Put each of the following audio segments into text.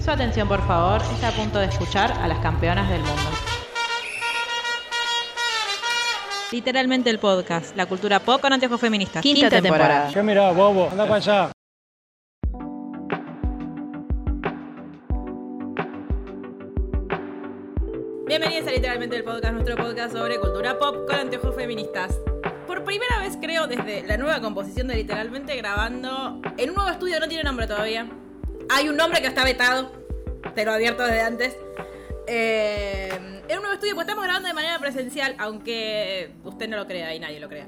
Su atención, por favor, está a punto de escuchar a las campeonas del mundo. Literalmente el podcast, la cultura pop con anteojos feministas. Quinta, temporada. ¿Qué mirá, bobo? Anda para allá. Bienvenidos a Literalmente el podcast, nuestro podcast sobre cultura pop con anteojos feministas. Por primera vez creo desde la nueva composición de Literalmente grabando en un nuevo estudio, no tiene nombre todavía. Hay un nombre que está vetado, te lo advierto desde antes. Eh, en un nuevo estudio, pues estamos grabando de manera presencial, aunque usted no lo crea y nadie lo crea.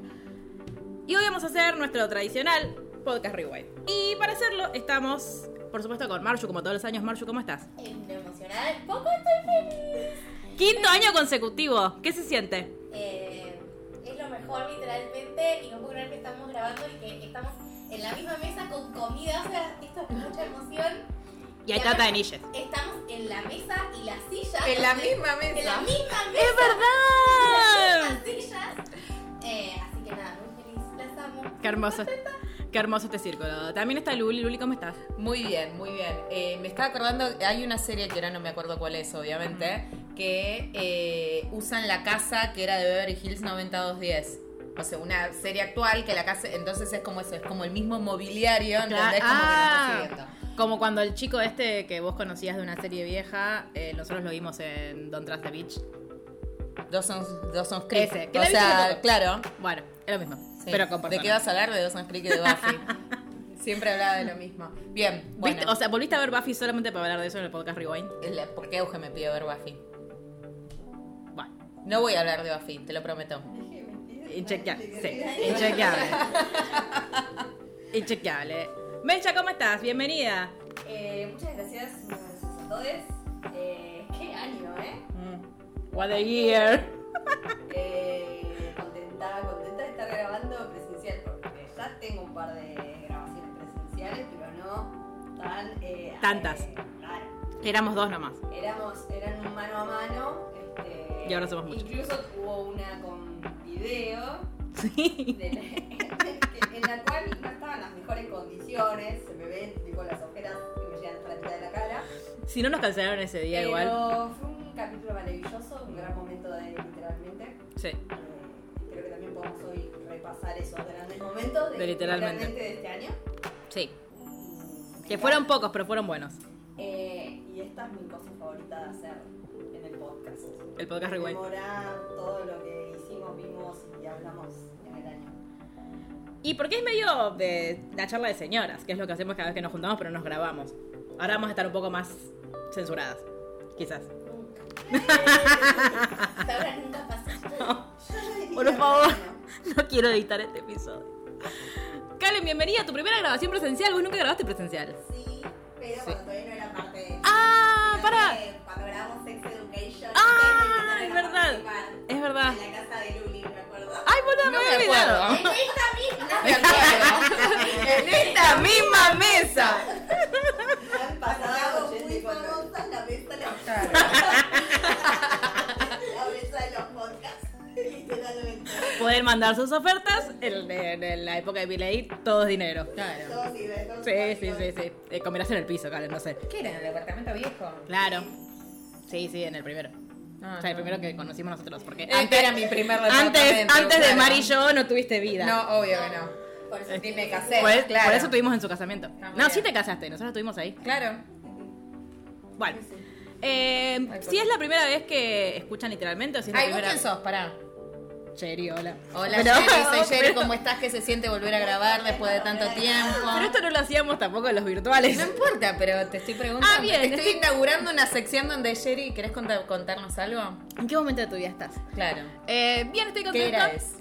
Y hoy vamos a hacer nuestro tradicional podcast Rewind. Y para hacerlo estamos, por supuesto, con Marshu, como todos los años. Marshu, ¿cómo estás? En lo emocional, poco estoy feliz. Quinto año consecutivo. ¿Qué se siente? Eh, es lo mejor, literalmente, y no puedo creer que estamos grabando y que estamos en la misma mesa con comida. O sea, esto es mucha emoción. Y hay trata de niches. Estamos en la mesa y las sillas. En la donde- misma mesa. En la misma mesa. ¡Es verdad! Las sillas. Eh, así que nada, muy feliz. Las amo. Qué hermoso. Qué hermoso este círculo. También está Luli. Luli, ¿cómo estás? Muy bien, muy bien. Eh, me estaba acordando, hay una serie que ahora no me acuerdo cuál es, obviamente, que eh, usan la casa que era de Beverly Hills 90210. O sea, una serie actual que la casa, entonces es como eso, es como el mismo mobiliario, ¿entendés? Como que lo Ah, está siguiendo. como cuando el chico este que vos conocías de una serie vieja, eh, nosotros lo vimos en Don't Trust the Beach. Dawson's, Dawson's Creek. Ese, que o sea, claro. Bueno, es lo mismo. Sí. Pero con ¿De qué vas a hablar? De Dawson's Creek y de Buffy. Siempre hablaba de lo mismo. Bien, bueno. ¿Viste? O sea, volviste a ver Buffy solamente para hablar de eso en el podcast Rewind. ¿Por qué Euge me pidió ver Buffy? Bueno, No voy a hablar de Buffy, te lo prometo. Inchequeable. Sí, inchequeable. Inchequeable. Mecha, ¿cómo estás? Bienvenida. Eh, muchas gracias, a todos. Eh, qué año, ¿eh? What a year. Eh, contenta, contenta de estar grabando presencial porque ya tengo un par de grabaciones presenciales, pero no tan eh, Tantas. claro. Éramos dos nomás. Éramos, eran un mano a mano. Este, Y ahora somos muchos. Incluso hubo una con video Sí. de la- en la cual no estaban las mejores condiciones. Se me ven tipo las ojeras que me llegan hasta la mitad de la cara. Si no nos cancelaron ese día pero igual. fue un capítulo maravilloso, un gran momento de literalmente. Sí. Eh, espero que también podamos hoy repasar esos grandes momentos de, De literalmente. de este año. Sí. Y- Que fueron pocos, pero fueron buenos. Eh, y esta es mi cosa favorita de hacer en el podcast. El podcast Rewind. Todo lo que vimos y hablamos en el año. Y porque es medio de la charla de señoras, que es lo que hacemos cada vez que nos juntamos, pero nos grabamos. Ahora vamos a estar un poco más censuradas, quizás. Hasta ahora nunca pasó. Por favor, no quiero editar este episodio. Kalen, bienvenida a tu primera grabación presencial. Vos nunca grabaste presencial. Sí, pero cuando todavía no era parte de. Ah, para. Cuando grabamos Sex Education. Ah, es me verdad. Es verdad. En la casa de Luli, me acuerdo. Ay, boludo, me No había me olvidado. acuerdo. En esta misma. Me acuerdo. en esta misma mesa. Han pasado muy famosas la mesa La Literalmente. Pueden mandar sus ofertas. En, en- en la época de Billy, todo es dinero. Claro. Todos y de todos Sí, sí, sí, sí. Eh, combinación en el piso, Kalen, no sé. ¿Qué era? ¿En el departamento viejo? Claro. Sí, sí, en el primero. No, o sea, el primero que conocimos nosotros. Porque Este era mi primer departamento. antes, antes de claro. Mari y yo no tuviste vida. No, obvio que no. Por eso sí, me sí, casé. Por, Eh, claro. por eso estuvimos en su casamiento. Ah, No, bien. sí te casaste, nosotros estuvimos ahí. Claro. Bueno. Eh, Ay, por si es la primera vez que escuchan literalmente o si es la Ay, ¿vos primera quién sos? Pará. Cherry, hola. Hola, Pero- Jerry. Soy Jerry. ¿Cómo estás? ¿Qué se siente volver a grabar después de tanto tiempo? Pero esto no lo hacíamos tampoco en los virtuales. No importa, pero te estoy preguntando. Ah, bien, Te estoy estoy- inaugurando una sección donde Jerry, ¿querés contar- contarnos algo? ¿En qué momento de tu vida estás? Claro. Eh, bien, estoy ¿Qué contenta. era es?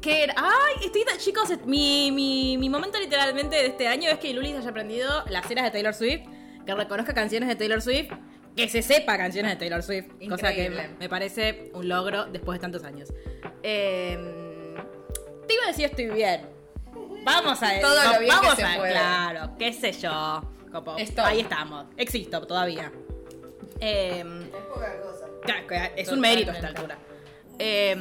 ¿Qué era? Ay, estoy tan- chicos, mi, mi, mi momento literalmente de este año es que Lulis haya aprendido las eras de Taylor Swift, que reconozca canciones de Taylor Swift, que se sepa canciones de Taylor Swift, cosa que Increíble. me parece un logro después de tantos años. Eh, te iba a decir estoy bien. Vamos a Todo lo bien que vamos se a, puede. Claro, qué sé yo. Como, ahí estamos. Existo todavía. Eh, Es poca cosa. Claro, es un mérito a esta altura. Eh,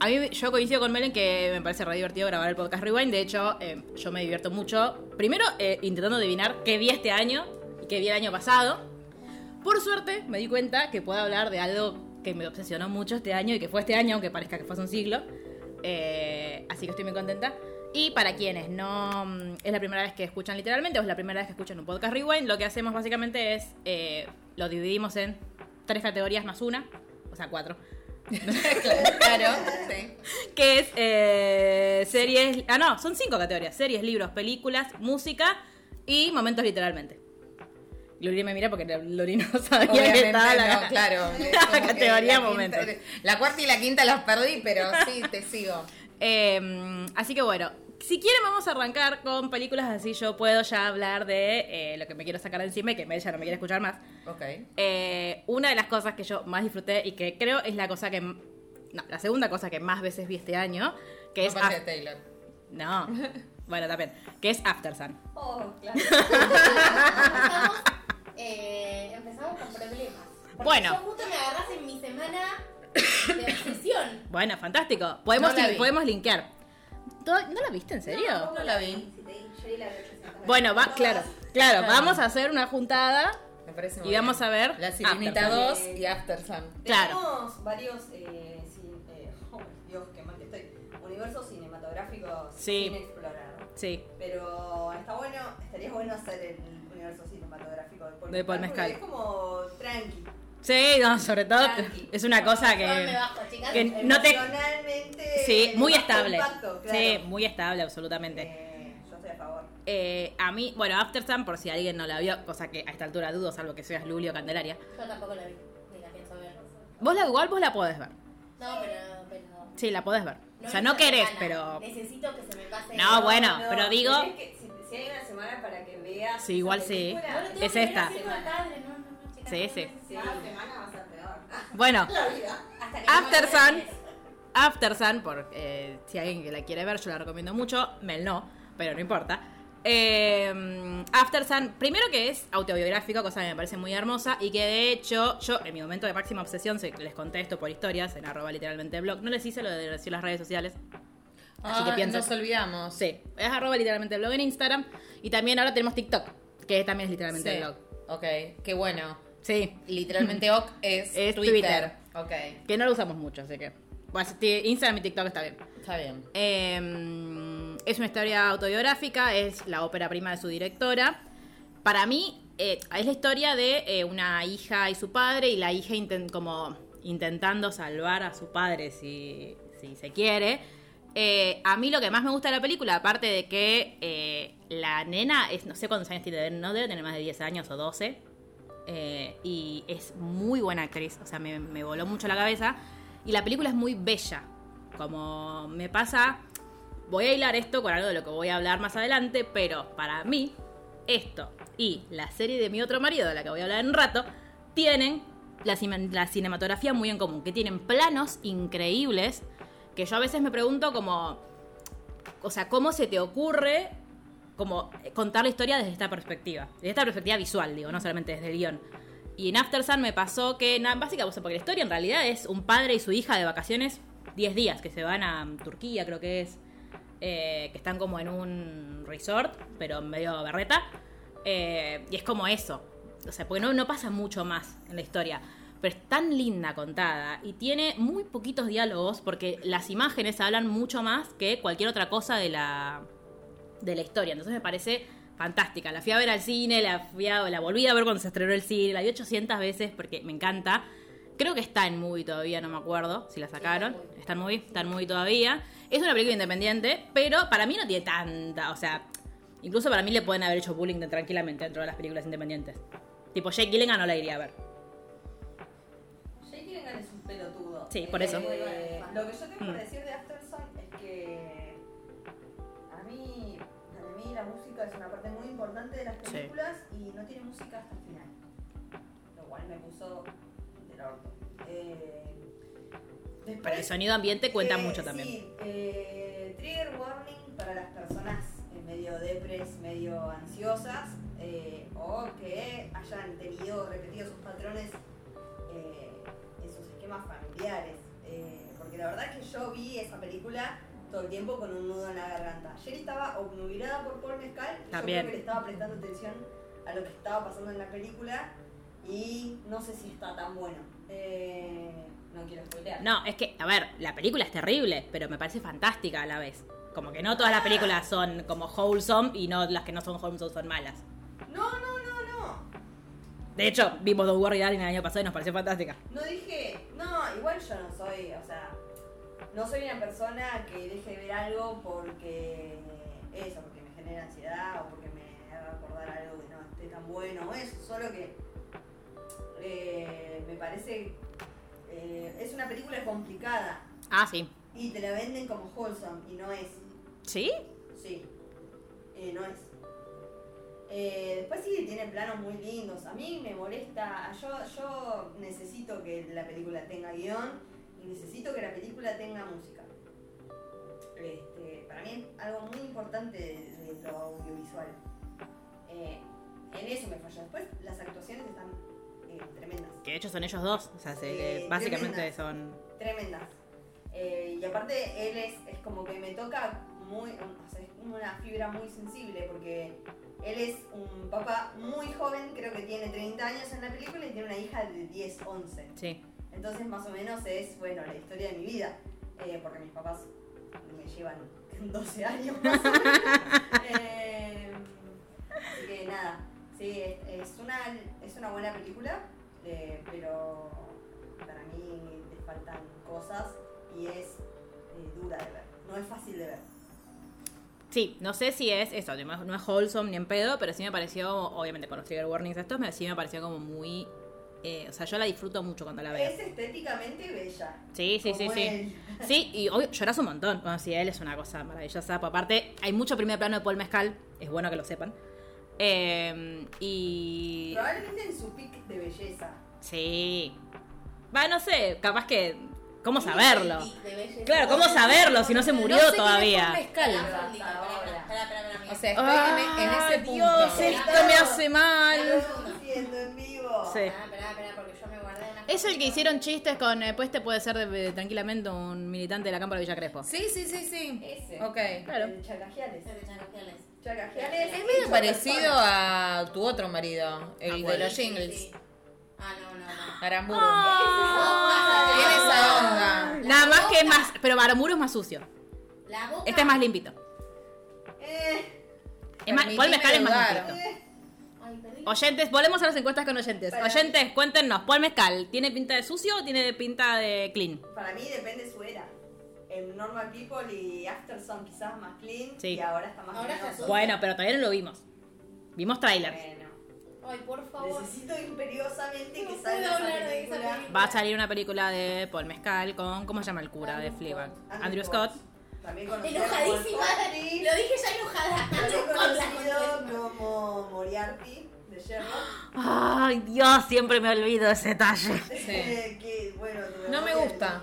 a mí, yo coincido con Melen que me parece re divertido grabar el podcast Rewind. De hecho, eh, yo me divierto mucho. Primero, eh, intentando adivinar qué vi este año y que vi el año pasado. Por suerte me di cuenta que puedo hablar de algo que me obsesionó mucho este año y que fue este año, aunque parezca que fue hace un siglo. Eh, así que estoy muy contenta. Y para quienes no mm, es la primera vez que escuchan literalmente o es la primera vez que escuchan un podcast Rewind, lo que hacemos básicamente es eh, lo dividimos en tres categorías más una, o sea, cuatro. claro, sí. que es eh, series. Ah, no, son cinco categorías: series, libros, películas, música y momentos literalmente. Luri me mira porque Luri no sabía que Obviamente estaba la, no, claro. la que categoría la momentos. quinta- la cuarta y la quinta las perdí, pero sí, te sigo. Eh, así que bueno, si quieren vamos a arrancar con películas así yo puedo ya hablar de eh, lo que me quiero sacar de encima y que ella no me quiere escuchar más. Ok. Eh, una de las cosas que yo más disfruté y que creo es la cosa que... No, la segunda cosa que más veces vi este año, que es... Af- de Taylor. No, bueno, también, que es After Sun. Oh, claro. Empezamos, eh, empezamos con problemas. Porque Bueno. Yo justo me agarras en mi semana de obsesión. Bueno, fantástico. Podemos, No podemos linkear. ¿Todo- ¿No la viste en serio? No la vi. Si te- yo vi la de 800 veces. Bueno, va, claro, claro, Claro. vamos a hacer una juntada Me parece muy y vamos bien. a ver La Sirenita After Sun. 2 y After Sun. Claro. Tenemos varios, eh, eh, oh, Dios, qué mal que estoy. Universos cinematográficos Sí. sin explorar. Sí, Pero está bueno, estaría bueno hacer el universo cinematográfico de Paul De Paul. Es como tranqui. sí, no, sobre todo Tranqui. es una cosa Yo me que... bajo, chicas. que no te- Emocionalmente. Sí, muy estable. claro. Sí, muy estable, absolutamente. Eh, yo estoy a favor. Eh, a mí, bueno, After Sun, por si alguien no la vio, cosa que a esta altura dudo, salvo que seas Lulio Candelaria. Yo tampoco la vi, ni la pienso ver. Vos la igual vos la podés ver. No, pero. Sí, la podés ver. o sea, no querés, semana. pero... Necesito que se me pase. No, bueno, pero digo- que- si, si hay una semana para que veas. Sí, igual sí. película, No Es esta. no, no, no, Sí, no sí. Sí, semana va a ser peor. Bueno, After no Sun. After Sun, por eh, si alguien que la quiere ver, yo la recomiendo mucho. Mel no, pero no importa. Eh, After Sun, primero que es autobiográfico, cosa que me parece muy hermosa y que de hecho yo en mi momento de máxima obsesión, se- les conté esto por historias, en arroba literalmente blog, no les hice lo de decir las redes sociales, Así que Ah, piensa- Nos olvidamos. sí, es arroba literalmente blog en Instagram y también ahora tenemos TikTok, que también es literalmente Sí. blog. Ok, qué bueno. Sí, Literalmente OK es, Es Twitter. Ok, que no lo usamos mucho, así que pues, Instagram y TikTok está bien. está bien. Eh, es una historia autobiográfica, es la ópera prima de su directora. Para mí, eh, es la historia de eh, una hija y su padre, y la hija como intentando salvar a su padre si, si se quiere. Eh, a mí lo que más me gusta de la película, aparte de que la nena, es no sé cuántos años tiene, no debe tener más de 10 años o 12, eh, y es muy buena actriz, o sea, me voló mucho la cabeza. Y la película es muy bella, como me pasa, voy a hilar esto con algo de lo que voy a hablar más adelante, pero para mí, esto y la serie de mi otro marido, de la que voy a hablar en un rato, tienen la, la cinematografía muy en común, que tienen planos increíbles, que yo a veces me pregunto como, o sea, ¿cómo se te ocurre como contar la historia desde esta perspectiva? Desde esta perspectiva visual, digo, no solamente desde el guion. Y en After Sun me pasó que, básicamente, porque la historia en realidad es un padre y su hija de vacaciones 10 días, que se van a Turquía, creo que es, eh, que están como en un resort, pero medio berreta. Eh, y es como eso. O sea, porque no, no pasa mucho más en la historia. Pero es tan linda contada y tiene muy poquitos diálogos porque las imágenes hablan mucho más que cualquier otra cosa de la, de la historia. Entonces me parece fantástica. La fui a ver al cine, la, fui a- la volví a ver cuando se estrenó el cine, la vi 800 veces porque me encanta. Creo que está en movie todavía, no me acuerdo si la sacaron. Está en movie, está en movie todavía. Es una película independiente, pero para mí no tiene tanta, o sea, incluso para mí le pueden haber hecho bullying de- tranquilamente dentro de las películas independientes. Tipo, Jake Gyllenhaal no la iría a ver. Jake Gyllenhaal es un pelotudo. Sí, por eso. Eh, lo que yo tengo Mm. para decir de After Sun es que a mí, para mí la música es una parte muy importante de las Sí. películas y no tiene música hasta el final. Lo cual me puso del orto. Eh, después- el sonido ambiente cuenta eh, mucho también. Sí, eh, trigger warning para las personas eh, medio depres, medio ansiosas eh, o que hayan tenido repetidos sus patrones en sus esquemas familiares. Porque la verdad es que yo vi esa película todo el tiempo con un nudo en la garganta. Ayer estaba obnubilada por Paul Mezcal y También. yo creo que le estaba prestando atención a lo que estaba pasando en la película y no sé si está tan bueno. Eh, no quiero spoilear. No, es que, a ver, la película es terrible, pero me parece fantástica a la vez. Como que no todas las películas son como wholesome y no las que no son wholesome son malas. No, no, no, no. De hecho, vimos The Warrior Darling el año pasado y nos pareció fantástica. No dije, no, igual yo no soy, o sea, no soy una persona que deje de ver algo porque eso, porque me genera ansiedad o porque me haga acordar algo que no esté tan bueno o eso, solo que eh, me parece, eh, es una película complicada Ah, sí. y te la venden como wholesome y no es, ¿Sí? sí, eh, no es. Eh, después sí tiene planos muy lindos. A mí me molesta. Yo, yo necesito que la película tenga guion y necesito que la película tenga música. Este, para mí es algo muy importante de, de lo audiovisual. Eh, en eso me falla. Después las actuaciones están eh, tremendas. Que de hecho son ellos dos. O sea, se- Sí, básicamente tremendas. son. Tremendas. Eh, y aparte él es, es como que me toca muy, o sea, es una fibra muy sensible porque él es un papá muy joven, creo que tiene 30 años en la película y tiene una hija de 10, 11. Sí. Entonces más o menos es, bueno, la historia de mi vida, eh, porque mis papás me llevan 12 años más o menos. Eh, así que nada, sí, es, es una, es una buena película, eh, pero para mí le faltan cosas y es eh, dura de ver, no es fácil de ver. Sí, no sé si es eso, no es, no es wholesome ni en pedo, pero sí me pareció, obviamente con los trigger warnings estos, sí me pareció como muy... eh, o sea, yo la disfruto mucho cuando la veo. Es estéticamente bella. Sí, sí, sí, sí. Sí, y obvio, lloras un montón cuando si él es una cosa maravillosa. Aparte, hay mucho primer plano de Paul Mezcal, es bueno que lo sepan. Eh, y. Probablemente en su pic de belleza. Sí. Va, no sé, capaz que. ¿Cómo saberlo? Claro, ¿cómo saberlo si no se murió No sé todavía? Espera, espera, O sea, estoy Ah, en, en ese punto. Dios, esto me hace mal. En vivo. Sí. Es el que hicieron chistes con. eh, pues este puede ser de- tranquilamente un militante de la Cámara de Villa Crespo. Sí, sí, sí, sí. Ese. Ok. Claro. El Chacajiales. de Chacajiales. Es medio parecido a tu otro marido, el Ah, de los jingles. Ah, no, no, no. Aramburu. Ah. Tiene esa onda. Nada más que más. Pero Baramuro es más sucio. La boca. Este es más limpito. Eh, Es más, Paul Mezcal es más limpito. eh. Ay. Oyentes, volvemos a las encuestas con oyentes. Para- Oyentes, cuéntenos, ¿Paul Mezcal tiene pinta de sucio o tiene pinta de clean? Para mí depende su era. En Normal People y After son quizás más clean Sí. y ahora está más Ahora está venoso. Bueno, pero todavía no lo vimos. Vimos trailers. Bueno, Ay, por favor. necesito imperiosamente que No salga puedo esa hablar de esa película. película. Va a salir una película de Paul Mezcal con. ¿Cómo se llama el cura de Andrew Fleabag? Scott. Andrew Scott. También conocido Enojadísima. Lo dije ya enojada. también Scott conocido como Moriarty de Sherlock. Ay, Dios, siempre me olvido ese que, bueno, tu No me gusta.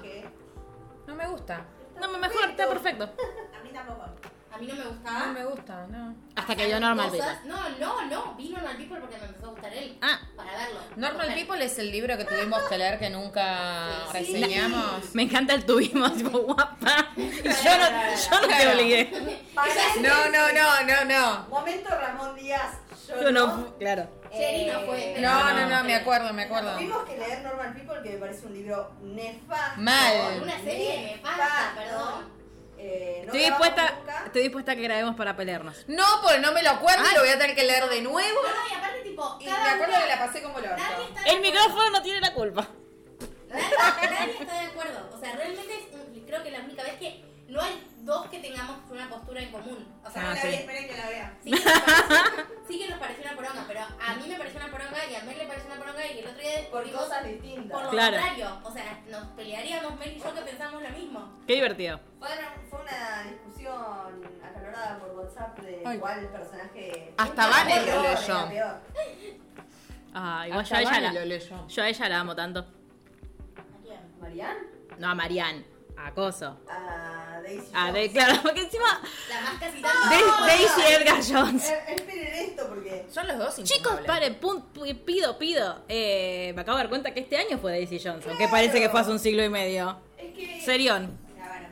No me gusta. No, mejor, está perfecto. A mí tampoco. A mí no me No gustaba. me gusta, no. Hasta que yo Normal Cosas- People. No, no, no. Vi Normal People porque me empezó a gustar él. Ah, Para verlo. Normal. People es el libro que tuvimos que leer que nunca Sí. reseñamos. me encanta el tuvimos, tipo, guapa. Y yo no, yo no te obligué. No, no, no, no, no. Momento Ramón Díaz. Yo, Yo no. no, claro. Sherry no fue. pero- No, no, no, me acuerdo, me acuerdo. Tuvimos que leer Normal People, que me parece un libro nefasto. Mal. Una serie nefasta, perdón. Eh, no Estoy dispuesta, estoy dispuesta a que grabemos para pelearnos. No, porque no me lo acuerdo y lo voy a tener que leer de nuevo. No, no, y aparte, tipo, Y me acuerdo que la pasé como de El acuerdo. micrófono no tiene la culpa. Nadie, nadie está de acuerdo. O sea, realmente es, un- creo que la única vez que no hay dos que tengamos una postura en común. O sea, Ah, la sí. vi, esperen que la vea. sí, distintas. por lo Claro. contrario. O sea, nos pelearíamos Mel y yo que pensamos lo mismo. Qué divertido. Fue una, fue una discusión acalorada por WhatsApp de Ay. cuál personaje. Hasta Vane lo leyó. Ah, igual yo a ella Vane la, lo leyó. yo a ella la amo tanto. ¿A quién? ¿Marianne? No a Marianne, a Coso. A Daisy. A de, Jones. claro, porque encima La más casi tanto. Daisy Edgar Jones. Eh, esperen esto porque. Son los dos Chicos, infumables. paren, pun- pu- pido, pido. Eh, me acabo de dar cuenta que este año fue Daisy Jones, aunque parece que fue hace un siglo y medio. Es que. Serión. Bueno.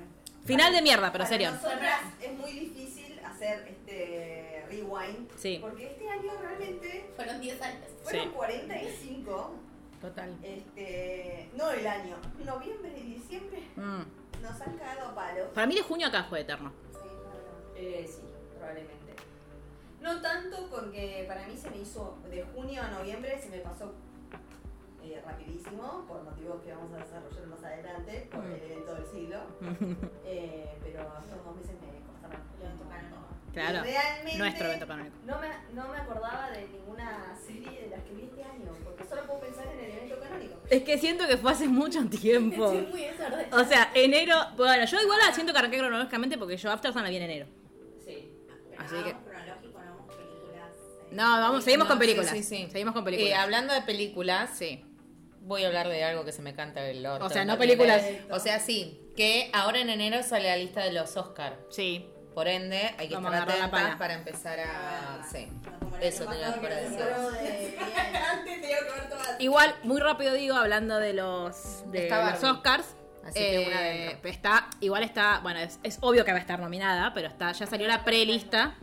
Final de mierda, pero Para serión. nosotras es muy difícil hacer este rewind. Sí. Porque este año realmente realmente Fueron 10 años. fueron Sí. 45, Total. este, no el año, noviembre y diciembre Mm. nos han cagado palos. Para mí de junio acá fue eterno. Sí, claro. Eh, sí, probablemente. No tanto porque para mí se me hizo de junio a noviembre, se me pasó eh, rapidísimo, por motivos que vamos a desarrollar más adelante, por el evento del siglo. Eh, pero estos dos meses me costaron. El evento canónico. Claro. Realmente Nuestro evento canónico. No me, no me acordaba de ninguna serie de las que vi este año, porque solo puedo pensar en el evento canónico. Es que siento que fue hace mucho tiempo. Estoy muy desordenada. O sea, enero. Bueno, yo igual la siento que arranqué cronológicamente porque yo After Sun la vi en enero. Sí. Pero así no que- vamos cronológico, no vamos películas. eh. No, vamos, seguimos No, con sí, películas. sí, sí. Seguimos con Eh, películas. hablando de películas, Sí. voy a hablar de algo que se me canta el orto. O sea, no películas. O sea, sí, que ahora en enero sale la lista de los Oscar. Sí. Por ende, hay que Vamos estar atentas pala. para empezar a... Ah, Sí, eso tenía para decir. de. Igual, muy rápido digo, hablando de los, de los. Oscars. Así que una eh, dentro. está, igual está, bueno, es, es obvio que va a estar nominada, pero está, ya salió la prelista.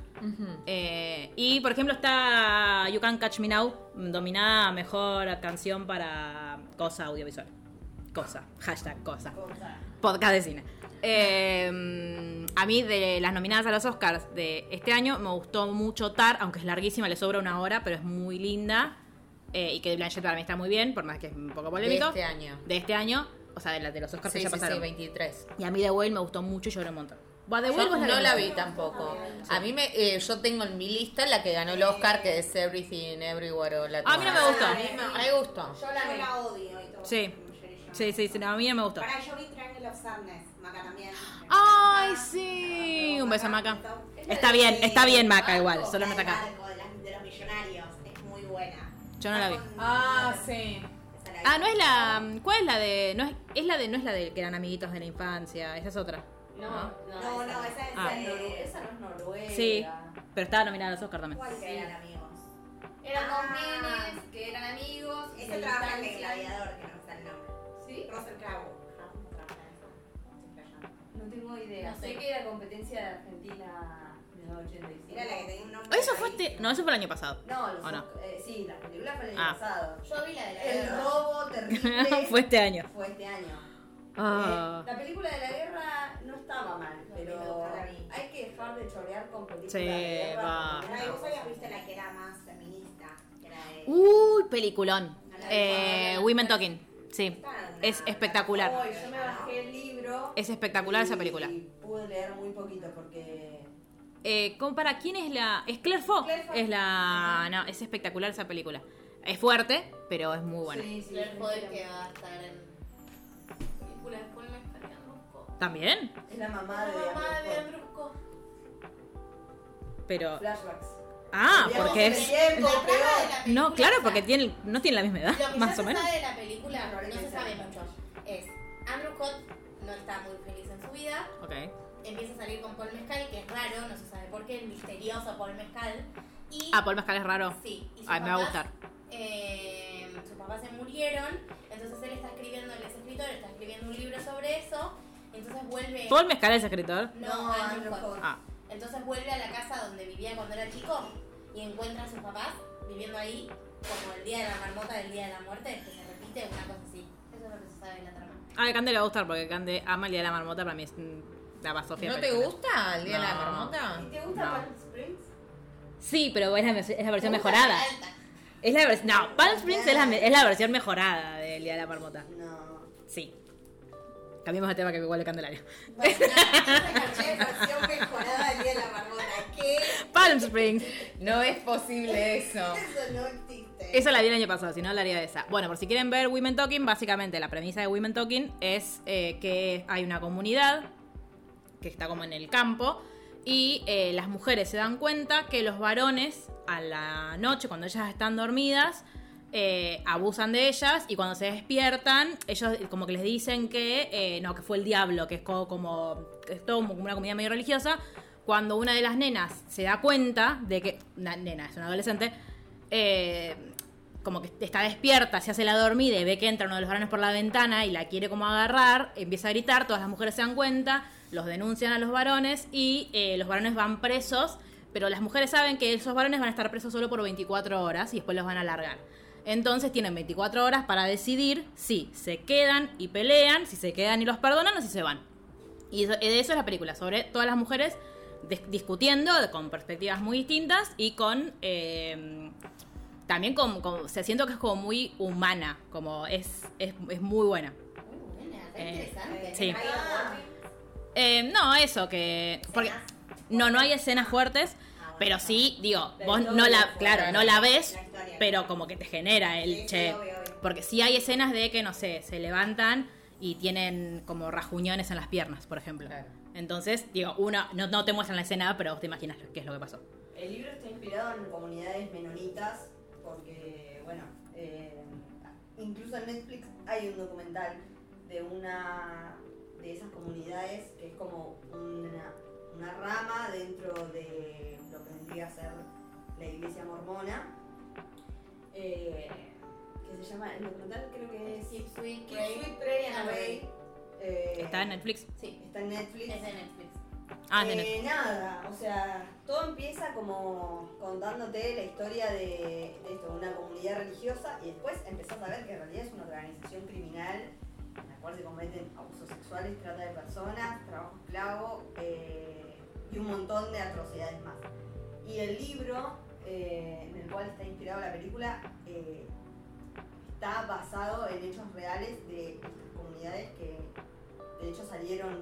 Eh, y por ejemplo está You Can Catch Me Now, dominada a mejor canción para cosa audiovisual. Cosa, hashtag cosa. Cosa. Podcast de cine. Eh, a mí, de las nominadas a los Oscars de este año, me gustó mucho Tar, aunque es larguísima, le sobra una hora, pero es muy linda. Eh, y que Blanchett para mí está muy bien, por más que es un poco De polémico. este año. De este año, o sea, de, la, de los Oscars Sí, que ya sí, sí, pasaron. 23. y a mí The Whale me gustó mucho y lloré un montón. The Yo Whale no la vi tampoco. A mí me, eh, yo tengo en mi lista la que ganó el Oscar, que es Everything Everywhere at A mí no me gustó. A mí me, gustó. Yo la, la odio y todo. Sí. Sí, sí, sí, no, a mí no me gustó. Para yo vi Triangle of Sadness, Maca también. Ay, sí. Un beso a Maca. Está bien, está bien Maca igual, solo no está acá. Barco, de, las- de los millonarios, es muy buena. Yo no la vi. Ah, sí. Esa. Ah, no es la. ¿Cuál es la de.? No es, es la de. No es la de que eran amiguitos de la infancia, esa es otra. No, no, no, esa es Ah. Esa, es de- noru- esa no es noruega. Sí, pero estaba nominada a los Oscar también. ¿Cuál que eran amigos? Eran Ah. dos nenes que eran amigos. y Ese se trabaja en el gladiador, que no me sale el nombre. ¿Sí? Russell Crowe. No tengo idea. No sé. sé que era competencia de Argentina de los 85. Era la que tenía un nombre. Eso fue este. No, eso fue el año pasado. No, los ¿O no? Eh, sí, la película fue el año Ah. pasado. Yo vi la de la El guerra. robo terrible fue este año. fue este año. Ah. Eh, la película de la guerra no estaba mal, pero hay que dejar de chorear con películas Sí, de guerra. va. no vos habías visto la que era más feminista. Que era de. Uy, peliculón. No. Eh, Women Talking. Sí. Es espectacular. Hoy yo me bajé el libro. Es espectacular esa y película. Pude leer muy poquito porque. Eh, ¿cómo para quién es la.? Es Claire Fox. Claire Fox. Es la. No, es espectacular esa película. Es fuerte, pero es muy buena. Sí, sí, Claire Foy sí. que va a estar en. Película de Paul Mescaliano. ¿También? Es la mamá de La mamá de Scott. Pero. Flashbacks. Ah, Digamos, porque es. tiempo, pero- No, claro, porque tienen, no tienen la misma edad, Lo que más o se menos. sabe de la película, no se Probablemente sabe mucho. Es Andrew Scott no está muy feliz en su vida. Ok. Empieza a salir con Paul Mescal, que es raro, no se sabe por qué, el misterioso Paul Mescal. Y Ah, Paul Mescal es raro. Sí, y Ay, me va a papás, gustar. eh, sus papás se murieron, entonces él está escribiendo, él es escritor, está escribiendo un libro sobre eso, entonces vuelve... Paul Mescal es escritor. No, No, Andrew. Scott. Ah. Entonces vuelve a la casa donde vivía cuando era chico y encuentra a sus papás viviendo ahí como el día de la marmota del día de la muerte, que se repite, una cosa así. Eso es lo que se sabe de la trama. Ah, a Cande le va a gustar porque Cande ama el día de la marmota. Para mí es mm, la basofia. ¿No te gusta el día de la No. marmota? ¿Y te gusta No. Palm Springs? Sí, pero es la, es la versión Me mejorada. la. Es la vers- no, Palm Springs es la, es la versión mejorada del día de la marmota. No. Sí. Cambiemos de tema que igual de Candelaria. Bueno, nada, ¿Qué? Palm Springs. No es posible eso. Eso no existe. Esa la vi el año pasado, si no hablaría de esa. Bueno, por si quieren ver Women Talking, básicamente la premisa de Women Talking es eh, que hay una comunidad que está como en el campo y eh, las mujeres se dan cuenta que los varones a la noche, cuando ellas están dormidas, eh, abusan de ellas y cuando se despiertan, ellos como que les dicen que eh, no, que fue el diablo, que es co- como, que es todo como una comunidad medio religiosa. Cuando una de las nenas se da cuenta de que, una nena, es una adolescente, eh, como que está despierta, se hace la dormida y ve que entra uno de los varones por la ventana y la quiere como agarrar, empieza a gritar, todas las mujeres se dan cuenta, los denuncian a los varones y eh, los varones van presos, pero las mujeres saben que esos varones van a estar presos solo por 24 horas y después los van a largar. Entonces tienen 24 horas para decidir si se quedan y pelean, si se quedan y los perdonan o si se van. Y de eso es la película, sobre todas las mujeres discutiendo con perspectivas muy distintas y con... eh, también con- se siento que es como muy humana, como es, es, es muy buena. Uh, buena, está Eh, interesante. sí. Ah, Eh, no, eso, que... Porque, no, no hay escenas fuertes, Ah, bueno. pero sí, digo, vos no la, claro, no la ves, La historia. pero como que te genera el Sí, sí, che. obvio, obvio. Porque sí hay escenas de que, no sé, se levantan y tienen como rajuñones en las piernas, por ejemplo. Claro. Entonces, digo, uno, no, no te muestran la escena, pero vos te imaginas lo- qué es lo que pasó. El libro está inspirado en comunidades menonitas porque, bueno, eh, incluso en Netflix hay un documental de una de esas comunidades que es como una, una rama dentro de lo que vendría a ser la iglesia mormona. eh, que se llama, el documental creo que es Sweet and Ah, Obey. Eh, ¿Está en Netflix? Sí, está en Netflix. es de Netflix. Ah, de Eh, Netflix. nada, o sea, todo empieza como contándote la historia de, de esto, una comunidad religiosa y después empezás a ver que en realidad es una organización criminal en la cual se cometen abusos sexuales, trata de personas, trabajo esclavo eh, y un montón de atrocidades más. Y el libro eh, en el cual está inspirado la película eh, está basado en hechos reales de comunidades que de hecho salieron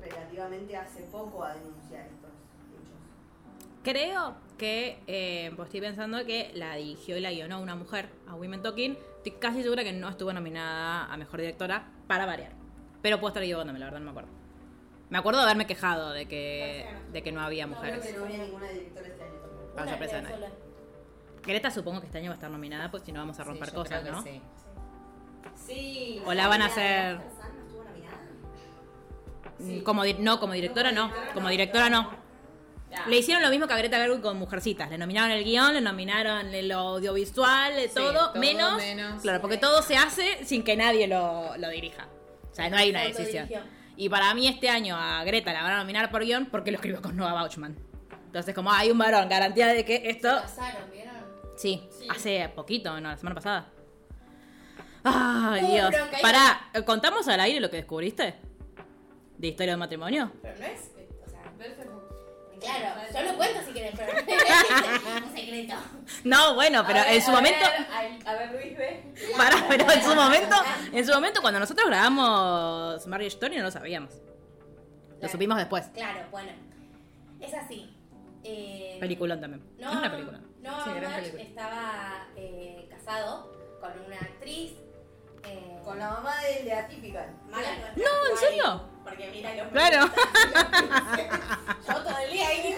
relativamente hace poco a denunciar estos hechos. Creo que, eh, pues estoy pensando que la dirigió y la guionó una mujer, a Women Talking. Estoy casi segura que no estuvo nominada a Mejor Directora, para variar. Pero puedo estar equivocándome, la verdad no me acuerdo. Me acuerdo de haberme quejado de que, de que no había No, mujeres. Creo que no había ninguna directora este año. Para sorpresa de nadie. Greta supongo que este año va a estar nominada, pues si no vamos a romper Sí, yo cosas, creo que ¿no? sí. Sí. O la van a ¿La hacer-? Mm, Como di- no, como directora no. Como directora no. Le hicieron lo mismo que a Greta Gerwig con Mujercitas. Le nominaron el guion, le nominaron el audiovisual, Sí, todo, todo menos, menos. Claro, porque todo se hace sin que nadie lo, lo dirija. O sea, no hay una decisión. Y para mí este año a Greta la van a nominar por guion porque lo escribió con Noah Bauchman. Entonces, como hay un varón, garantía de que Se esto... casaron, ¿vieron? Sí, Sí. hace poquito, no, la semana pasada. Ay, Uh, Dios. bronca, Pará, ¿contamos al aire lo que descubriste? ¿De historia de matrimonio? Pero no es. O sea, claro, yo lo cuento si querés, pero no es un secreto. No, bueno, pero ver, en su a momento... ver, a, a ver, Luis, ve. Pará, pero en su momento, en su momento cuando nosotros grabamos Marriage Story no lo sabíamos. Lo supimos después. Claro, bueno. Es así. Eh, Peliculón también. No, es una película. No, Sí, gran March película. estaba eh, casado con una actriz. Eh, Con la mamá del de Atypical. mala No, ¿en serio? Porque mira los Claro. Yo todo el día ahí.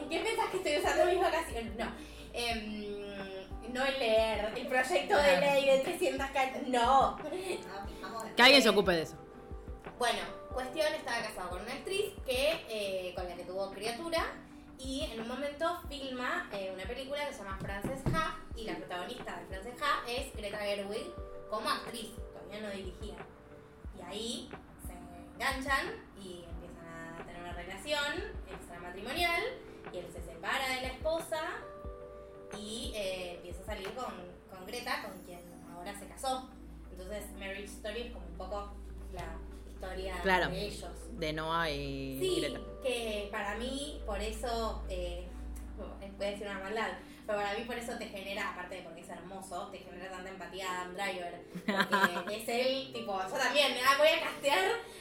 ¿En qué piensas que estoy usando mis vacaciones? No. Em, no el leer el proyecto de ley de 300 cartas. No. Que alguien se ocupe de eso. Bueno, cuestión, estaba casado con una actriz que, eh, con la que tuvo criatura y en un momento filma eh, una película que se llama Frances y la protagonista de Frances Ha es Greta Gerwig como actriz, todavía no dirigía. Y ahí se enganchan y empiezan a tener una relación extramatrimonial y él se separa de la esposa y eh, empieza a salir con, con Greta, con quien ahora se casó. Entonces Marriage Story es como un poco la historia Claro. de ellos. De Noah y Sí, Greta. que para mí, por eso, eh, voy a decir una maldad, pero para mí por eso te genera, aparte de porque es hermoso, te genera tanta empatía a Adam Driver. Porque es él, tipo, yo también, ah, voy a castear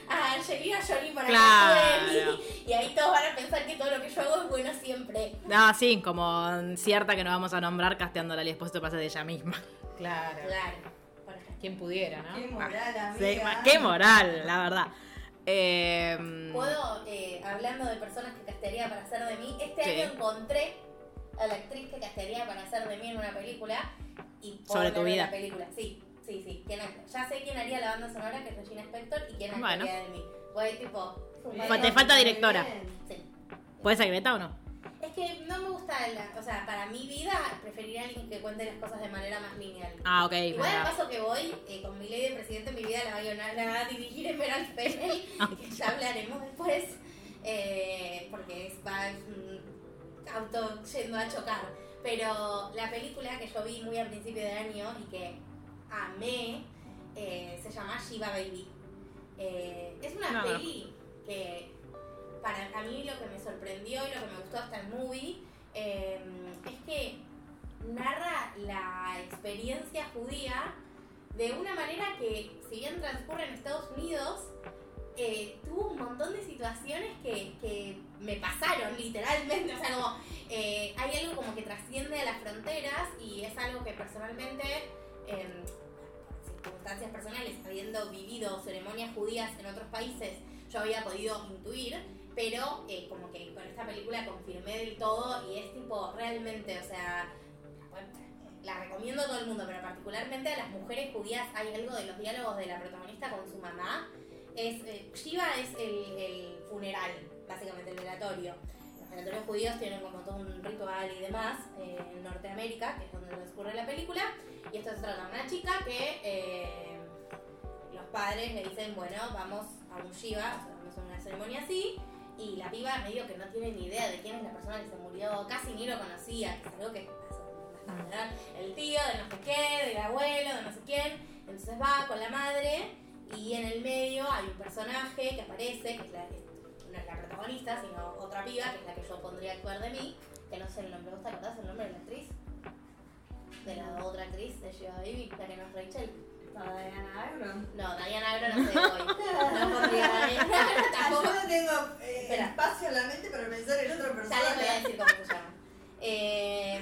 a Angelina Jolie para Claro. que de mí. Y ahí todos van a pensar que todo lo que yo hago es bueno siempre. No, sí, como cierta que no vamos a nombrar casteándola y después te pasa de ella misma. Claro. Claro. Quien pudiera, ¿no? Qué moral, amiga. Sí, ma- qué moral, la verdad. Eh, Puedo, eh, hablando de personas que castearía para hacer de mí, este Sí. año encontré a la actriz que castearía para hacer de mí en una película y Sobre tu vida. la película. Sí, sí, sí. ¿Quién- ya sé quién haría la banda sonora, que es Regina Spector, y quién Bueno. actuaría de mí. Voy tipo... Te falta directora. Sí. ¿Puede ser Greta o no? Es que no me gusta, la, o sea, para mi vida preferiría a alguien que cuente las cosas de manera más lineal. Ah, ok. Igual al verdad. paso que voy, eh, con mi ley de presidente, mi vida la va a, guionar- la va a dirigir Emerald Fennel, que ya hablaremos después. eh, porque es, va es auto yendo a chocar. Pero la película que yo vi muy al principio de año y que amé eh, se llama Shiva Baby. Eh, es una peli que para a mí lo que me sorprendió y lo que me gustó hasta el movie eh, es que narra la experiencia judía de una manera que, si bien transcurre en Estados Unidos, tuvo un montón de situaciones que, que me pasaron literalmente. O sea, como eh, hay algo como que trasciende a las fronteras y es algo que personalmente, por circunstancias personales, habiendo vivido ceremonias judías en otros países, yo había podido intuir, pero eh, como que con esta película confirmé del todo y es tipo realmente, o sea, la recomiendo a todo el mundo, pero particularmente a las mujeres judías hay algo de los diálogos de la protagonista con su mamá. Es, eh, Shiva es el, funeral, básicamente el velatorio. Los judíos tienen como todo un ritual y demás eh, en Norteamérica, que es donde transcurre la película. Y esto se trata de una chica que eh, los padres le dicen, bueno, vamos a un Shiva, vamos a una ceremonia así. Y la piba medio que no tiene ni idea de quién es la persona que se murió, casi ni lo conocía, que es algo que pasa ¿verdad? El tío de no sé qué, del abuelo, de no sé quién. Entonces va con la madre y en el medio hay un personaje que aparece, que es la, no es la protagonista, sino otra piba, que es la que yo pondría a actuar de mí, que no sé el nombre, ¿vos te acordás el nombre de la actriz? De la otra actriz de Shiva Baby, la que no es Rachel. Diana Agron. No, Diana Agro no sé hoy. No pondría a Diana tampoco. Yo no tengo eh, espacio en la mente para pensar en otra Ya les voy a persona. decir cómo se llama. Eh,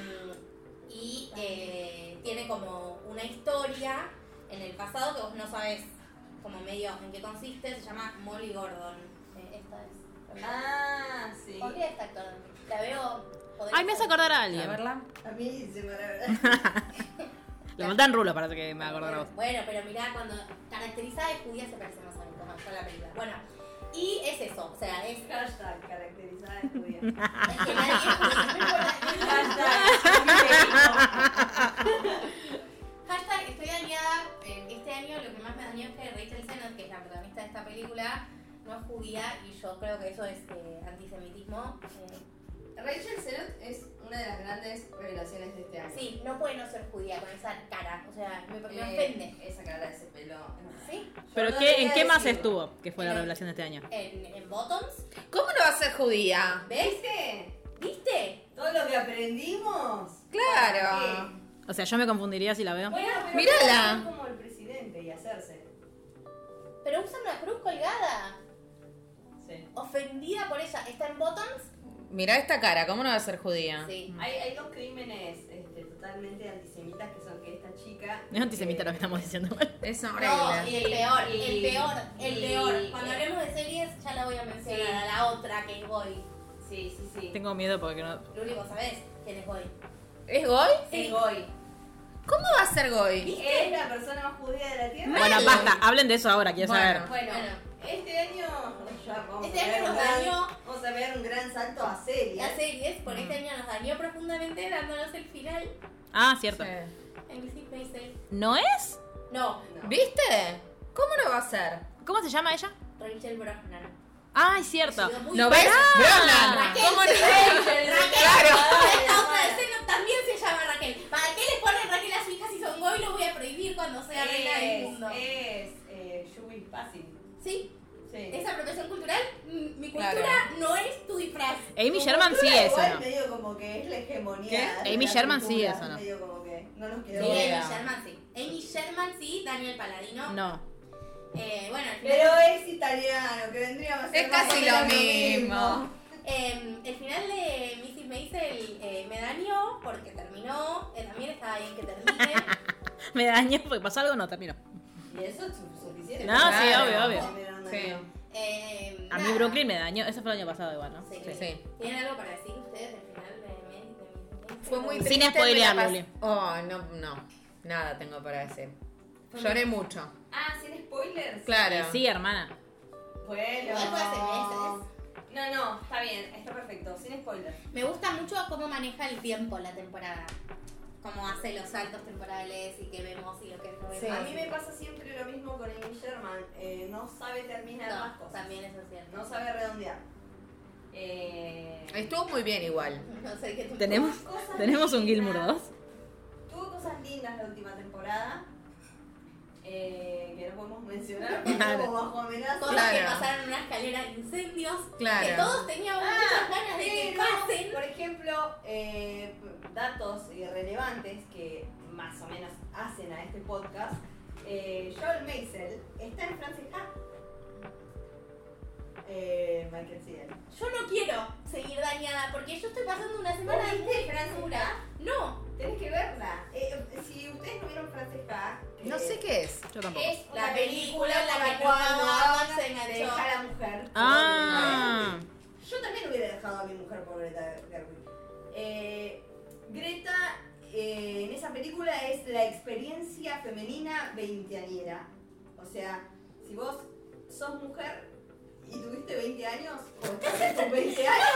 y eh, tiene como una historia en el pasado que vos no sabes como medio en qué consiste. Se llama Molly Gordon. Eh, esta es. Ah, sí. Podría esta actor. La veo. Ay, me hace acordar a A alguien. verla. A mí se me Le faltan rulos para que me acordara a vos. Bueno, pero mirá, cuando caracterizada de judía se parece más a mí, como fue la película. Bueno, y es eso, o sea, es, es Hashtag caracterizada de judía. que nadie es judía. Hashtag. eh, Este año lo que más me dañó es que Rachel Sennett, que es la protagonista de esta película, no es judía y yo creo que eso es eh, antisemitismo. eh. Rachel Sennett es una de las grandes revelaciones de este año. Sí, no puede no ser judía con esa cara, o sea, me, me Eh, ofende. Esa cara, ese pelo. ¿Sí? ¿Pero no qué, en qué más estuvo? Que fue la revelación de este año. En, en Bottoms, ¿Cómo no va a ser judía? ¿ves? ¿Viste? ¿Viste? Todo lo que aprendimos. Claro. O sea, yo me confundiría si la veo. Bueno, pero, Mírala. Es como el presidente y hacerse. pero usa una cruz colgada. Sí. Ofendida por ella. ¿Está en Bottoms? Mirá esta cara, ¿cómo no va a ser judía? Sí. Hay, hay dos crímenes este, totalmente antisemitas que son que esta chica. Es antisemita eh, lo que estamos diciendo. Es No, horrible. y el peor, el Y- peor, el y- peor. Cuando hablemos de series, ya la voy a mencionar. Sí. A la otra que es Goy. Sí, sí, sí. Tengo miedo porque no. Luli, vos sabés quién es Goy. ¿Es Goy? Es Goy. ¿Cómo va a ser Goy? Es la persona más judía de la tierra. Bueno, basta, hablen de eso ahora, quiero Bueno. saber. Bueno, Bueno. este año. ya vamos Este a año ver nos un gran- dañó. Vamos a ver un gran salto a series. Las series, por Mm. este año nos dañó profundamente dándonos el final Ah, cierto. Sí. ¿No es? No, No. ¿Viste? ¿Cómo no va a ser? ¿Cómo se llama ella? Rachel Brosnan. Ay, cierto. ¿No ves? Brona. Raquel, ¿Cómo sí, no? Raquel. Claro. Esta otra escena también se llama Raquel. ¿Para qué le ponen Raquel a su hija si son Goy? Lo voy a prohibir cuando sea reina del mundo. es eh, Shui Passing. Sí, Sí. esa apropiación cultural, mm, mi Claro. cultura no es tu disfraz. Amy Tu Sherman sí es, ¿o igual no? medio como que es la hegemonía. Amy la Sherman sí cultura, es, ¿o no? Medio como que no nos Sí, quedó. Ni Amy. Sherman sí. Amy Sherman sí, Daniel Paladino. No. Eh, bueno, al final, Pero es italiano, que vendría a ser Es más casi lo mismo. eh, el final de Mrs. Maisel eh, me dañó porque terminó. eh, también estaba bien que termine. Me dañó porque pasó algo, no terminó. Y eso es su- suficiente. No, sí, Claro. obvio, obvio. Pero no, Sí. no. Eh, A mí nada. Brooklyn me dañó. Eso fue el año pasado igual, ¿no? Sí. Sí. ¿Tienen algo para decir ustedes del final de, Mrs. Maisel? Fue muy Sin triste. spoilear, me la pas- Luli. Oh, no, no. Nada tengo para decir. Lloré mucho. Ah, sin spoilers. Claro. Sí, hermana. Bueno. Igual fue hace meses. No, no, está bien, está perfecto, sin spoilers. Me gusta mucho cómo maneja el tiempo la temporada. Cómo hace los saltos temporales y que vemos y lo que no vemos. Sí. A mí me pasa siempre lo mismo con Amy Sherman. eh, no sabe terminar las No, cosas. también eso es cierto. No sabe redondear. Eh, Estuvo muy bien igual. No sé qué ¿Tenemos, ¿tenemos un. Gilmour 2? Tuvo cosas lindas la última temporada. Eh, que no podemos mencionar porque Claro. bajo amenaza. Cosas Claro. que pasaron en una escalera de incendios. Claro. Que todos teníamos muchas ganas de que pasen. Por ejemplo, eh, datos irrelevantes que más o menos hacen a este podcast. Eh, Joel Maisel está en Frances Ha. Eh, Michael. Yo no quiero seguir dañada porque yo estoy pasando una semana ¿Vos viste muy Frances dura. Ha? No, Tenés que verla. Eh, si ustedes no vieron Frances Ha, que No sé qué es. Yo tampoco. es la película en la que cuando no hablan se de enganchó. dejar a la mujer. Ah, Yo también hubiera dejado a mi mujer por Greta Gerwig. Eh, Greta eh, en esa película es la experiencia femenina veinteañera. O sea, si vos sos mujer y tuviste 20 años, o estás en tus 20 años,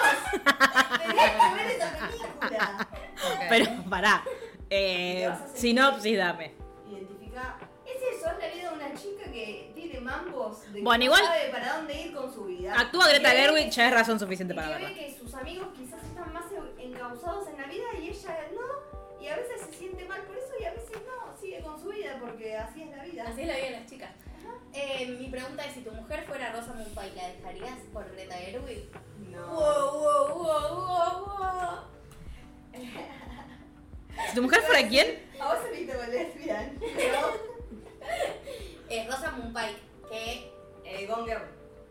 tenés que ver esa película. Ok. pero pará. Eh, sinopsis, dame. Identifica. Es eso, es la vida de una chica que tiene mambos de que Bueno, no igual- sabe para dónde ir con su vida. Actúa Greta que- Gerwig, ya es razón suficiente y para que verla. ve que sus amigos quizás están más encausados en la vida y ella no. Y a veces se siente mal por eso y a veces no. Sigue con su vida porque así es la vida. Así es la vida de las chicas. Eh, mi pregunta es, si tu mujer fuera Rosa Mumpai, ¿la dejarías por Greta Gerwig? No. Wow, wow, wow, wow, wow. Si tu mujer fuera quién, A vos se con lesbian. Pero. Eh, Rosa Mumpai, que Eh, Gone Girl.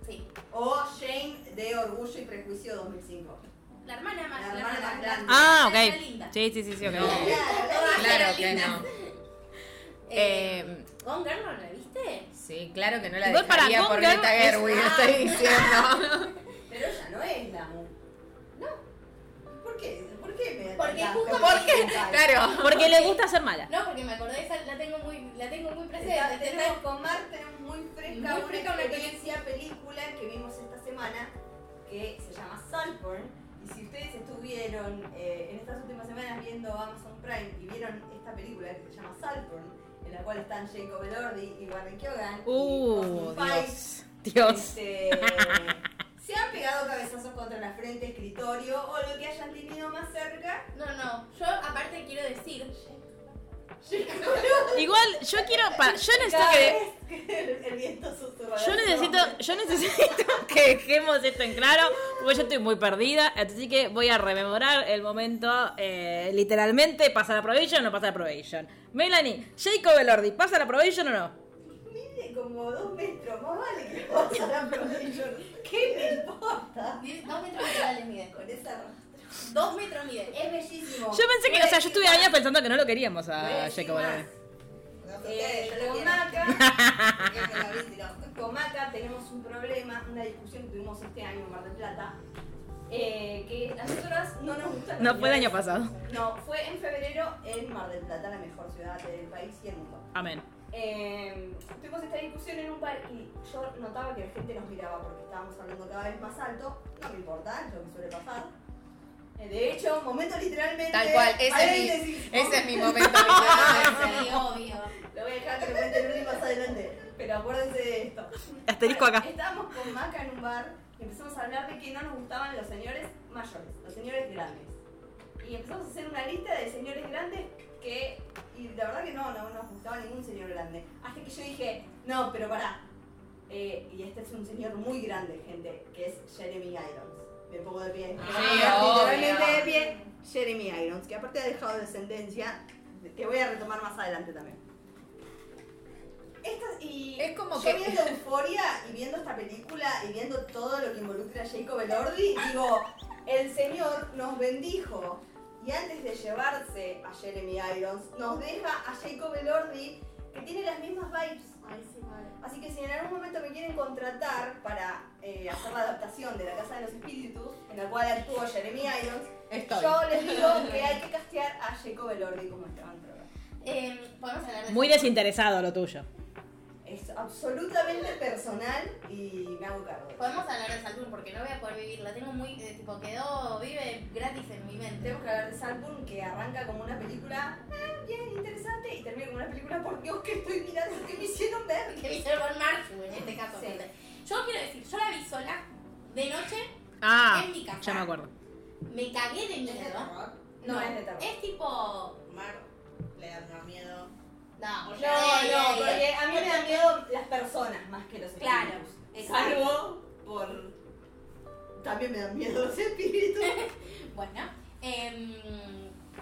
sí, O Shane de Orgullo y Prejuicio 2005. La hermana más, La hermana más grande. Ah, La ok. linda. Sí, sí, sí, sí, ok. No. Claro eran que no. Eh, Eh, Gone Girl, ¿no la viste? Sí, claro que no la Igual para dejaría por Gone Girl Greta es- Gerwig, Ah. estoy diciendo. Pero ella no es la mu. No. ¿Por qué? ¿Por qué me Porque justo- ¿Por qué? Gone? Claro. porque le gusta ser mala. No, porque me acordé, esa la tengo muy, la tengo muy presente. Está- Te tenemos está- con Mar, tenemos muy fresca Muy una fresca una experiencia película que vimos esta semana que se llama Saltburn. Y si ustedes estuvieron eh, en estas últimas semanas viendo Amazon Prime y vieron esta película que se llama Saltburn, en la cual están Jacob Elordi y Warren Keoghan Uh, y Pike, Dios. Dios. este, se han pegado cabezazos contra la frente, escritorio o lo que hayan tenido más cerca. No, no, yo aparte quiero decir, Igual, yo quiero. pa- yo necesito que. el, viento. Yo necesito, yo necesito que dejemos esto en claro, porque yo estoy muy perdida, así que voy a rememorar el momento, eh, literalmente, ¿pasa la probation o no pasa la probation? Melanie, Jacob Elordi, ¿pasa la probation o no? Mide como dos metros, más vale que pasa la prohibición. ¿Qué me importa? dos metros literales mide. Con esa. Dos metros mide. Es bellísimo. Yo pensé que, o sea, yo estuve años pensando que no lo queríamos a Jacob. Elordi. Eh, Yo lo con quiero. Maca, con Maca tenemos un problema, una discusión que tuvimos este año en Mar del Plata. eh, que a nosotras no nos gusta. No fue el año pasado. No, fue en febrero en Mar del Plata, la mejor ciudad del país y el mundo. Amén. Eh, tuvimos esta discusión en un bar y yo notaba que la gente nos miraba porque estábamos hablando cada vez más alto. No me importa, es lo que suele pasar. Eh, de hecho, momento literalmente. Tal cual, ese es mi, ese es mi momento. literalmente. Sí, obvio. Lo voy a dejar que lo cuente Luli más adelante. Pero acuérdense de esto. Asterisco acá. Estábamos con Maca en un bar y empezamos a hablar de que no nos gustaban los señores mayores, los señores grandes. Y empezamos a hacer una lista de señores grandes que. Y la verdad que no, no nos gustaba ningún señor grande. Hasta que yo dije, no, pero pará. Eh, y este es un señor muy grande, gente, que es Jeremy Irons. Me pongo de pie. Literalmente obvio. de pie, Jeremy Irons, que aparte ha dejado descendencia, que voy a retomar más adelante también. Y Es como yo que- viendo Euforia y viendo esta película y viendo todo lo que involucra a Jacob Elordi, digo, el señor nos bendijo y antes de llevarse a Jeremy Irons, nos deja a Jacob Elordi que tiene las mismas vibes. Así que si en algún momento me quieren contratar para eh, hacer la adaptación de La Casa de los Espíritus, en la cual actuó Jeremy Irons, Estoy. yo les digo que hay que castear a Jacob Elordi como Esteban. Eh, Podemos hablar de Muy desinteresado lo tuyo. Es absolutamente personal y me hago cargo. Podemos hablar de Saturn porque no voy a poder vivir. La tengo muy. eh, tipo, quedó. Vive gratis en mi mente. Tenemos que hablar de Saltburn que arranca como una película eh, bien interesante y termina como una película por Dios que estoy mirando que me hicieron ver. Que vi con Marshall en este caso. Sí. Yo quiero decir, yo la vi sola de noche Ah, en mi casa. ya me acuerdo. Me cagué de ¿Es de miedo. terror? No, es de terror. Es tipo. Mar, le da miedo. No, No, no, porque a mí me dan miedo las personas más que los Claro, espíritus. exacto. Salvo por. También me dan miedo los espíritus. Bueno, em,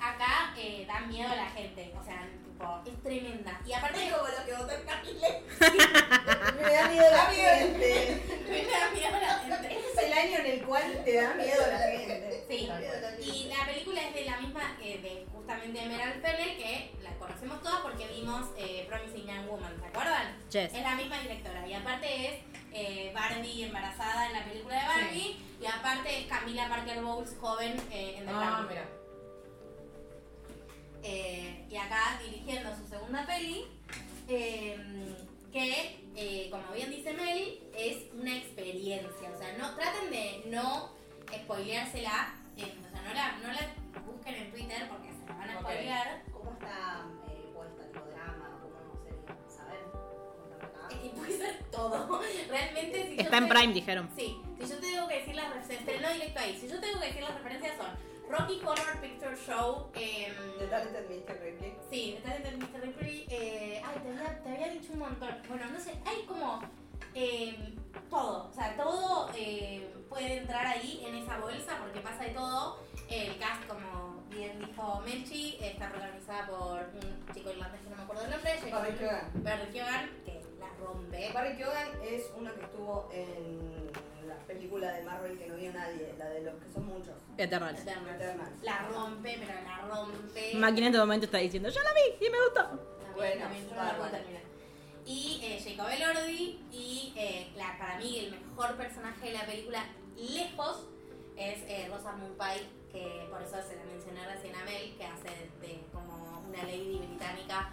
acá eh, da miedo a la gente. O sea, tipo, es tremenda. Y aparte, Es como lo que votó el Camille. Me da miedo la gente. me da miedo a la gente. Este es el año en el cual te da miedo la gente. Sí. Y la película es de la misma, eh, de justamente Emerald Fennel, que la conocemos todas porque vimos eh, Promising Young Woman, ¿se acuerdan? Yes. Es la misma directora. Y aparte es eh, Barbie embarazada en la película de Barbie. Y aparte es Camila Parker Bowles joven eh, en The Ah, mira. Eh, y acá dirigiendo su segunda peli, eh, que, eh, como bien dice Mel, es una experiencia. O sea, no traten de no spoileársela, eh, o sea, no la, no la busquen en Twitter porque se la van a Ok. spoilear. ¿Cómo está eh, puesta? ¿Tipo drama? ¿Cómo no sería? ¿Saben? ¿Cómo está puede ser todo. Realmente, si yo Está en te- Prime, dijeron. Sí, si yo tengo que decir las referencias, se estrenó directo ahí. Si yo tengo que decir las referencias son Rocky Horror Picture Show, eh, Talented Mr. Ripley. Sí, el Mr. Ripley. Eh, ay, te había, te había dicho un montón. Bueno, no sé, hay como eh, todo. O sea, todo eh, puede entrar ahí en esa bolsa porque pasa de todo. El cast, como bien dijo Melchi, está protagonizada por un chico irlandés que no me acuerdo el nombre. Barry Keoghan. Barry Keoghan, que la rompe. Barry Keoghan es uno que estuvo en la película de Marvel que no vio nadie, la de los que son muchos. Eternals. Eternals. Eternals. La rompe, pero la rompe. Máquina en este momento está diciendo, yo la vi y me gustó. También, Bueno, también, yo la. Y eh, Jacob Elordi y eh, la, para mí el mejor personaje de la película lejos es eh, Rosa Pike que por eso se la mencioné recién a Mel, que hace de como una lady británica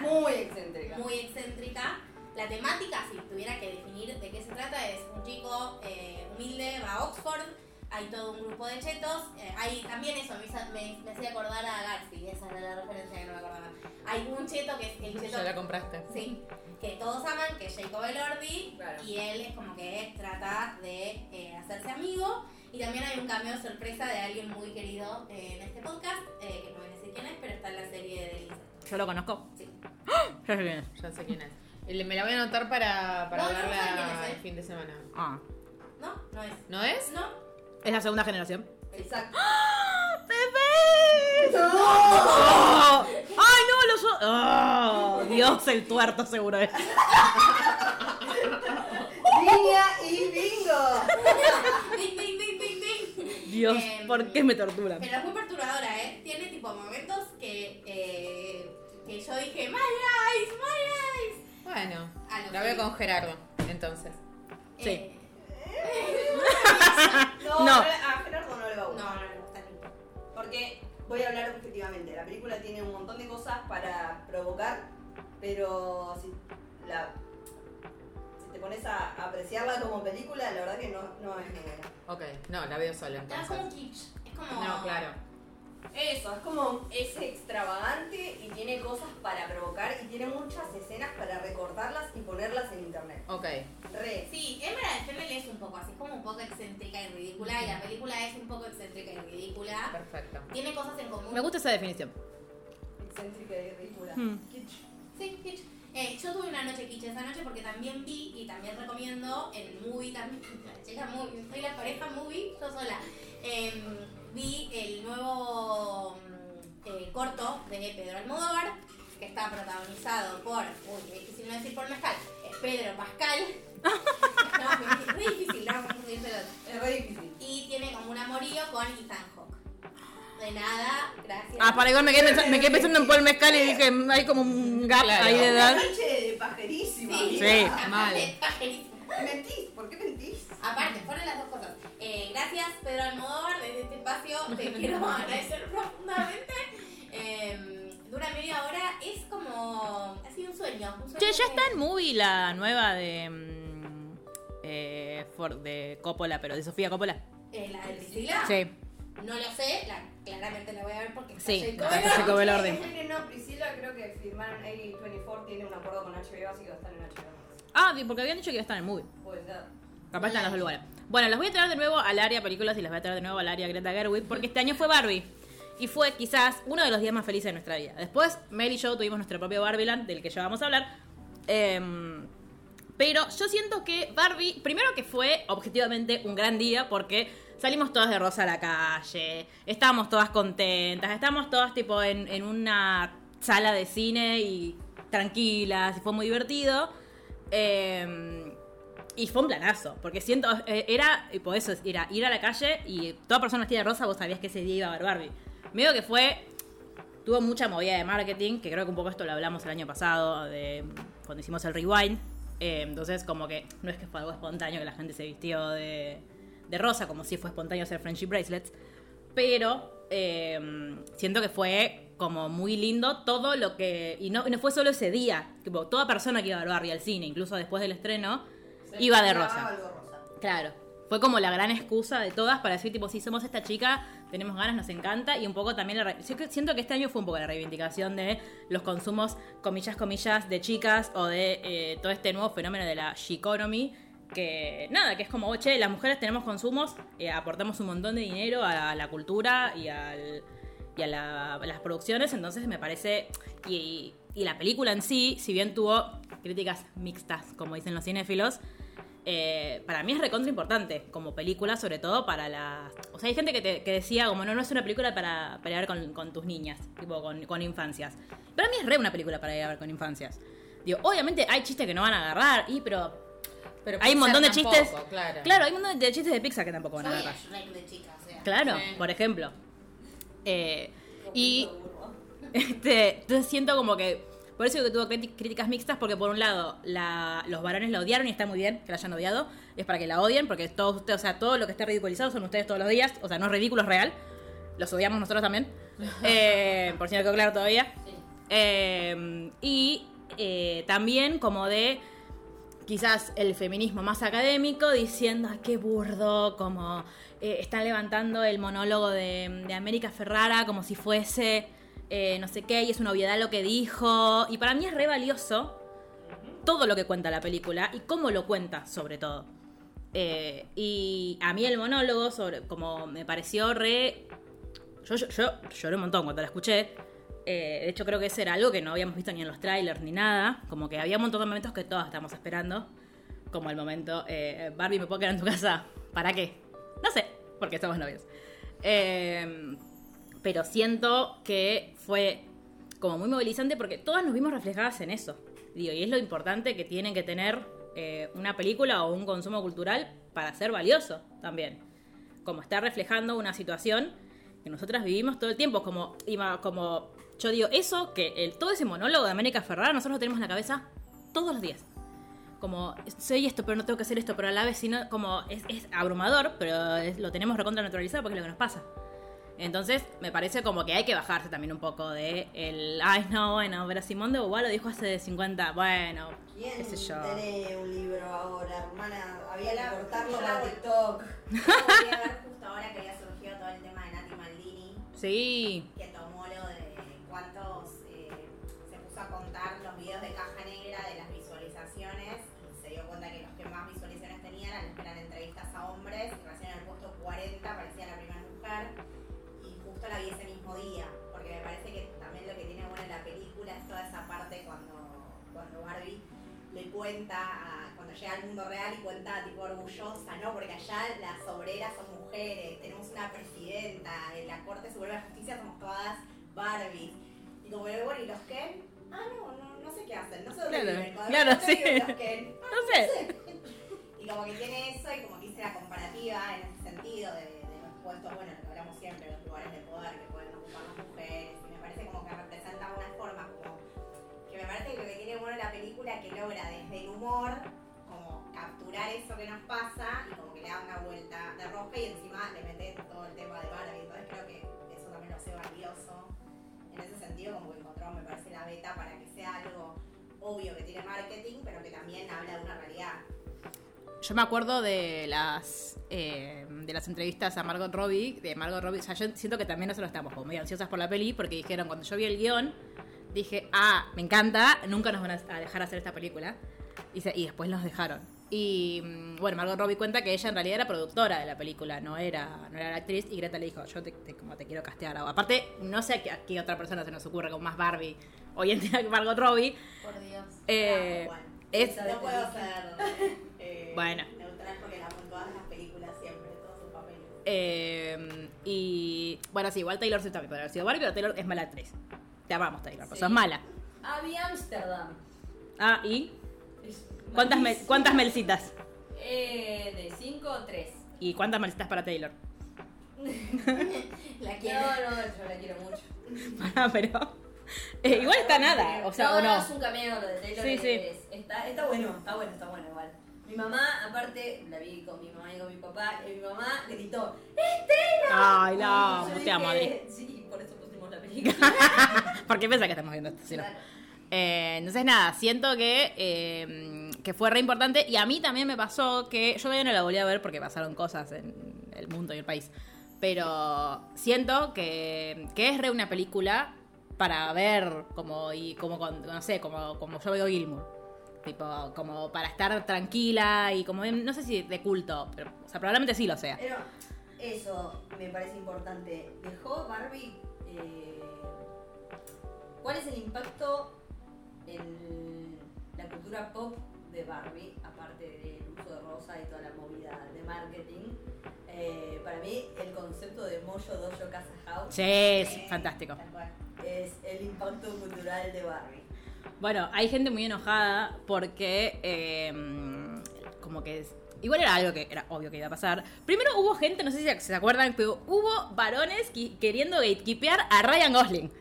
Muy excéntrica. muy excéntrica. La temática, si tuviera que definir de qué se trata, es un chico eh, humilde, va a Oxford, hay todo un grupo de chetos, eh, hay también eso, me, me, me hacía acordar a Gatsby, esa era la referencia que no me acordaba. Hay un cheto que es el cheto... Ya la compraste. Sí, que todos aman, que es Jacob Elordi, Claro. y él es como que trata de eh, hacerse amigo. Y también hay un cameo sorpresa de alguien muy querido eh, en este podcast, eh, que no voy a decir quién es, pero está en la serie de Lisa. Yo lo conozco. Sí. Ya sé quién es. Ya sé quién es. Y Me la voy a anotar para, para No, verla ¿saben quién es, eh? el fin de semana. Ah. ¿No? No es. ¿No es? ¿No? Es la segunda generación. Exacto. ¡Bebé! ¡No! ¡Ay, no! Los ¡Oh! Dios, el tuerto seguro es. Línea y bingo. ¡Ding, ding, ding, ding, ding! Dios, Em, ¿por qué me torturan? Pero es muy perturbadora, ¿eh? Tiene tipo momentos que, eh, que yo dije, ¡My eyes! ¡My eyes! Bueno, lo la veo con Gerardo, entonces. Sí. Eh, No, No. no. a Gerardo no le va a no, gustar. no le gusta ni. Porque voy a hablar objetivamente. La película tiene un montón de cosas para provocar, pero si, la, si te pones a apreciarla como película, la verdad que no, no es muy buena. Ok, no, la veo sola Es como kitsch. Es como. No, claro. Eso, es como, es extravagante y tiene cosas para provocar y tiene muchas escenas para recortarlas y ponerlas en internet. Ok, Re. Sí, Emerald Fennel es un poco así, es como un poco excéntrica y ridícula. Y la película es un poco excéntrica y ridícula. perfecto. Tiene cosas en común. Me gusta esa definición. Excéntrica y ridícula. Hmm. Kitsch. Sí, kitsch. Eh, yo tuve una noche kitsch esa noche porque también vi y también recomiendo el movie también. La chica movie, soy la pareja movie, yo sola. Em, vi el nuevo mm, eh, corto de Pedro Almodóvar que está protagonizado por. Uy, qué difícil no decir por Mezcal. Es Pedro Pascal. no, es re difícil, no. Es re difícil. Y tiene como un amorío con Ethan Hawke. De nada, gracias. Ah, para igual me quedé, pensando, me quedé pensando en Paul Mezcal y dije, "Mm, hay como un gap Claro. ahí de edad. Una noche de pajerísima. Sí, mal. Mentís, ¿por qué mentís? Aparte, fueron las dos cosas. Eh, gracias, Pedro Almodóvar, desde este espacio te quiero agradecer profundamente. Eh, dura media hora, es como. Ha sido un sueño. Un sueño Che, ya está en movie la nueva de. mm, eh, Ford, de Coppola, pero de Sofía Coppola. Eh, ¿La de Priscila? Sí. No lo sé, la, claramente la voy a ver porque está Sí, Jacob. Es que no, Priscila creo que firmaron A24, tiene un acuerdo con HBO, así que va a estar en HBO. Ah, porque habían dicho que iba a estar en el movie. Puede ser. Capaz están en los dos lugares. Bueno, los voy a traer de nuevo al área películas y las voy a traer de nuevo al área Greta Gerwig porque este año fue Barbie. Y fue quizás uno de los días más felices de nuestra vida. Después, Mel y yo tuvimos nuestro propio Barbieland, del que ya vamos a hablar. Em, pero yo siento que Barbie, primero que fue objetivamente un gran día porque salimos todas de rosa a la calle, estábamos todas contentas, estábamos todas tipo en, en una sala de cine y tranquilas, y fue muy divertido. Em, y fue un planazo, porque siento, eh, era, y por eso era ir a la calle y toda persona vestida de rosa, vos sabías que ese día iba a ver Barbie. Medio que fue, tuvo mucha movida de marketing, que creo que un poco esto lo hablamos el año pasado, de cuando hicimos el rewind. Eh, entonces, como que no es que fue algo espontáneo que la gente se vistió de, de rosa, como si fue espontáneo hacer friendship bracelets. Pero eh, siento que fue como muy lindo todo lo que. Y no, y no fue solo ese día. Tipo, toda persona que iba a ver Barbie al cine, incluso después del estreno, iba de rosa. algo rosa. Claro. Fue como la gran excusa de todas para decir, tipo, si somos esta chica, tenemos ganas, nos encanta. Y un poco también la. yo siento que este año fue un poco la reivindicación de los consumos, comillas, comillas, de chicas o de eh, todo este nuevo fenómeno de la economy Que nada, que es como, che, las mujeres tenemos consumos, eh, aportamos un montón de dinero a la cultura y al y a, la- a las producciones, entonces me parece, y, y la película en sí, si bien tuvo críticas mixtas, como dicen los cinéfilos, eh, para mí es recontra importante como película, sobre todo para las... O sea, hay gente que, te- que decía como, no, no es una película para, para ir a ver con, con tus niñas, tipo con, con infancias. Para mí es re una película para ir a ver con infancias. Digo, obviamente hay chistes que no van a agarrar, y pero... Pero hay un montón de tampoco, chistes... claro. claro, hay un montón de chistes de Pixar que tampoco van a Soy agarrar. De chica, o sea. Claro, Sí. por ejemplo. Eh, y este, entonces siento como que. Por eso digo que tuvo críticas mixtas, porque por un lado la- los varones la odiaron y está muy bien que la hayan odiado. Es para que la odien, porque todos ustedes, o sea, todo lo que esté ridiculizado son ustedes todos los días. O sea, no es ridículo, es real. Los odiamos nosotros también. Eh, por si no quedó claro todavía. Eh, y eh, también como de quizás el feminismo más académico diciendo, "Ay, qué burdo, como eh, están levantando el monólogo de, América Ferrara como si fuese eh, no sé qué, y es una obviedad lo que dijo. Y para mí es re valioso todo lo que cuenta la película y cómo lo cuenta, sobre todo. Eh, y a mí el monólogo, sobre, como me pareció re... Yo lloré un montón cuando la escuché. Eh, de hecho, creo que ese era algo que no habíamos visto ni en los trailers ni nada. Como que había un montón de momentos que todos estábamos esperando. Como el momento, eh, Barbie, ¿me puedo quedar en tu casa? ¿Para qué? No sé, porque somos novios. Eh, pero siento que fue como muy movilizante porque todas nos vimos reflejadas en eso. Y es lo importante que tiene que tener eh, una película o un consumo cultural para ser valioso también. Como está reflejando una situación que nosotras vivimos todo el tiempo. Como, como yo digo, eso, que el, todo ese monólogo de América Ferrara, nosotros lo tenemos en la cabeza todos los días. Como, soy esto, pero no tengo que hacer esto, pero a la vez, sino, como, es, es abrumador, pero es- lo tenemos recontra naturalizado porque es lo que nos pasa. Entonces, me parece como que hay que bajarse también un poco de el, ay, no, bueno, pero Simón de Beauvoir lo dijo hace 50, bueno, ¿Quién qué sé yo. tiene un libro ahora, hermana? Había La- que cortarlo para la- TikTok. Yo volví a ver justo ahora que había surgido todo el tema de Nati Maldini, Sí, que los videos de caja negra de las visualizaciones y se dio cuenta que los que más visualizaciones tenían eran los que entrevistas a hombres y recién en el puesto 40 aparecía la primera mujer y justo la vi ese mismo día porque me parece que también lo que tiene bueno la película es toda esa parte cuando, cuando Barbie le cuenta cuando llega al mundo real y cuenta tipo orgullosa, ¿no? Porque allá las obreras son mujeres, tenemos una presidenta, en la Corte Suprema de Justicia somos todas Barbies. Y como bueno, ¿y los Ken? Ah, no, no, no sé qué hacen, no sé dónde Claro, viven. Cuando claro, ¿dónde sí. viven los Ken? Ah, no sé. y como que tiene eso y como que hice la comparativa en ese sentido de, de los puestos, bueno, lo que hablamos siempre, los lugares de poder que pueden ocupar las mujeres. Y me parece como que representa una forma como que me parece que lo que tiene bueno la película que logra desde el humor como capturar eso que nos pasa y como que le da una vuelta de rosca y encima le mete todo el tema de Barbie. Entonces creo que eso también lo hace valioso. En ese sentido como que encontramos me parece la beta para que sea algo obvio que tiene marketing, pero que también habla de una realidad. Yo me acuerdo de las eh, de las entrevistas a Margot Robbie, de Margot Robbie, o sea, yo siento que también nosotros estamos como medio ansiosas por la peli, porque dijeron, cuando yo vi el guion, dije, ah, me encanta, nunca nos van a dejar hacer esta película. Y, se- y después nos dejaron. Y mm, bueno, Margot Robbie cuenta que ella en realidad era productora de la película, no era, no era la actriz. Y Greta le dijo, yo te, te- como te quiero castear. Aparte, no sé a qué, a qué otra persona se nos ocurre con más Barbie hoy en día que Margot Robbie. Por Dios. Eh, Bueno, es, no puedo ser eh, Bueno. neutral porque la todas las películas siempre, todos sus papeles. eh, y bueno, sí, igual Taylor Swift también podría haber sido Barbie, pero Taylor es mala actriz. Te amamos, Taylor, pero Sí. sos mala. Abby Amsterdam. Ah, ¿y? Es ¿Cuántas, mel- malísima. ¿Cuántas melcitas? Eh, de 5 3. ¿Y cuántas melcitas para Taylor? La quiero. No, no, yo la quiero mucho. Ah, pero. eh, igual está nada, o sea, no, o no. es un cameo lo de Taylor. Sí, sí. es- Está, está bueno, está bueno, está bueno igual. Mi mamá, aparte, la vi con mi mamá y con mi papá, y mi mamá gritó, Ay, Yo no, dije, te amo, Adri. Sí, por eso pusimos la película. ¿Por qué piensas que estamos viendo esto? Si no? Claro. Eh, entonces, nada, siento que, eh, que fue re importante. Y a mí también me pasó que yo todavía no la volví a ver porque pasaron cosas en el mundo y el país. Pero siento que, que es re una película para ver como, y como no sé, como, como yo veo Gilmour. Tipo, como para estar tranquila y como, no sé si de culto, pero, o sea, probablemente sí lo sea. Pero eso me parece importante. ¿Dejó Barbie? eh, ¿Cuál es el impacto en la cultura pop de Barbie, aparte del uso de rosa y toda la movida de marketing? Eh, para mí, el concepto de Mojo Dojo Casa House Sí, es fantástico. tal cual, es el impacto cultural de Barbie. Bueno, hay gente muy enojada porque eh, como que es- igual era algo que era obvio que iba a pasar. Primero hubo gente, no sé si se acuerdan, pero hubo varones queriendo gatekeepear a Ryan Gosling.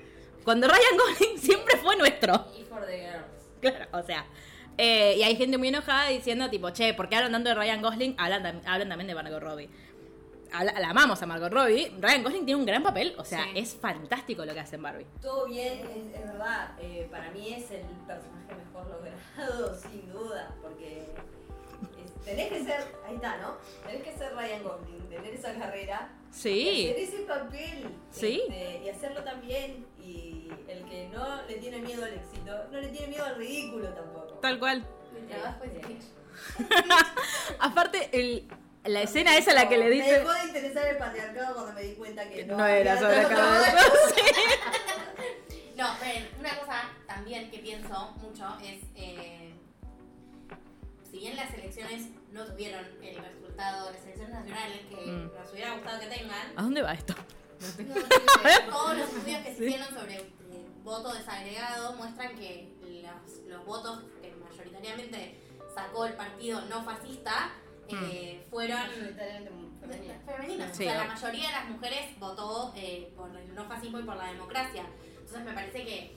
Cuando Ryan Gosling siempre fue nuestro. Y for the girls. Claro, o sea. eh, y hay gente muy enojada diciendo tipo, che, ¿por qué hablan tanto de Ryan Gosling? Hablan, hablan también de Margot Robbie. Habla- la amamos a Margot Robbie. Ryan Gosling tiene un gran papel. O sea, Sí. es fantástico lo que hace en Barbie. Todo bien, es, es verdad. eh, para mí es el personaje mejor logrado, sin duda. Porque es- tenés que ser, ahí está, ¿no? Tenés que ser Ryan Gosling, tener esa carrera. Sí. hacer ese papel. Sí. este, y hacerlo también. Y el que no le tiene miedo al éxito, no le tiene miedo al ridículo tampoco. Tal cual. Mi trabajo es Este, Aparte, el, la escena esa la que le Me dice... dejó de interesar el patriarcado cuando me di cuenta que no, No era sobre tanto- No, pero una cosa también que pienso mucho es, eh, si bien las elecciones no tuvieron el resultado, las elecciones nacionales que Mm. nos hubiera gustado que tengan, ¿A dónde va esto? todos los estudios que se hicieron sobre eh, voto desagregado muestran que los, los votos que mayoritariamente sacó el partido no fascista eh, fueron Mayoritariamente femenina. femeninos. Sí, o sea, la mayoría de las mujeres votó eh, por el no fascismo y por la democracia. Entonces me parece que,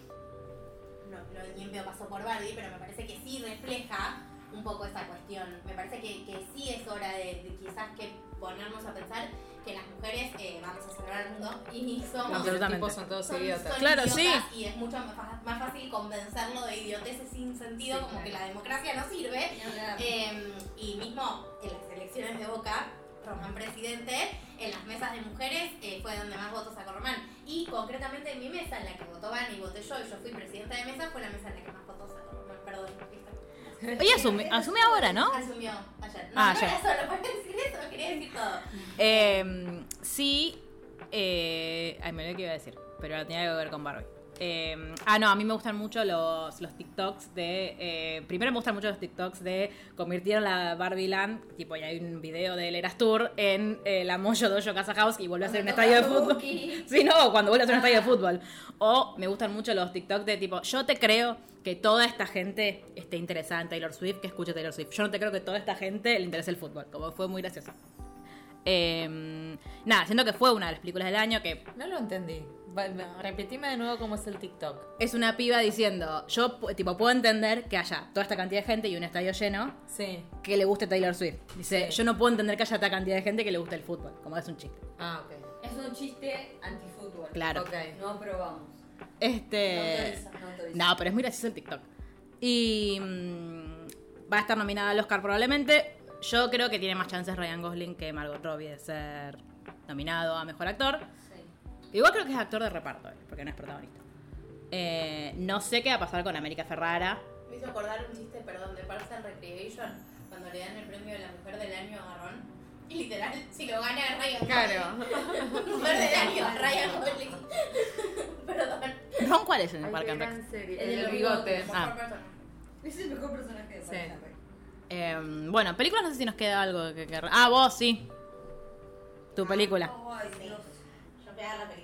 no, en pedo pasó por Barbie, pero me parece que sí refleja un poco esa cuestión. Me parece que, que sí es hora de, de quizás que ponernos a pensar que las mujeres eh, vamos a salvar al mundo y somos... Absolutamente. Los tipos son todos son- idiotas. son Claro, idiotas Y es mucho más, fácil convencerlo de idioteces sin sentido, Sí, como claro. que la democracia no sirve. Eh, y mismo en las elecciones de Boca, Román presidente, en las mesas de mujeres eh, fue donde más votos sacó Román. Y concretamente en mi mesa, en la que votó Van y voté yo, y yo fui presidenta de mesa, fue la mesa en la que más votos sacó Román. Perdón. Ella asume, asume ahora, ¿no? Asumió ayer. No, Ah, no ayer. era solo para decir eso, quería decir todo. Eh, sí. Eh, ay, me olvidé qué iba a decir. Pero tenía que ver con Barbie. Eh, ah, no, a mí me gustan mucho los, los TikToks de. eh, primero me gustan mucho los TikToks de convirtieron la Barbie Land. Tipo, ya hay un video del Eras Tour en eh, la Mojo Dojo Casa House y volvió a ser un estadio de fútbol. Sí, no, cuando vuelve a ser un estadio de fútbol. O me gustan mucho los TikToks de tipo, yo te creo que toda esta gente esté interesada en Taylor Swift, que escuche Taylor Swift. Yo no te creo que toda esta gente le interese el fútbol. Como fue muy gracioso. Eh, nada, siento que fue una de las películas del año que No lo entendí. Repetime de nuevo cómo es el TikTok. es una piba diciendo, yo tipo puedo entender que haya toda esta cantidad de gente y un estadio lleno Sí. que le guste Taylor Swift. Dice, Sí. yo no puedo entender que haya esta cantidad de gente que le guste el fútbol, como es un chiste. Ah, ok. Es un chiste antifútbol. Claro. Ok. No aprobamos. Este. No autoriza, no autoriza. No, pero es muy gracioso el TikTok. Y mm, va a estar nominada al Oscar probablemente. Yo creo que tiene más chances Ryan Gosling que Margot Robbie de ser nominado a Mejor Actor. Sí. Igual creo que es actor de reparto, eh, porque no es protagonista. Eh, no sé qué va a pasar con América Ferrara. Me hizo acordar un chiste, perdón, de Parks and Recreation, cuando cuando le dan el premio a la mujer del año a Ron. Y literal, si lo gana Ryan Claro. Mujer del año a Ryan Gosling. Perdón. ¿Ron cuál es en el Ay, qué and Rec? El El bigote. Ah. Es el mejor personaje de Sí. Parks and Rec. Eh, bueno, películas no sé si nos queda algo que... que- Ah, vos sí. Tu película. Ay, Sí. Dios. Yo a la película de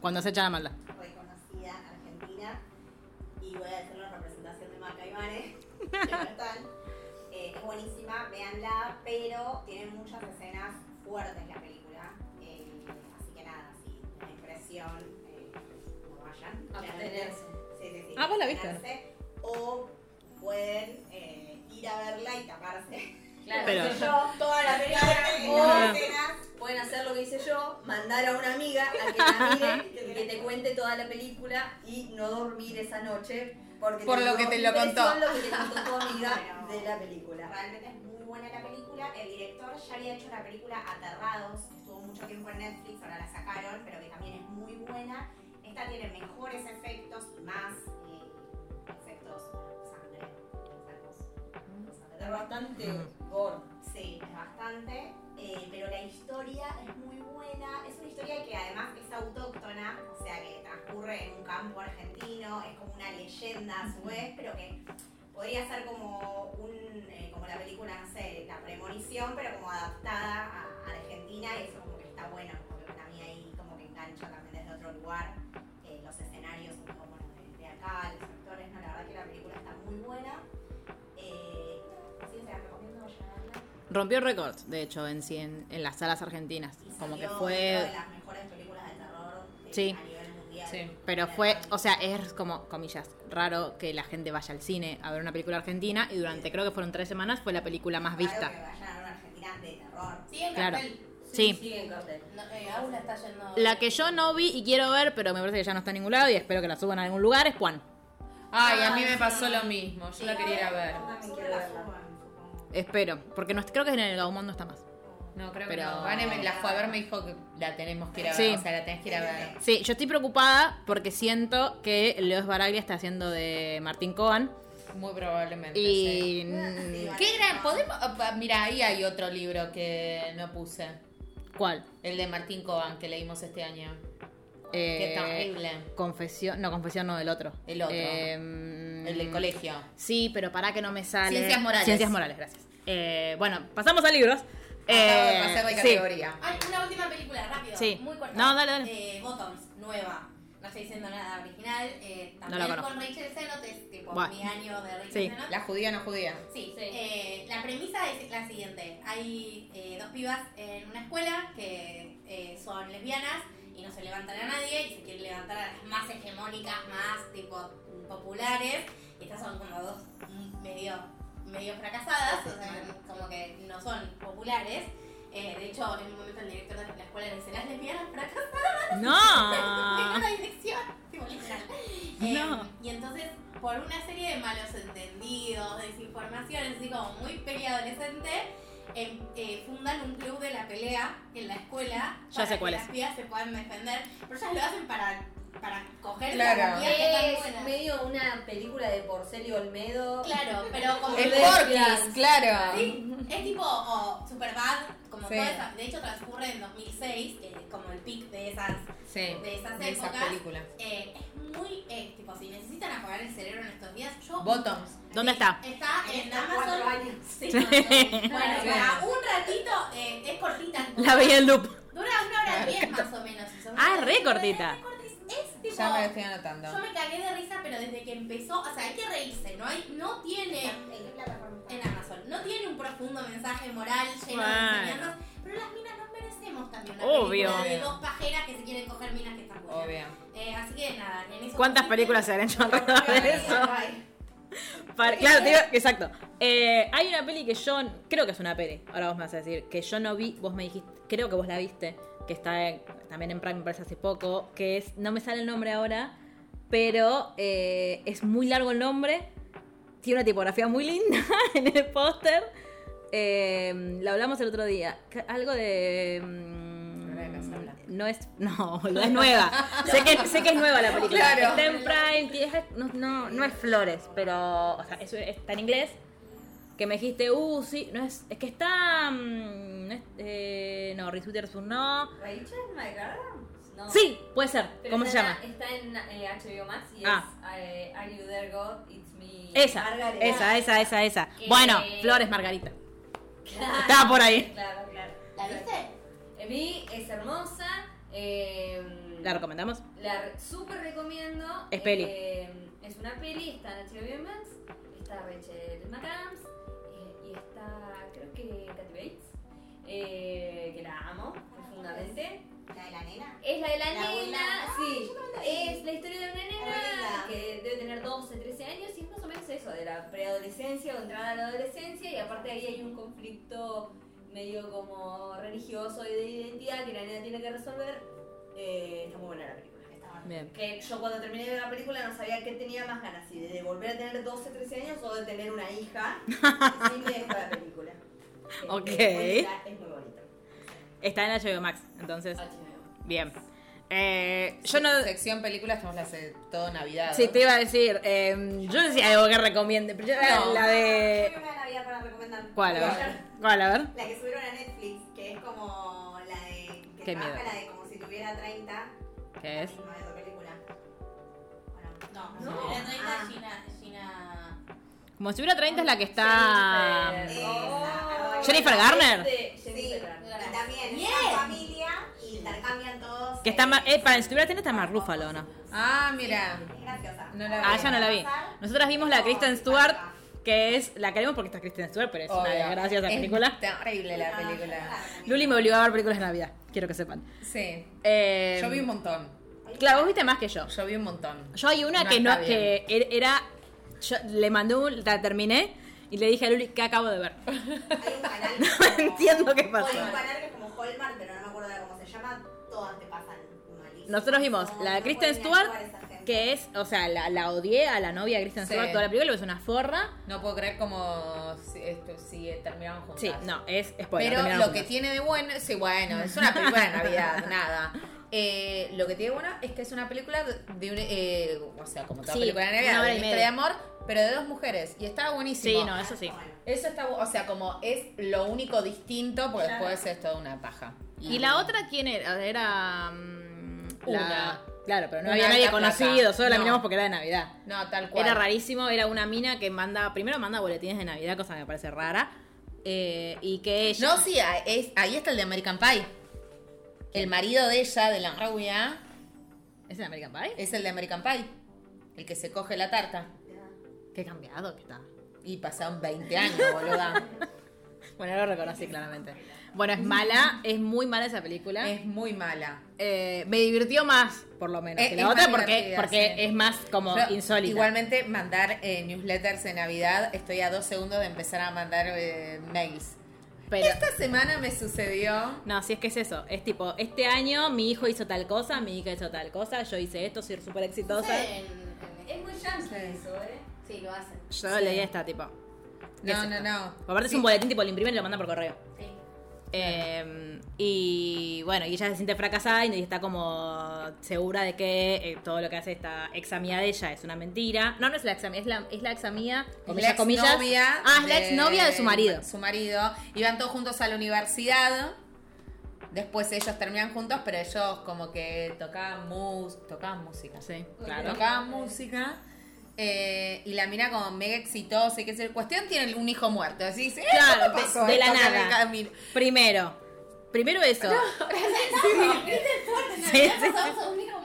Cuando se echa la maldad. reconocida argentina y voy a hacer la representación de Maca y Mare, que no están. Eh, es buenísima, véanla, pero tiene muchas escenas fuertes la película. eh, así que nada, si la impresión, eh, no vayan. Abstenerse. Sí, sí, sí. Ah, ¿vos la viste? O pueden eh, ir a verla y taparse. Claro, Pero- hice yo Toda la película en O- las pueden hacer lo que hice yo, mandar a una amiga a que la mire, que te cuente toda la película y no dormir esa noche porque Por lo que te lo contó. lo que te contó tu amiga Bueno. de la película. Realmente es muy buena la película. El director ya había hecho la película Aterrados, estuvo mucho tiempo en Netflix, ahora la sacaron, pero que también es muy buena. Esta tiene mejores efectos y más eh, efectos. Es bastante gore. Sí, es bastante, eh, pero la historia es muy buena. Es una historia que además es autóctona, o sea que transcurre en un campo argentino, es como una leyenda a su vez, pero que podría ser como un, eh, como la película, no sé, La Premonición, pero como adaptada a, a Argentina y eso como que está bueno, como que para mí ahí como que engancha también desde otro lugar. Eh, los escenarios son como bueno, de, de acá, los actores, no, la verdad que la película está muy buena. Rompió récords, de hecho, en, sí, en, en las salas argentinas. Y Como que fue... dentro de las mejores películas de terror eh, Sí. a nivel mundial. Sí. Pero fue, o sea, es como, comillas, raro que la gente vaya al cine a ver una película argentina y durante creo que fueron tres semanas fue la película más vista. que vayan a ver una Argentina de terror. Sí, en Claro. cartel. Sí. Sigue en cartel. No, eh, está yendo. La que yo no vi y quiero ver, pero me parece que ya no está en ningún lado y espero que la suban a algún lugar, es Juan. Ay, a mí Ay, me pasó lo mismo. Yo la quería ver. Espero, porque no, creo que en el Gaumont no está más. No, creo Pero- que no. Vane me la fue a ver, me dijo que la tenemos que ir a ver. Sí. O sea, la tenés que ir a ver. Sí, yo estoy preocupada porque siento que Leo Baraglia está haciendo de Martín Cohen Muy probablemente. y... sí. Qué gran. Podemos. Mira, ahí hay otro libro que no puse. ¿Cuál? El de Martín Coban que leímos este año. Eh, Qué terrible. Confesión, no, confesión no, el otro. El otro. Eh, El del colegio. Sí, pero para que no me sale. Ciencias morales. Ciencias morales, gracias. Eh, bueno, pasamos a libros. Acabo Eh, de pasar de sí. categoría. Ay, una última película, rápido. Sí. Muy corta. No, dale, dale. Eh, Bottoms, nueva. No estoy diciendo nada original. Eh, No la también conozco. con Rachel Sennott, es tipo Bueno. mi año de Rachel Sí. Sennott. La judía no judía. Sí, eh, la premisa es la siguiente. Hay eh, dos pibas en una escuela que eh, son lesbianas y no se levantan a nadie y se quieren levantar a las más hegemónicas, más tipo populares. Y estas son como dos medio, medio fracasadas, o sea, como que no son populares. Eh, de hecho, en un momento el director de la escuela le dice, las lesbianas fracasadas en No. una dirección, literal. No. Eh, y entonces, por una serie de malos entendidos, desinformaciones, así como muy peleadolescente, eh, eh, fundan un club de la pelea en la escuela Ya para sé que cuál las pibas se puedan defender. Pero ellas lo hacen para, para coger Claro. que Es medio una película de Porcel y Olmedo. Claro, pero como de- Porky's, claro. Sí, es tipo o Superbad, como Sí. toda esa- de hecho transcurre en 2006, que es como el pic de esas, Sí. de esas De esas épocas. películas. Eh, es muy, eh, tipo, si necesitan apagar el cerebro en estos días, yo... Bottoms. ¿Dónde está? Está en Amazon. bueno, Sí. para un ratito, eh, es cortita. La vi en loop. Dura una hora diez más o menos. Ah, re cortita. Es, tipo... Ya me lo estoy anotando. Yo me cagué de risa, pero desde que empezó, o sea, hay que reírse, ¿no? Hay, no tiene... ¿En Amazon. No tiene un profundo mensaje moral lleno de enseñanzas, pero las minas nos merecemos también una Obvio. película de dos pajeras que se quieren coger minas que están buenas. Obvio. Eh, así que nada, en eso ¿Cuántas consiste. películas se han hecho alrededor de eso? Ay, Para- claro, te digo- exacto. Eh, hay una peli que yo, creo que es una peli, ahora vos me vas a decir, que yo no vi, vos me dijiste, creo que vos la viste, que está en- también en Prime, me parece hace poco, que es, no me sale el nombre ahora, pero eh, es muy largo el nombre, tiene una tipografía muy linda en el póster, eh, lo hablamos el otro día, algo de... mm. No es, no, boluda, es nueva. sé, que, sé que es nueva la película. Claro. Está en Prime, no, no, no es Flores, pero o sea, es- está en inglés. que me dijiste, uh, sí, no es, es que está, mm, eh, no, Reese Witherspoon no. ¿Rachel? No. Sí, puede ser, Pero ¿cómo se llama? Está en eh, HBO Max y Ah. es eh, Are You There God? It's Me. Esa, Margaret. esa, esa, esa, esa. Que- Bueno, Flores Margarita. Claro. Estaba por ahí. Claro, claro. ¿La viste? Eh, Vi, es hermosa. eh, ¿La recomendamos? La súper recomiendo. Es peli. Eh, es una peli, está en HBO Max. Está Rachel McAdams. eh, y está, creo que Kathy Bates. Eh, que la amo profundamente. ¿La de la nena? Es la de la, La nena, abuela. Ah, sí. Es la historia de una nena que debe tener 12, 13 años y es más o menos eso, de la preadolescencia o entrada a la adolescencia y aparte ahí hay un conflicto medio como religioso y de identidad que la nena tiene que resolver. Eh, está muy buena la película. Bien. Que yo cuando terminé de ver la película no sabía qué tenía más ganas, si de volver a tener 12, 13 años o de tener una hija. sí me dejó la película. Ok. Es, es muy bonita. Está en HBO Max, entonces, HBO. bien. Eh, yo no... Sección película estamos la hace todo Navidad. Sí, te iba a decir, eh, yo decía algo que recomiende, pero yo era No. la de... una de Navidad para recomendar. ¿Cuál? A ver. ¿Cuál? A ver. La que subieron a Netflix, que es como la de. que Qué trabaja miedo. la de como si tuviera 30. ¿Qué es? No película. Bueno, No, No. no. La Ah. Gina, Gina... Como si hubiera 30 es la que está... Jennifer. Jennifer Garner. Este, Sí, Jennifer y Garner. también Bien. es una familia y intercambian todos. Que está más... Eh, para, si tuviera 30 está más Rúfalo, ¿no? Ah, mira. Es graciosa. No la Ah, vi. ya no la vi. Nosotras vimos la de Kristen Stewart, que es... La queremos porque está Kristen Stewart, pero es una Obvio. desgracia esa Es película. terrible la película. Luli me obligó a ver películas de Navidad, quiero que sepan. Sí. Eh, Yo vi un montón. Claro, vos viste más que yo. Yo vi un montón. Yo hay una No que no, está que er- era. Yo le mandé un. La terminé y le dije a Luli que acabo de ver. Hay un canal. No entiendo qué pasó. Hay un canal que es como Hallmark, pero no me acuerdo de cómo se llama. Todas te pasan malísimo. Nosotros vimos No, la de Kristen Stewart, que es, o sea, la, la odié a la novia de Kristen Sí. Stewart toda la película, es una forra. No puedo creer cómo si, esto, si terminaron juntas. Sí, no, es spoiler. Pero lo que tiene de bueno, sí, bueno, es una película de Navidad, nada. Eh, lo que tiene de bueno es que es una película de un, eh, o sea, como toda Sí, película de una Navidad, hora y una historia de amor, pero de dos mujeres. Y estaba buenísimo. Sí, no, eso sí. Eso está, o sea, como es lo único distinto, porque después es toda una paja. ¿Y la otra quién era? Era. mm, la- Una. Claro, pero no había nadie conocido, solo la miramos porque era de Navidad. No, tal cual. Era rarísimo, era una mina que manda, primero manda boletines de Navidad, cosa que me parece rara. eh, y que ella. No, sí, es- ahí está el de American Pie. El marido de ella, de la rubia, ¿Es en American Pie? es el de American Pie. El que se coge la tarta. Qué cambiado que está. Y pasaron 20 años, boluda. Bueno, lo reconocí claramente. Bueno, es mala, es muy mala esa película. es muy mala. Eh, me divirtió más, por lo menos, Es- que la otra porque, porque sí. es más como Yo, insólita. Igualmente, mandar eh, newsletters de Navidad, estoy a dos segundos de empezar a mandar eh, mails. Pero, Esta semana me sucedió. no, si es que es eso. Es tipo, este año mi hijo hizo tal cosa, mi hija hizo tal cosa, yo hice esto, soy súper exitosa. Sí, Es muy yankee eso, ¿eh? Sí, lo hacen. Yo leí esta, tipo. ¿qué No, es no, esto? no. Aparte es un boletín, tipo, lo imprimen y lo mandan por correo. Sí. Eh, y bueno, y ella se siente fracasada y está como segura de que eh, todo lo que hace esta ex amiga de ella es una mentira. No, no es la ex amiga, es la, es la ex amiga, comillas, la comillas. exnovia Ah, es la exnovia de su marido. Su marido. Iban todos juntos a la universidad. Después ellos terminan juntos, pero ellos como que tocaban, mus tocaban música. Sí, claro. Tocaban música. Eh, y la mina como mega exitosa y que es cuestión tiene un hijo muerto. Así dice, "Eh, Claro, ¿cómo de- pasó de la nada. camino?". Primero, primero eso. Sí, sí, sí. Un hijo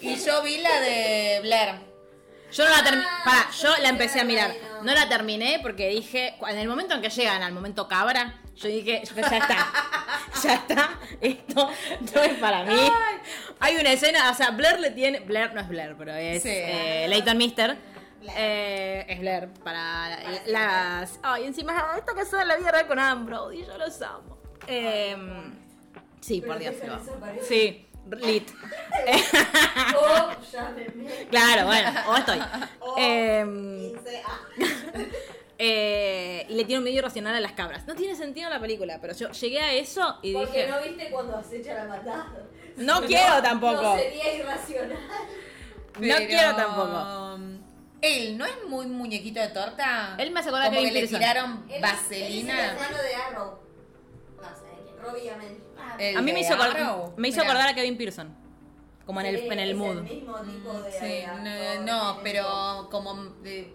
y yo vi la de Blair. Yo no la terminé. Ah, Para, yo la empecé a mirar. no. La terminé porque dije, en el momento en que llegan al momento cabra, yo dije, ya está. Ya está. Esto no es para mí. Hay una escena, o sea, Blair le tiene. Blair no es Blair, pero es Sí. eh, Leighton Mister. Eh, es Blair para las. Ay, encima, esta que en la vida real con Adam Brody, yo los amo. Eh, sí, por Dios. Sí, lit. Oh, llámenme. Claro, bueno, o estoy. O Em, 15, ah. Eh, y le tiene un medio irracional a las cabras. No tiene sentido la película, pero yo llegué a eso y Porque dije, no viste cuando acecha la maldad. no quiero tampoco. No sería irracional. No quiero tampoco. Él no es muy muñequito de torta. Él me hace acordar a Como que Kevin le Pearson. tiraron Él vaselina. Él es el de Arrow. No sé. Robbie. Ah, A mí me hizo, acor- Arrow. me hizo Mirá. acordar a Kevin Pearson. Como en el, Sí, en el mood. el mismo tipo de Sí, no, no, pero como de-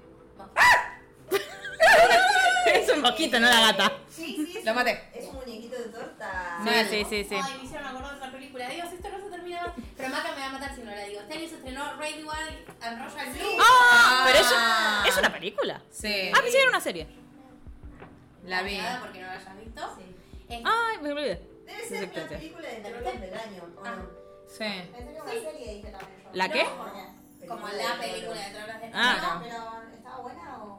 es un poquito, no la gata. Sí, sí, Lo maté. Es un muñequito de torta. Sí, sí, sí, sí. Ay, me hicieron acordar de otra película. Dios, esto no se termina más. Pero Maca me va a matar si no la digo. Este año se estrenó Ready Wild and Royal Blue. ¡Ah! Pero Ah. eso es una película. Sí, Ah, pensé que era una serie. la vi. Nada porque no la hayas visto. Sí. Es- Ay, me olvidé. Debe ser una película de del año, ¿o Ah. no? Sí. Pensé que era una serie, dije también yo. ¿La qué? como la película de Tronos de Ah, No, no. Pero, ¿estaba buena o...?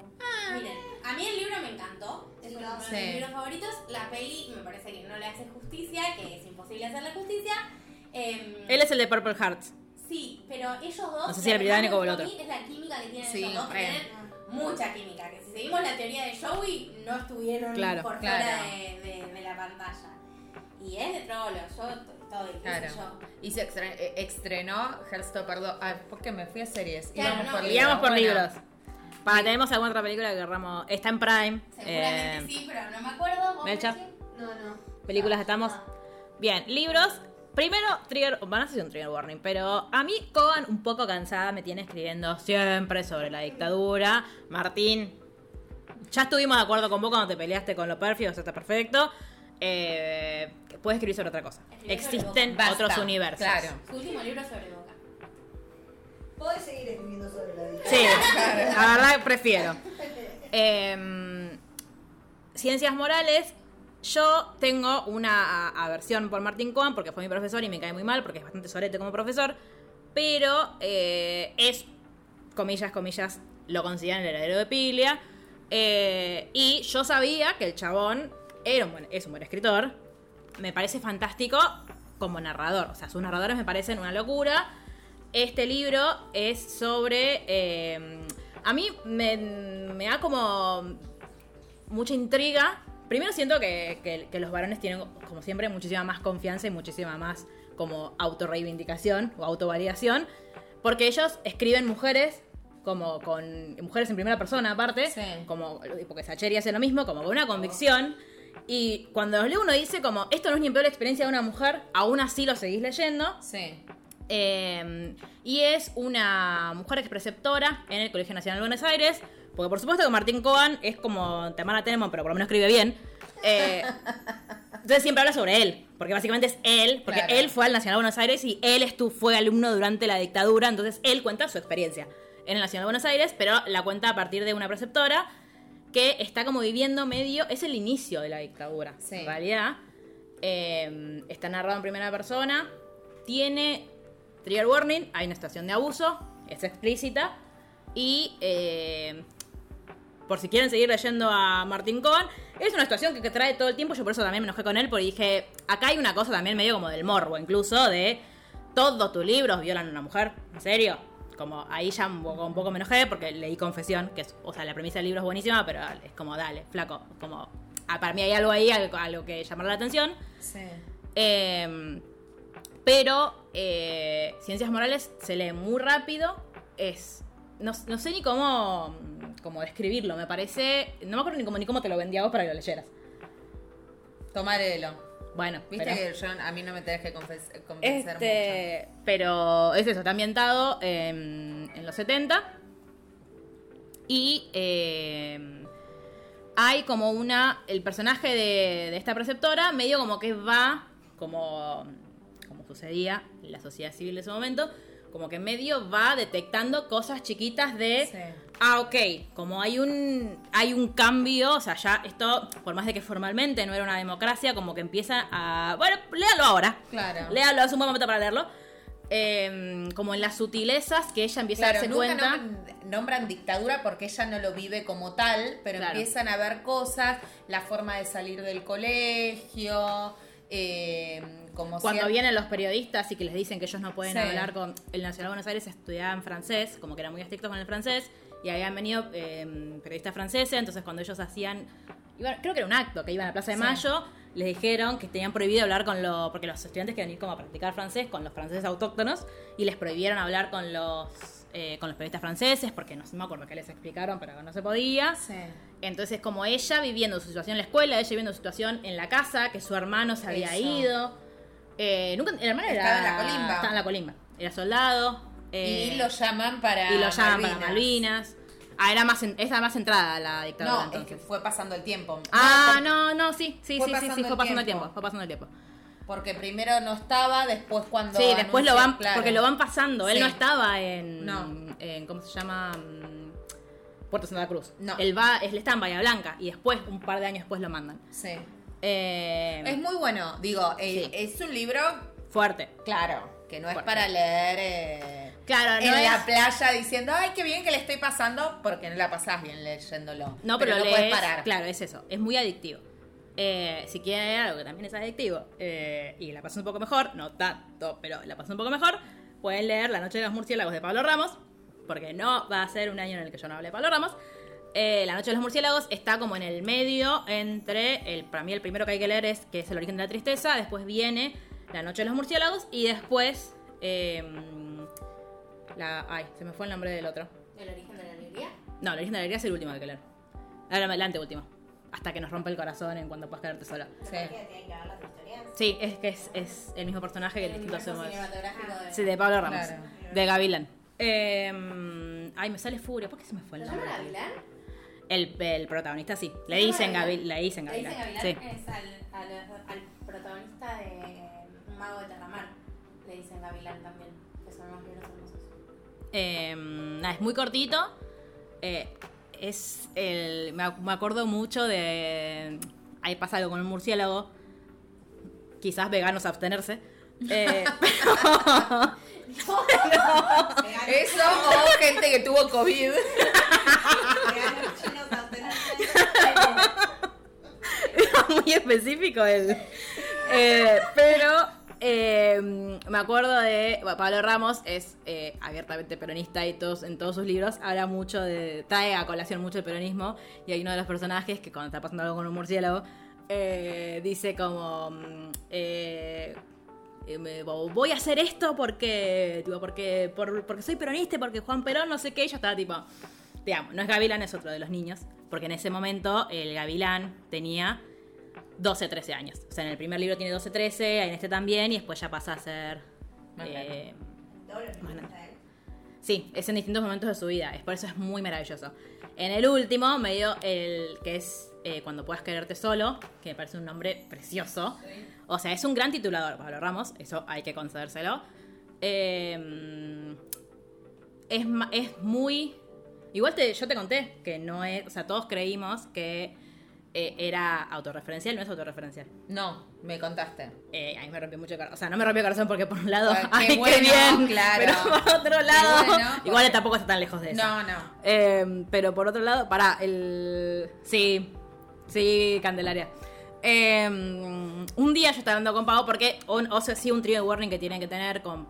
Miren, a mí el libro me encantó. Es uno de Sí. mis libros favoritos. La peli me parece que no le hace justicia, que es imposible hacerle justicia. Em, Él es el de Purple Hearts. Sí, pero ellos dos. No sé si el británico o el otro. Es la química que tienen Sí, ellos dos, tienen mucha química. Que si seguimos la teoría de Joey, no estuvieron Claro, por claro. fuera de, de- de la pantalla. Y es de trollos, yo qué Claro. yo. Y se eh, estrenó Hearthstone, perdón. Ah, porque me fui a series. Claro, Íbamos no, por. Íbamos por Bueno, libros. Para, tenemos alguna otra película que querramos. Está en Prime. Seguramente Eh, sí, pero no me acuerdo. ¿Vos. Mechi? No, no. Películas estamos. Bien, libros. Primero, trigger, van a ser un trigger warning, pero a mí Cogan un poco cansada me tiene escribiendo siempre sobre la dictadura. Martín, ya estuvimos de acuerdo con vos cuando te peleaste con lo perfecto, eso está perfecto. Eh, puedes escribir sobre otra cosa. Escribir Existen Basta, otros universos. Claro. Su último libro sobre Boca. Podés seguir escribiendo sobre la vida. Sí, la verdad prefiero. Em, ciencias morales. Yo tengo una aversión por Martín Cohen porque fue mi profesor y me cae muy mal porque es bastante sorete como profesor. Pero eh, es, comillas, comillas, lo consideran el heredero de Piglia. Eh, y yo sabía que el chabón era un buen, es un buen escritor. Me parece fantástico como narrador. O sea, sus narradores me parecen una locura. Este libro es sobre... eh, a mí me, me da como mucha intriga. Primero siento que, que- que los varones tienen, como siempre, muchísima más confianza y muchísima más como autorreivindicación o autovalidación. Porque ellos escriben mujeres como con mujeres en primera persona aparte, Sí. como porque Sacheri hace lo mismo, como con una convicción. Y cuando los lee uno dice como, esto no es ni en peor experiencia de una mujer, aún así lo seguís leyendo. Sí. Eh, y es una mujer es preceptora en el Colegio Nacional de Buenos Aires. Porque por supuesto que Martín Cohen es como Tamara Tenenbaum, pero por lo menos escribe bien. Eh, entonces siempre habla sobre él. Porque básicamente es él. Porque Claro. él fue al Nacional de Buenos Aires y él estuvo, fue alumno durante la dictadura. Entonces él cuenta su experiencia en el Nacional de Buenos Aires, pero la cuenta a partir de una preceptora que está como viviendo medio. Es el inicio de la dictadura. Sí. En realidad. Eh, está narrado en primera persona. Tiene trigger warning. Hay una situación de abuso. Es explícita. Y eh, por si quieren seguir leyendo a Martín Cohen, es una situación que, que trae todo el tiempo. Yo por eso también me enojé con él. Porque dije, acá hay una cosa también medio como del morbo. Incluso de todos tus libros violan a una mujer. ¿En serio? Como ahí ya un poco, un poco me enojé porque leí Confesión, que es, o sea, la premisa del libro es buenísima, pero es como, dale, flaco, como, ah, para mí hay algo ahí, algo, algo que llamar la atención. Sí. Eh, pero eh, Ciencias Morales se lee muy rápido. Es. No, no sé ni cómo, cómo describirlo. Me parece. No me acuerdo ni cómo, ni cómo te lo vendía vos para que lo leyeras. Tomarelo. Bueno, Viste pero- que yo, a mí no me tenés que confes- convencer este, pero es eso, está ambientado en, en los 70. Y eh, hay como una. El personaje de, de esta preceptora, medio como que va, como, como sucedía la sociedad civil de ese momento, como que medio va detectando cosas chiquitas de. Sí. Ah, ok, como hay un, hay un cambio, o sea, ya esto, por más de que formalmente no era una democracia, como que empieza a... Bueno, léalo ahora. Claro. Léalo, es un buen momento para leerlo. Eh, como en las sutilezas que ella empieza a darse nunca cuenta. nombran, nombran dictadura porque ella no lo vive como tal, pero Claro. empiezan a ver cosas, la forma de salir del colegio, eh, como Cuando vienen los periodistas y que les dicen que ellos no pueden Sí. hablar con. El Nacional de Buenos Aires estudiaban francés, como que eran muy estrictos con el francés, y habían venido eh, periodistas franceses, entonces cuando ellos hacían. iban- creo que era un acto, que iban a la Plaza de Sí. Mayo, les dijeron que tenían prohibido hablar con los. porque los estudiantes querían ir como a practicar francés con los franceses autóctonos, y les prohibieron hablar con los. eh, con los periodistas franceses, porque no, no me acuerdo qué les explicaron, pero no se podía. Sí. Entonces, como ella viviendo su situación en la escuela, ella viviendo su situación en la casa, que su hermano se había Eso. ido. Eh, nunca, el hermano Estaba era. en la colimba. Estaba en la colimba. Era soldado. eh, y lo llaman para y lo llaman para Malvinas. Ah, era más, en- esa más entrada la dictadura No, es entonces. que fue pasando el tiempo. Ah, No, no, sí, sí, sí, sí, sí, fue pasando el tiempo. fue pasando el tiempo. Porque primero no estaba, después cuando. Sí, después lo van, claro. porque lo van pasando. Él no estaba en, No. en ¿cómo se llama? Puerto Santa Cruz. No. Él va, él está en Bahía Blanca y después, un par de años después lo mandan. Sí. Eh, Es muy bueno. Digo, eh, Sí. es un libro, fuerte. claro, que no es Fuerte. para leer eh, Claro, no en es- la playa diciendo, ay, qué bien que le estoy pasando, porque no la pasás bien leyéndolo. No, pero, no lees- puedes parar. Claro, es eso. Es muy adictivo. Si quieren leer algo que también es adictivo y la pasan un poco mejor, no tanto, pero la pasan un poco mejor, pueden leer La Noche de los Murciélagos de Pablo Ramos, porque no va a ser un año en el que yo no hable de Pablo Ramos. Eh, la Noche de los Murciélagos está como en el medio entre, el, para mí el primero que hay que leer es que es El origen de la tristeza, después viene La Noche de los Murciélagos y después... eh, la, ay, se me fue el nombre del otro. ¿El origen de la alegría? No, el origen de la alegría es el último que hay que leer. Ahora, el anteúltimo. Hasta que nos rompe el corazón en cuando puedas quedarte sola. Sí. Sí, es que es, es el mismo personaje que el El distinto cinematográfico de... Sí, de Pablo Ramos. Claro. De Gavilán. Eh, ay, me sale furia. ¿Por qué se me fue el ¿Lo llama nombre? Gavilán? El, el protagonista, sí. Le ¿Se llama dicen Gavilán? Le dicen Le Gavilán. dicen Gavilán Sí. es al, al, al protagonista de Un mago de Terramar. Le dicen Gavilán también, que son unos libros hermosos. Eh, nada, es muy cortito. Eh, es el. Me, me acuerdo mucho de. Ahí pasa algo con un murciélago. Quizás veganos abstenerse. Eh, Eso o gente que tuvo COVID. Era muy específico el. Eh, pero eh, me acuerdo de. Pablo Ramos es eh, abiertamente peronista y todos, en todos sus libros habla mucho de. trae a colación mucho el peronismo. Y hay uno de los personajes que cuando está pasando algo con un murciélago dice como. mm, voy a hacer esto porque tipo, porque por- porque soy peronista porque Juan Perón no sé qué y yo estaba tipo digamos no es Gavilán es otro de los niños porque en ese momento el Gavilán tenía 12 13 años o sea en el primer libro tiene 12 13 en este también y después ya pasa a ser Más eh, él. Sí, es en distintos momentos de su vida. Es por eso es muy maravilloso. En el último, medio el que es eh, Cuando puedas quererte solo, que me parece un nombre precioso. O sea, es un gran titulador, Pablo Ramos, eso hay que concedérselo. Eh, es, es muy. Igual te, yo te conté que no es. O sea, todos creímos que eh, era autorreferencial, no es autorreferencial. No, me contaste. Eh, a mí me rompió mucho el corazón. O sea, no me rompió el corazón porque por un lado, Ay, qué ay, qué bueno, bien. claro. Pero por otro lado, bueno, igual tampoco está tan lejos de eso. No, no. Eh, pero por otro lado, para el. Sí, sí, Candelaria. Eh, un día yo estaba hablando con Pau porque, o sea, sí, un trío de warning que tienen que tener con.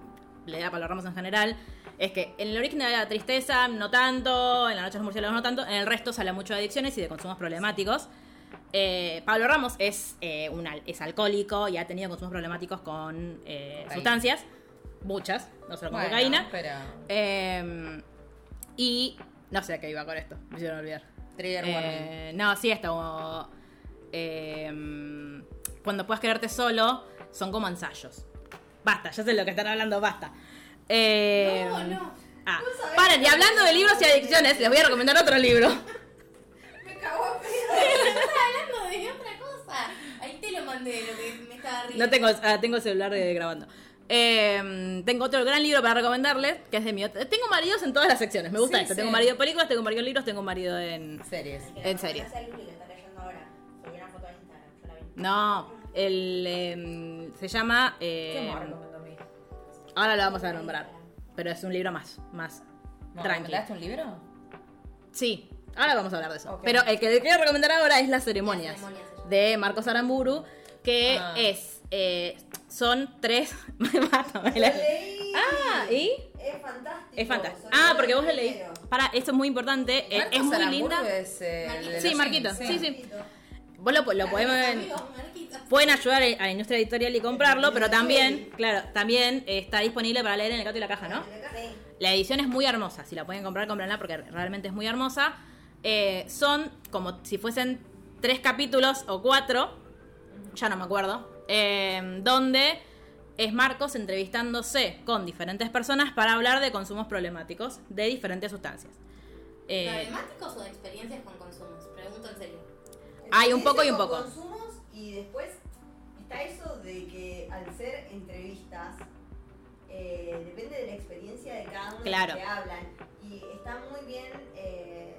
Le da para los ramos en general. Es que en el origen de la tristeza, no tanto. En la noche de los murciélagos, no tanto. En el resto se habla mucho de adicciones y de consumos problemáticos. Eh, Pablo Ramos es, eh, un es alcohólico y ha tenido consumos problemáticos con eh, sustancias. Muchas, no solo con Bueno, cocaína. Pero. Eh, y no sé a qué iba con esto, me hicieron olvidar. Trigger warning. Eh, no, sí, está como. eh, cuando puedas quedarte solo, son como ensayos. Basta, ya sé lo que están hablando, basta. Eh, No, no. Ah, paren, y hablando de libros y adicciones, les voy a recomendar otro libro. Me cagó a pedo. Hablando de otra cosa. Ahí te lo mandé, lo que me estaba riendo. No tengo, ah, tengo el celular de- grabando. Eh, tengo otro gran libro para recomendarles, que es de mi otra- Tengo maridos en todas las secciones, me gusta Sí, esto. sí. Tengo marido en películas, tengo marido en libros, tengo marido en... Series. En serio. No el Luli que está leyendo ahora. Subí una foto a Instagram, yo la vi. No, el, eh, se llama... eh, ¿Qué ahora lo vamos a nombrar, pero es un libro más, más ¿Me tranqui. recomendaste un libro? Sí, ahora vamos a hablar de eso. Pero el que le quiero recomendar ahora es Las ceremonias, Las de Marcos Aramburu, que Ah. es, eh, son tres... Ah, ¿y? Es fantástico. Es fantástico. Ah, porque vos lo leí. Para, esto es muy importante. eh, Marcos es muy Aramburu linda. es, eh, Sí, Marquito, sí, sí. Vos lo, lo podemos... Pueden ayudar a la industria editorial y comprarlo, pero también, claro, también está disponible para leer en el gato y la caja, ¿no? La edición es muy hermosa. Si la pueden comprar, cómpranla porque realmente es muy hermosa. Eh, son como si fuesen tres capítulos o cuatro, ya no me acuerdo, eh, donde es Marcos entrevistándose con diferentes personas para hablar de consumos problemáticos de diferentes sustancias. Eh, ¿Problemáticos o de experiencias con consumos? Pregunto en serio. Hay un poco y un poco. consumos y después está eso de que al ser entrevistas eh, depende de la experiencia de cada uno Claro. que hablan y está muy bien eh,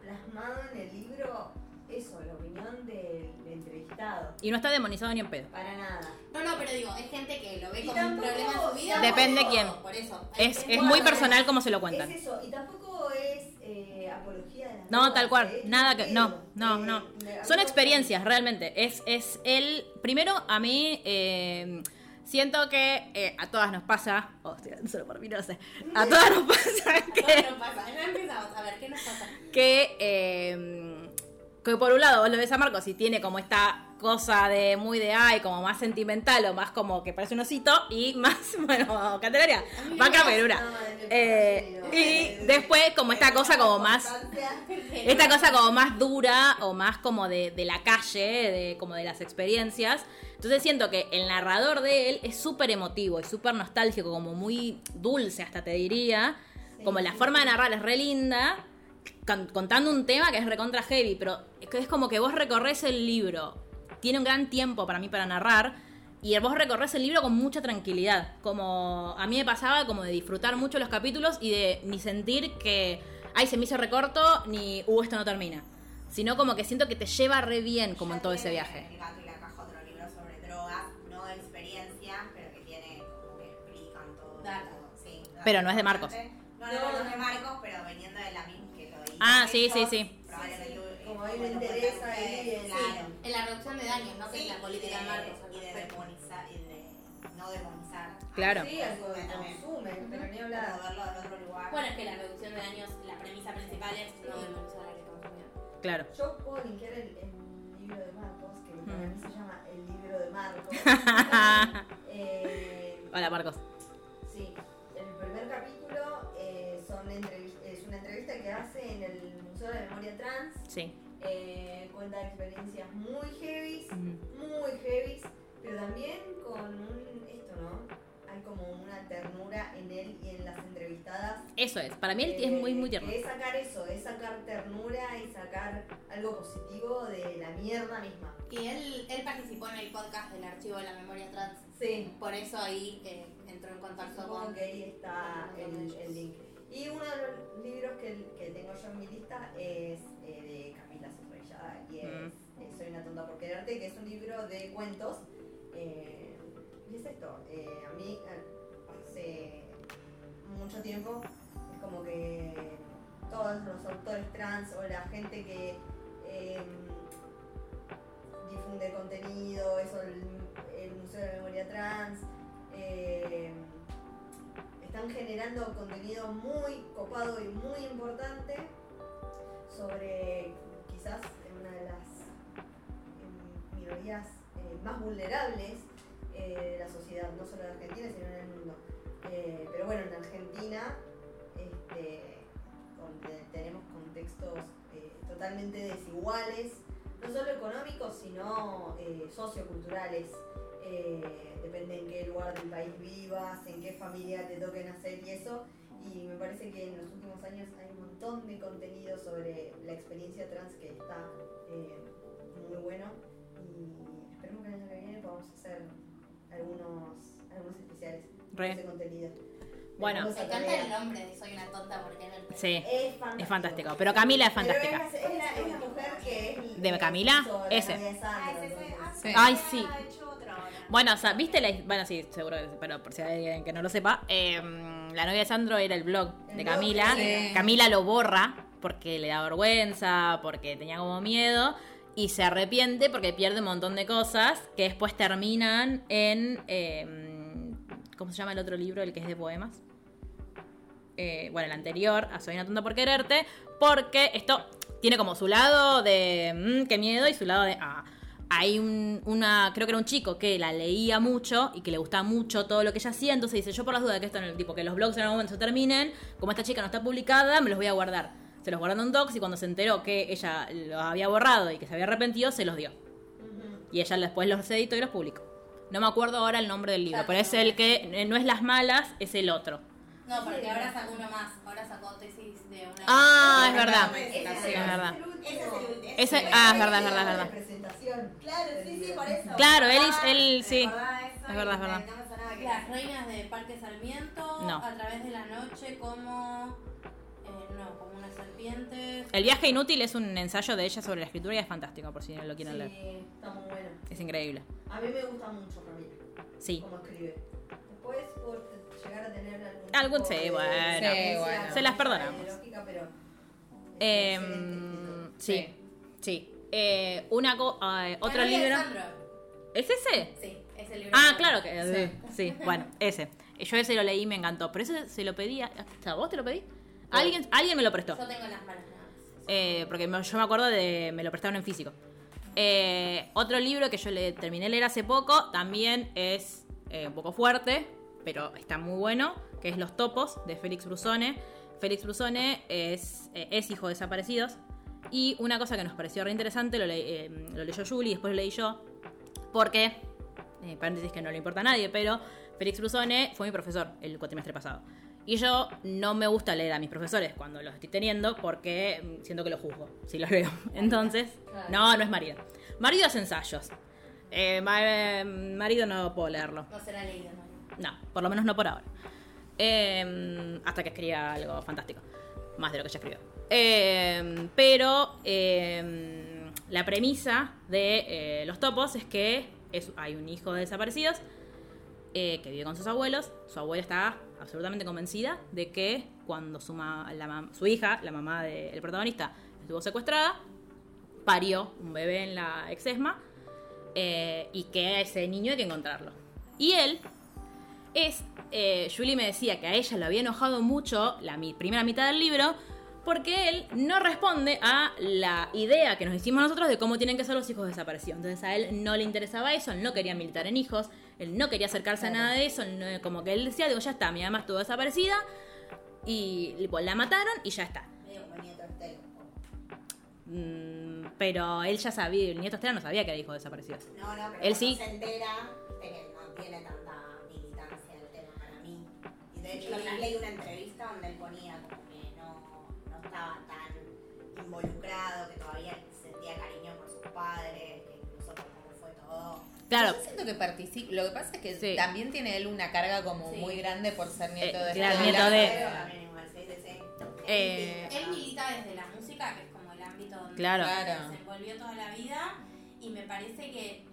plasmado en el libro eso, la opinión del entrevistado. y no está demonizado ni en pedo. Para nada. No, no, pero digo, es gente que lo ve Y como un tampoco- problema en su vida. Depende por- quién. Por eso. Hay Es, es muy personal como se lo cuentan. Es eso, y tampoco es eh, apología de las No, tal cual, eh, nada que, no, no, Eh, no. a mí Son experiencias, realmente. Es, es el, primero a mí, eh, siento que eh, a todas nos pasa, oh, estoy hablando solo por mí, no sé, a todas nos pasa que, ¿Qué nos pasa? Ya empezamos a ver qué nos pasa. que, eh, que por un lado vos lo ves a Marcos y tiene como esta cosa de muy de ay, como más sentimental o más como que parece un osito y más, bueno, Candelaria, es mi Eh, y después como esta cosa como más esta cosa como más dura o más como de, de la calle, de, como de las experiencias. Entonces siento que el narrador de él es súper emotivo y súper nostálgico, como muy dulce hasta te diría. Como la forma de narrar es re linda, contando un tema que es recontra heavy, pero es como que vos recorres el libro. Tiene un gran tiempo para mí para narrar. Y vos recorres el libro con mucha tranquilidad. Como a mí me pasaba como de disfrutar mucho los capítulos y de ni sentir que, ay, se me hizo recorto, ni, uh, esto no termina. Sino como que siento que te lleva re bien como en todo ese viaje. El gato y la caja, otro libro sobre drogas, no de experiencia, pero que tiene, como que explican todo. Data. todo, Sí, Pero no es de Marcos. No, no, no, es de Marcos, pero viniendo de la misma Ah, sí, sí, sí. Como a mí me interesa ahí en- la reducción de daños, no que Sí, es la política de Marcos. al Y de demonizar, y de no demonizar. Claro. Sí, algo También. consumen, pero ni hablar. verlo en otro lugar. Bueno, es que la reducción de daños, la premisa principal es no demonizar a que consumidor. Claro. Yo puedo linkear el, el libro de Marcos, que para mí se llama El libro de Marcos. Eh, Hola, Marcos. Sí, el primer capítulo eh, son entrevis- es una entrevista que hace en el Museo de la Memoria Trans. Sí. Eh, cuenta experiencias muy heavy, muy heavy, pero también con un, esto, ¿no? Hay como una ternura en él y en las entrevistadas. Eso es. Para mí él es muy, muy tierno. Eh, Es sacar eso, es sacar ternura y sacar algo positivo de la mierda misma. Y él, él participó en el podcast del archivo de la memoria trans. Sí. Por eso ahí eh, entró en contacto Supongo con. que ahí está con el, ellos. el link. Y uno de los libros que, que tengo yo en mi lista es eh, de Camila Sorrellada y es Mm. eh, Soy una tonta por quererte, que es un libro de cuentos. eh, y es esto, eh, a mí hace mucho tiempo es como que todos los autores trans o la gente que difunde contenido, eso, el, el Museo de Memoria Trans, están generando contenido muy copado y muy importante sobre quizás una de las minorías eh, más vulnerables eh, de la sociedad, no solo de Argentina, sino en el mundo. Eh, pero bueno, en Argentina este, tenemos contextos totalmente desiguales, no solo económicos, sino socioculturales. Eh, depende en qué lugar del país vivas, en qué familia te toque nacer y eso. Y me parece que en los últimos años hay un montón de contenido sobre la experiencia trans que está eh, muy bueno. Y esperemos que el año que viene podamos hacer algunos, algunos especiales Re. de ese contenido. Bueno. Me encanta el nombre de Soy una tonta porque el Sí. Es fantástico. Es fantástico. Pero Camila es Pero fantástica. Es, la, es la- es la mujer que es. ¿De Camila? Ese. entonces. ah, Sí. Ay, sí. Ha hecho otra ahora. Bueno, o sea, ¿viste la Bueno, sí, seguro pero por si hay alguien que no lo sepa, eh, la novia de Sandro era el blog de Camila. Sí. Camila lo borra porque le da vergüenza, porque tenía como miedo. y se arrepiente porque pierde un montón de cosas que después terminan en... eh, ¿Cómo se llama el otro libro? El que es de poemas. Eh, bueno, el anterior, a Soy una tonta por quererte, porque esto tiene como su lado de mmm, qué miedo y su lado de ah. Hay un, una, creo que era un chico que la leía mucho y que le gustaba mucho todo lo que ella hacía, entonces dice, yo por las dudas de que esto en el tipo, que los blogs en algún momento se terminen, como esta chica no está publicada, me los voy a guardar. Se los guardó en docs y cuando se enteró que ella los había borrado y que se había arrepentido, se los dio. Y ella después los editó y los publicó. No me acuerdo ahora el nombre del libro, pero es el que eh, no es Las Malas, es el otro. No, porque ahora sacó uno más. Ahora sacó tesis de una. Ah, es verdad. Es verdad. Ese ah, es verdad, es verdad, es verdad. Claro, sí, sí, por eso. Claro, él, él sí. Es verdad, es verdad. No Las reinas de Parque Sarmiento. No. A través de la noche, como. eh, no, como una serpiente. El viaje inútil es un ensayo de ella sobre la escritura y es fantástico, por si no lo quieren leer. Sí, está muy bueno. Es increíble. A mí me gusta mucho Ramiro. Sí. Cómo escribe. Después por llegar a tener algún. Algún tipo sí, de- bueno. Sí, bueno. Se las perdonamos. pero. Sí, sí. Eh, una co- otro libro. ¿Es ese? Sí, es el libro. Ah, claro que sí. bueno, ese. Yo ese lo leí y me encantó. Pero ese se lo pedí. a- ¿A vos te lo pedí? Alguien, alguien me lo prestó. Yo tengo las más. Eh, porque me- yo me acuerdo de. Me lo prestaron en físico. Eh, otro libro que yo le terminé de leer hace poco también es eh, un poco fuerte, pero está muy bueno, que es Los Topos de Félix Brusone. Félix Brusone es, eh, es hijo de desaparecidos. Y una cosa que nos pareció re interesante, lo, le- eh, lo leyó Julie y después lo leí yo, porque, eh, paréntesis que no le importa a nadie, pero Félix Brusone fue mi profesor el cuatrimestre pasado. Y yo no me gusta leer a mis profesores cuando los estoy teniendo porque mm, siento que los juzgo si los leo. Entonces, no, no es marido. Marido hace ensayos. Eh, ma- eh, marido no puedo leerlo. No será leído, ¿no? No, por lo menos no por ahora. Eh, hasta que escriba algo fantástico. Más de lo que ya escribió. Eh, pero eh, la premisa de eh, Los Topos es que hay un hijo de desaparecidos eh, que vive con sus abuelos. Su abuela está absolutamente convencida de que cuando su, la su hija, la mamá del protagonista, estuvo secuestrada, parió un bebé en la exesma eh, y que ese niño hay que encontrarlo. Y él es, Julie me decía que a ella le había enojado mucho la primera mitad del libro porque él no responde a la idea que nos hicimos nosotros de cómo tienen que ser los hijos desaparecidos. Entonces a él no le interesaba eso, él no quería militar en hijos, él no quería acercarse a nada de eso, no- como que él decía, digo, ya está, mi mamá estuvo desaparecida y tipo, la mataron y ya está. Mm, pero él ya sabía, el nieto Estela no sabía que era hijo de desaparecidos. No, no, pero Él sí. se entera, que no tiene tanta militancia el tema para mí. Y de hecho, también leí una entrevista donde él ponía como no, estaba tan involucrado, que todavía sentía cariño por sus padres, que incluso por cómo fue todo. Claro, Yo siento que participa. Lo que pasa es que Sí. también tiene él una carga como Sí. muy grande por ser nieto Eh, de claro, nieto de-. Eh, Él milita desde la música, que es como el ámbito donde Claro. se desenvolvió toda la vida. Y me parece que,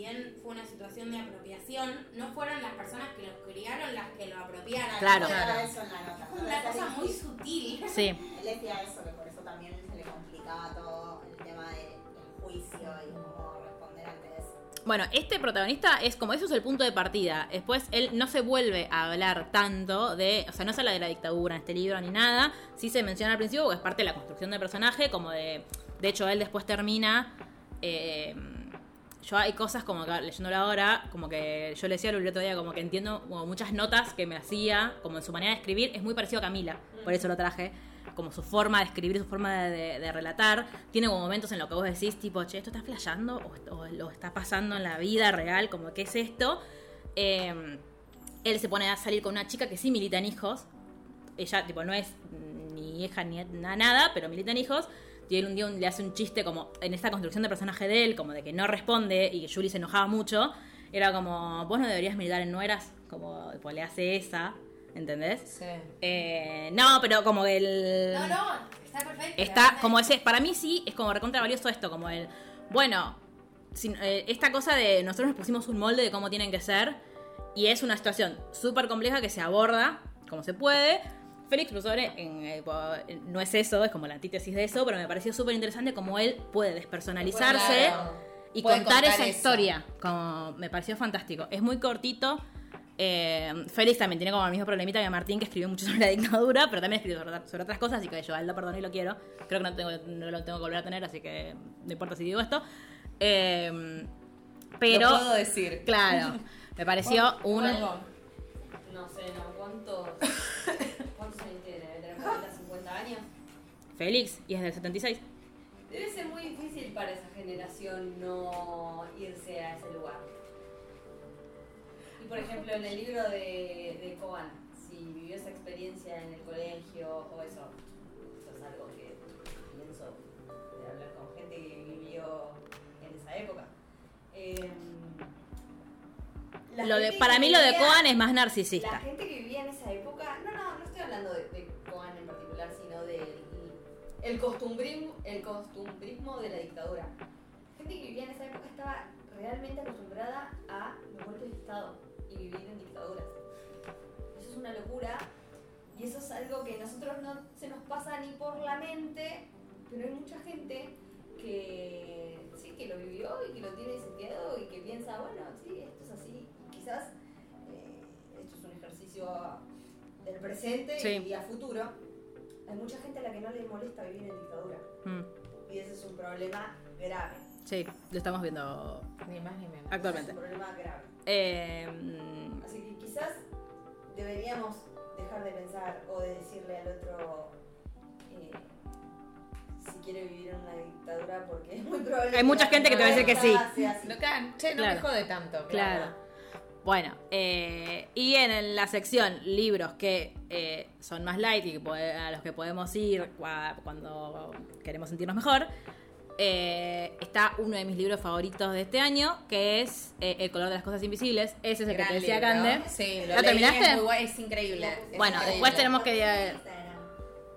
bien fue una situación de apropiación, no fueron las personas que los criaron las que lo apropiaron. Claro. Claro. eso en la nota. Es una cosa muy sutil. sí. Él decía eso, que por eso también se le complicaba todo el tema de- del juicio y cómo responder ante eso. Bueno, este protagonista es como eso es el punto de partida. Después él no se vuelve a hablar tanto de, o sea, no se habla de la dictadura en este libro ni nada. Sí se menciona al principio porque es parte de la construcción del personaje, como de, de hecho él después termina. eh, yo hay cosas como que leyéndolo ahora, como que yo le decía el otro día, como que entiendo muchas notas que me hacía, como en su manera de escribir, es muy parecido a Camila, por eso lo traje. Como su forma de escribir, su forma de, relatar, tiene como momentos en los que vos decís, tipo, che, ¿esto está flasheando? ¿O, o lo está pasando en la vida real? Como, ¿qué es esto? Eh, él se pone a salir con una chica que sí milita en hijos. Ella, tipo, no es ni hija ni na- nada, pero milita en hijos. Y él un día le hace un chiste como en esta construcción de personaje de él, como de que no responde y que Julie se enojaba mucho. Era como, vos no deberías militar en nueras, como tipo, le hace esa, ¿entendés? Sí. Eh, no, pero como el... No, no, está perfecto. Está como es- ese, para mí sí, es como recontra valioso esto, como el, bueno, sin- eh, esta cosa de nosotros nos pusimos un molde de cómo tienen que ser y es una situación súper compleja que se aborda como se puede. Félix Brusore en, eh, no es eso, es como la antítesis de eso, pero me pareció súper interesante como él puede despersonalizarse Claro. y Puede contar, contar esa eso. historia. Como me pareció fantástico. Es muy cortito. Eh, Félix también tiene como el mismo problemita que Martín, que escribió mucho sobre la dictadura, pero también escribió sobre, sobre otras cosas, así que yo a él lo perdono y lo quiero. Creo que no, tengo, no lo tengo que volver a tener, así que no importa si digo esto. Eh, pero, Lo puedo decir. claro, me pareció un... No sé, no, ¿cuántos, cuántos años tiene? ¿Debe tener 40, 50 años? Félix, y es del 76. Debe ser muy difícil para esa generación no irse a ese lugar. Y por ejemplo, en el libro de, de Coan, si vivió esa experiencia en el colegio o eso, eso es algo que pienso de hablar con gente que vivió en esa época. Em, Lo de, para mí lo de Coan es más La narcisista. gente que el costumbrismo, el costumbrismo de la dictadura. Gente que vivía en esa época estaba realmente acostumbrada a los golpes de Estado y vivir en dictaduras. Eso es una locura y eso es algo que nosotros no se nos pasa ni por la mente, pero hay mucha gente que sí, que lo vivió y que lo tiene seteado y que piensa, bueno, sí, esto es así. Y quizás eh, esto es un ejercicio del presente Sí. y a futuro. Hay mucha gente a la que no le molesta vivir en dictadura. Mm, Y ese es un problema grave. sí, lo estamos viendo Ni más ni menos. actualmente. Es un problema grave. Eh, mm, Así que quizás deberíamos dejar de pensar o de decirle al otro eh, si quiere vivir en una dictadura porque es muy probable Hay mucha gente que te va a decir que sí. No, che, no Claro. me jode tanto. Claro. Bueno, eh, y en la sección libros que eh, son más light y que a los que podemos ir cua- cuando queremos sentirnos mejor, eh, está uno de mis libros favoritos de este año, que es El color de las cosas invisibles. Ese es el que te decía Cande. Sí, ¿Lo terminaste? Es, muy guay, es increíble. es Bueno, increíble. después tenemos que...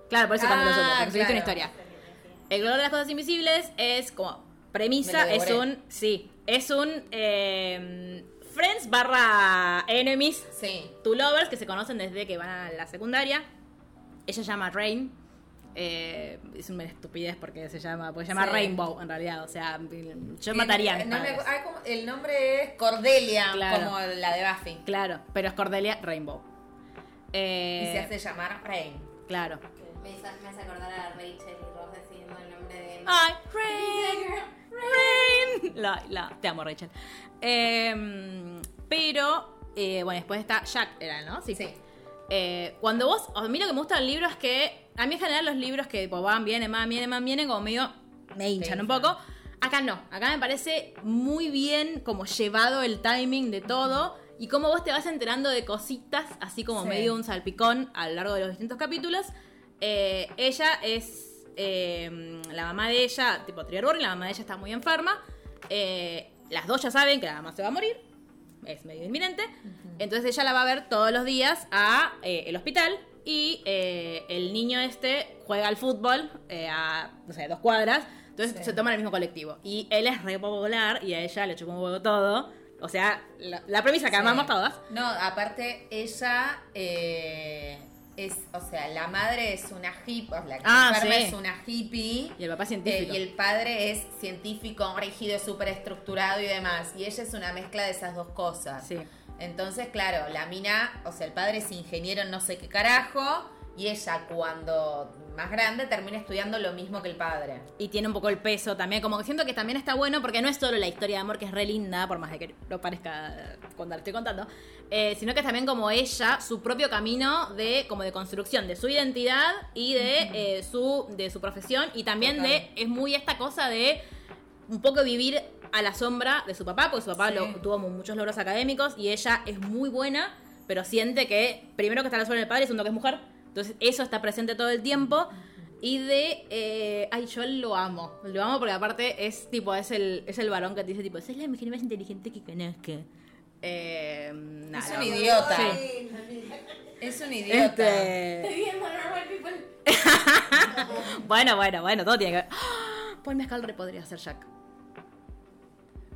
claro, por eso cuando lo Ah, subo, subiste claro. una historia. El color de las cosas invisibles es como premisa, es un... Sí, es un... eh, Friends barra Enemies Sí. Two Lovers que se conocen desde que van a la secundaria. Ella se llama Rain. Eh, es una estupidez porque se llama, porque se llama Sí. Rainbow en realidad. O sea, yo mataría a mis no me- padres. como- El nombre es Cordelia, Claro. como la de Buffy. Claro, pero es Cordelia Rainbow. Eh, Y se hace llamar Rain. Claro. Me hace acordar a Rachel y Ross decidiendo el nombre de. Ay, Rain. Rain. La, la- te amo, Rachel. Eh, pero, eh, bueno, después está Jack, era, ¿no? Sí. Sí. Eh, cuando vos, a mí lo que me gusta del libro es que, a mí en general los libros que tipo, van, vienen, van, vienen, van, vienen, como medio me hinchan un poco. Acá no, acá me parece muy bien como llevado el timing de todo y cómo vos te vas enterando de cositas, así como Sí. medio un salpicón a lo largo de los distintos capítulos. Eh, ella es eh, la mamá de ella, tipo Trier Born, la mamá de ella está muy enferma. Eh, las dos ya saben que la mamá se va a morir, es medio inminente. Entonces ella la va a ver todos los días a eh, el hospital y eh, el niño este juega al fútbol eh, a, no sé, dos cuadras. Entonces Sí. se toma en el mismo colectivo. Y él es re popular y a ella le chupa un huevo todo. O sea, la, la premisa que Sí. amamos todas. No, aparte ella eh, es, o sea, la madre es una hippie, o la que Ah, enferma sí. es una hippie. Y el papá eh, científico. y el padre es científico, rígido, súper estructurado y demás. Y ella es una mezcla de esas dos cosas. Sí. Entonces, claro, la mina, o sea, el padre es ingeniero en no sé qué carajo. Y ella, cuando más grande, termina estudiando lo mismo que el padre. Y tiene un poco el peso también. Como que siento que también está bueno porque no es solo la historia de amor que es re linda, por más de que no parezca cuando la estoy contando, eh, sino que es también como ella, su propio camino de como de construcción de su identidad y de, eh, su, de su profesión. Y también Total. de, es muy esta cosa de un poco vivir a la sombra de su papá, porque su papá Sí. lo, tuvo muchos logros académicos y ella es muy buena, pero siente que primero que está a la sombra del padre segundo que es mujer. Entonces eso está presente todo el tiempo. Y de. eh, ay, yo lo amo. Lo amo porque aparte es tipo, es el, es el varón que te dice, tipo, es la mujer más inteligente que conozco. Eh, nada, Es un idiota. Sí. Es un idiota. Este, normal people. bueno, bueno, bueno, todo tiene que ver. ¡Ah! Paul Mescal re podría ser Jack.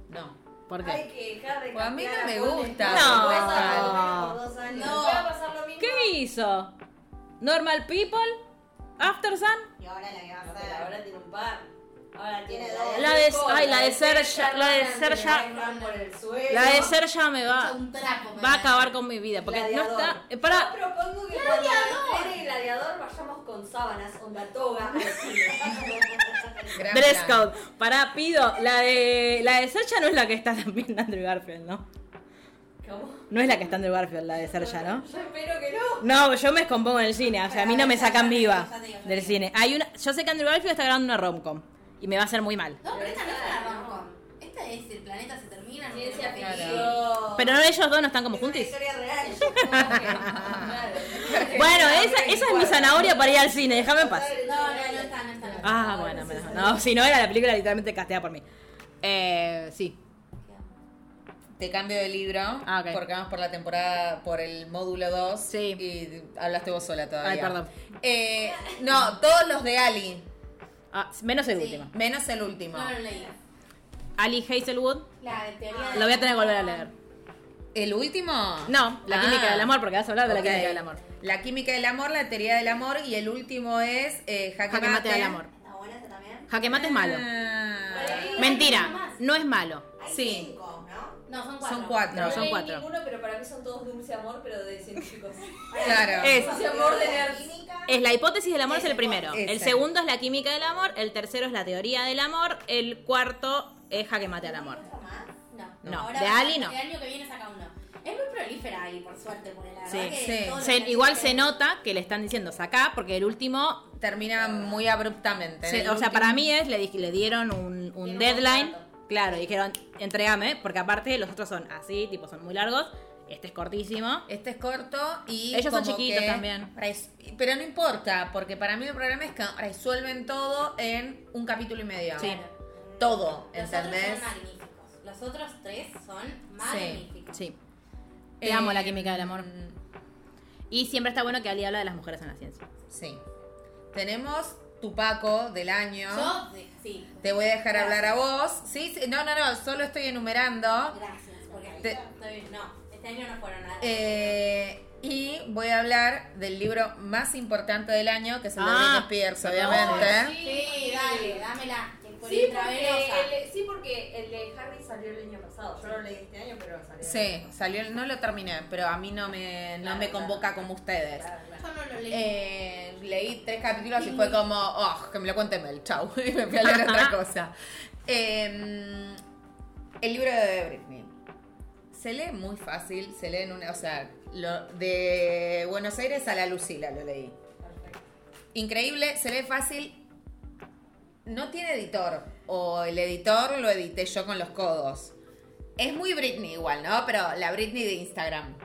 No. ¿Por qué? Hay que dejar de Pues a mí no me gusta. No. Puede pasar por lo menos por dos años. No. Puede pasar lo mismo. ¿Qué hizo? Normal People, After Sun. Y ahora la que va a hacer. ahora tiene un par. Ahora tiene dos. de La de- ay, la de Serja- la de Serja- la el de ser ya me va, un trapo. me va a acabar con mi vida. Porque no está. eh, Para. Yo propongo que cuando estrene Gladiador vayamos con sábanas, onda toga Dress code. Para, pido. La de. La de Serja no es la que está también Andrew Garfield, ¿no? ¿Cómo? No es la que está Andrew Garfield, la de Serja, ¿no? Yo espero que no. No, yo me descompongo en el cine, o sea, a mí no me sacan viva del cine. Hay una, yo sé que Andrew Garfield está grabando una romcom y me va a hacer muy mal. No, pero esta no es la romcom. Esta es el planeta se termina. no que ficción. Pero no ellos dos no están como Es una juntis. historia real. Claro. Bueno, esa, esa es mi zanahoria para ir al cine, déjame en paz. No, no, no está, no está. Ah, bueno, menos- no, si no era la película literalmente casteada por mí. Eh, sí. Te cambio de libro Ah, porque vamos por la temporada, por el módulo 2 Sí. y hablaste vos sola todavía. Ay, perdón. Eh, no, todos los de Ali, Ah, menos el Sí. último. menos el último. No lo leí. Ali Hazelwood, La de teoría lo voy a tener que volver a leer. ¿El último? No, la Ah. química del amor, porque vas a hablar de la química del amor. La química del amor, la teoría del amor y el último es eh, Jaque, Jaque mate del amor. ¿Está buena también? Jaque mate es malo. Ah. Mentira, no es malo. Hay Sí. cinco, ¿no? No, son cuatro. Son cuatro. No, son leí cuatro. ninguno, pero para mí son todos dulce amor, pero de científicos. Claro. Es- Dulce amor de. Química. Es la hipótesis del amor es el primero. Ese. El segundo es la química del amor. El tercero es la teoría del amor. El cuarto es jaque mate al amor. No, No, Ahora de Ali no. El año que viene saca uno. Es muy prolífera Ali, por suerte, porque la verdad Sí, que sí. Se- igual que- se nota que le están diciendo sacá porque el último. Termina muy abruptamente. se- El o sea, para mí es, le, le dieron un, un deadline. Claro, y dijeron, entregame, porque aparte los otros son así, tipo, son muy largos. Este es cortísimo. Este es corto y. Ellos son chiquitos que también. Pero no importa, porque para mí el problema es que resuelven todo en un capítulo y medio. Sí. Todo, Los ¿entendés? otros son magníficos. Los otros tres son magníficos. Sí. Te amo la Eh, química del amor. Y siempre está bueno que Ali habla de las mujeres en la ciencia. Sí. Tenemos Tupaco del año. Yo, sí, sí. Te voy a dejar hablar a vos. Sí, sí, no, no, no, solo estoy enumerando. Gracias, porque Te- estoy- no, este año no fueron nada. Eh, y voy a hablar del libro más importante del año, que es el de Ah. Britney Spears, obviamente. sí, dale, dámela. Sí porque, intravenosa. el, sí, porque el de Harry salió el año pasado. Yo lo leí este año, pero salió. Sí, salió, no lo terminé, pero a mí no me, no Claro, me claro. convoca como ustedes. Claro, claro. Yo no lo leí. Eh, leí tres capítulos y fue como, oh, que me lo cuente Mel, chau. Y me fui a leer otra cosa. Eh, el libro de Britney. Se lee muy fácil, se lee en una, o sea, lo, de Buenos Aires a la Lucila lo leí. Perfecto. Increíble, se lee fácil. No tiene editor, o el editor lo edité yo con los codos. Es muy Britney igual, ¿no? Pero la Britney de Instagram.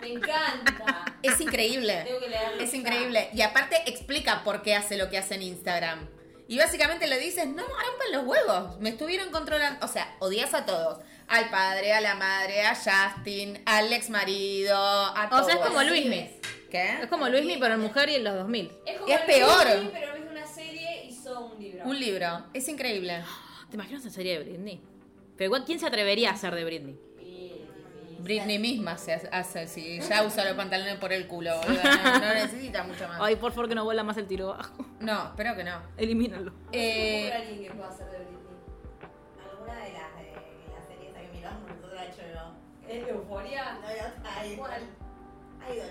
Me encanta. Es increíble. Tengo que leerlo Es increíble. Y aparte explica por qué hace lo que hace en Instagram. Y básicamente le dices, no rompan los huevos. Me estuvieron controlando. O sea, odias a todos. Al padre, a la madre, a Justin, al ex marido, a O todos. sea, es como Luismi. Es ¿Qué? como Luismi, pero en mujer y en los 2000. Es, como Es peor. Pero un libro. Un libro. Es increíble. ¿Te imaginas en serie de Britney? Pero igual, ¿quién se atrevería a ser de Britney? Britney misma se hace, si ya usa los pantalones por el culo, no, no necesita mucho más. Ay, por favor que no vuela más el tiro bajo. No, espero que no. Elimínalo. Eh, alguien que pueda ser de Britney. ¿Alguna de las de la serie esa que miramos nosotros HBO? ¿Es Euforia? No, otra, Idol. ¿Cuál? Idol.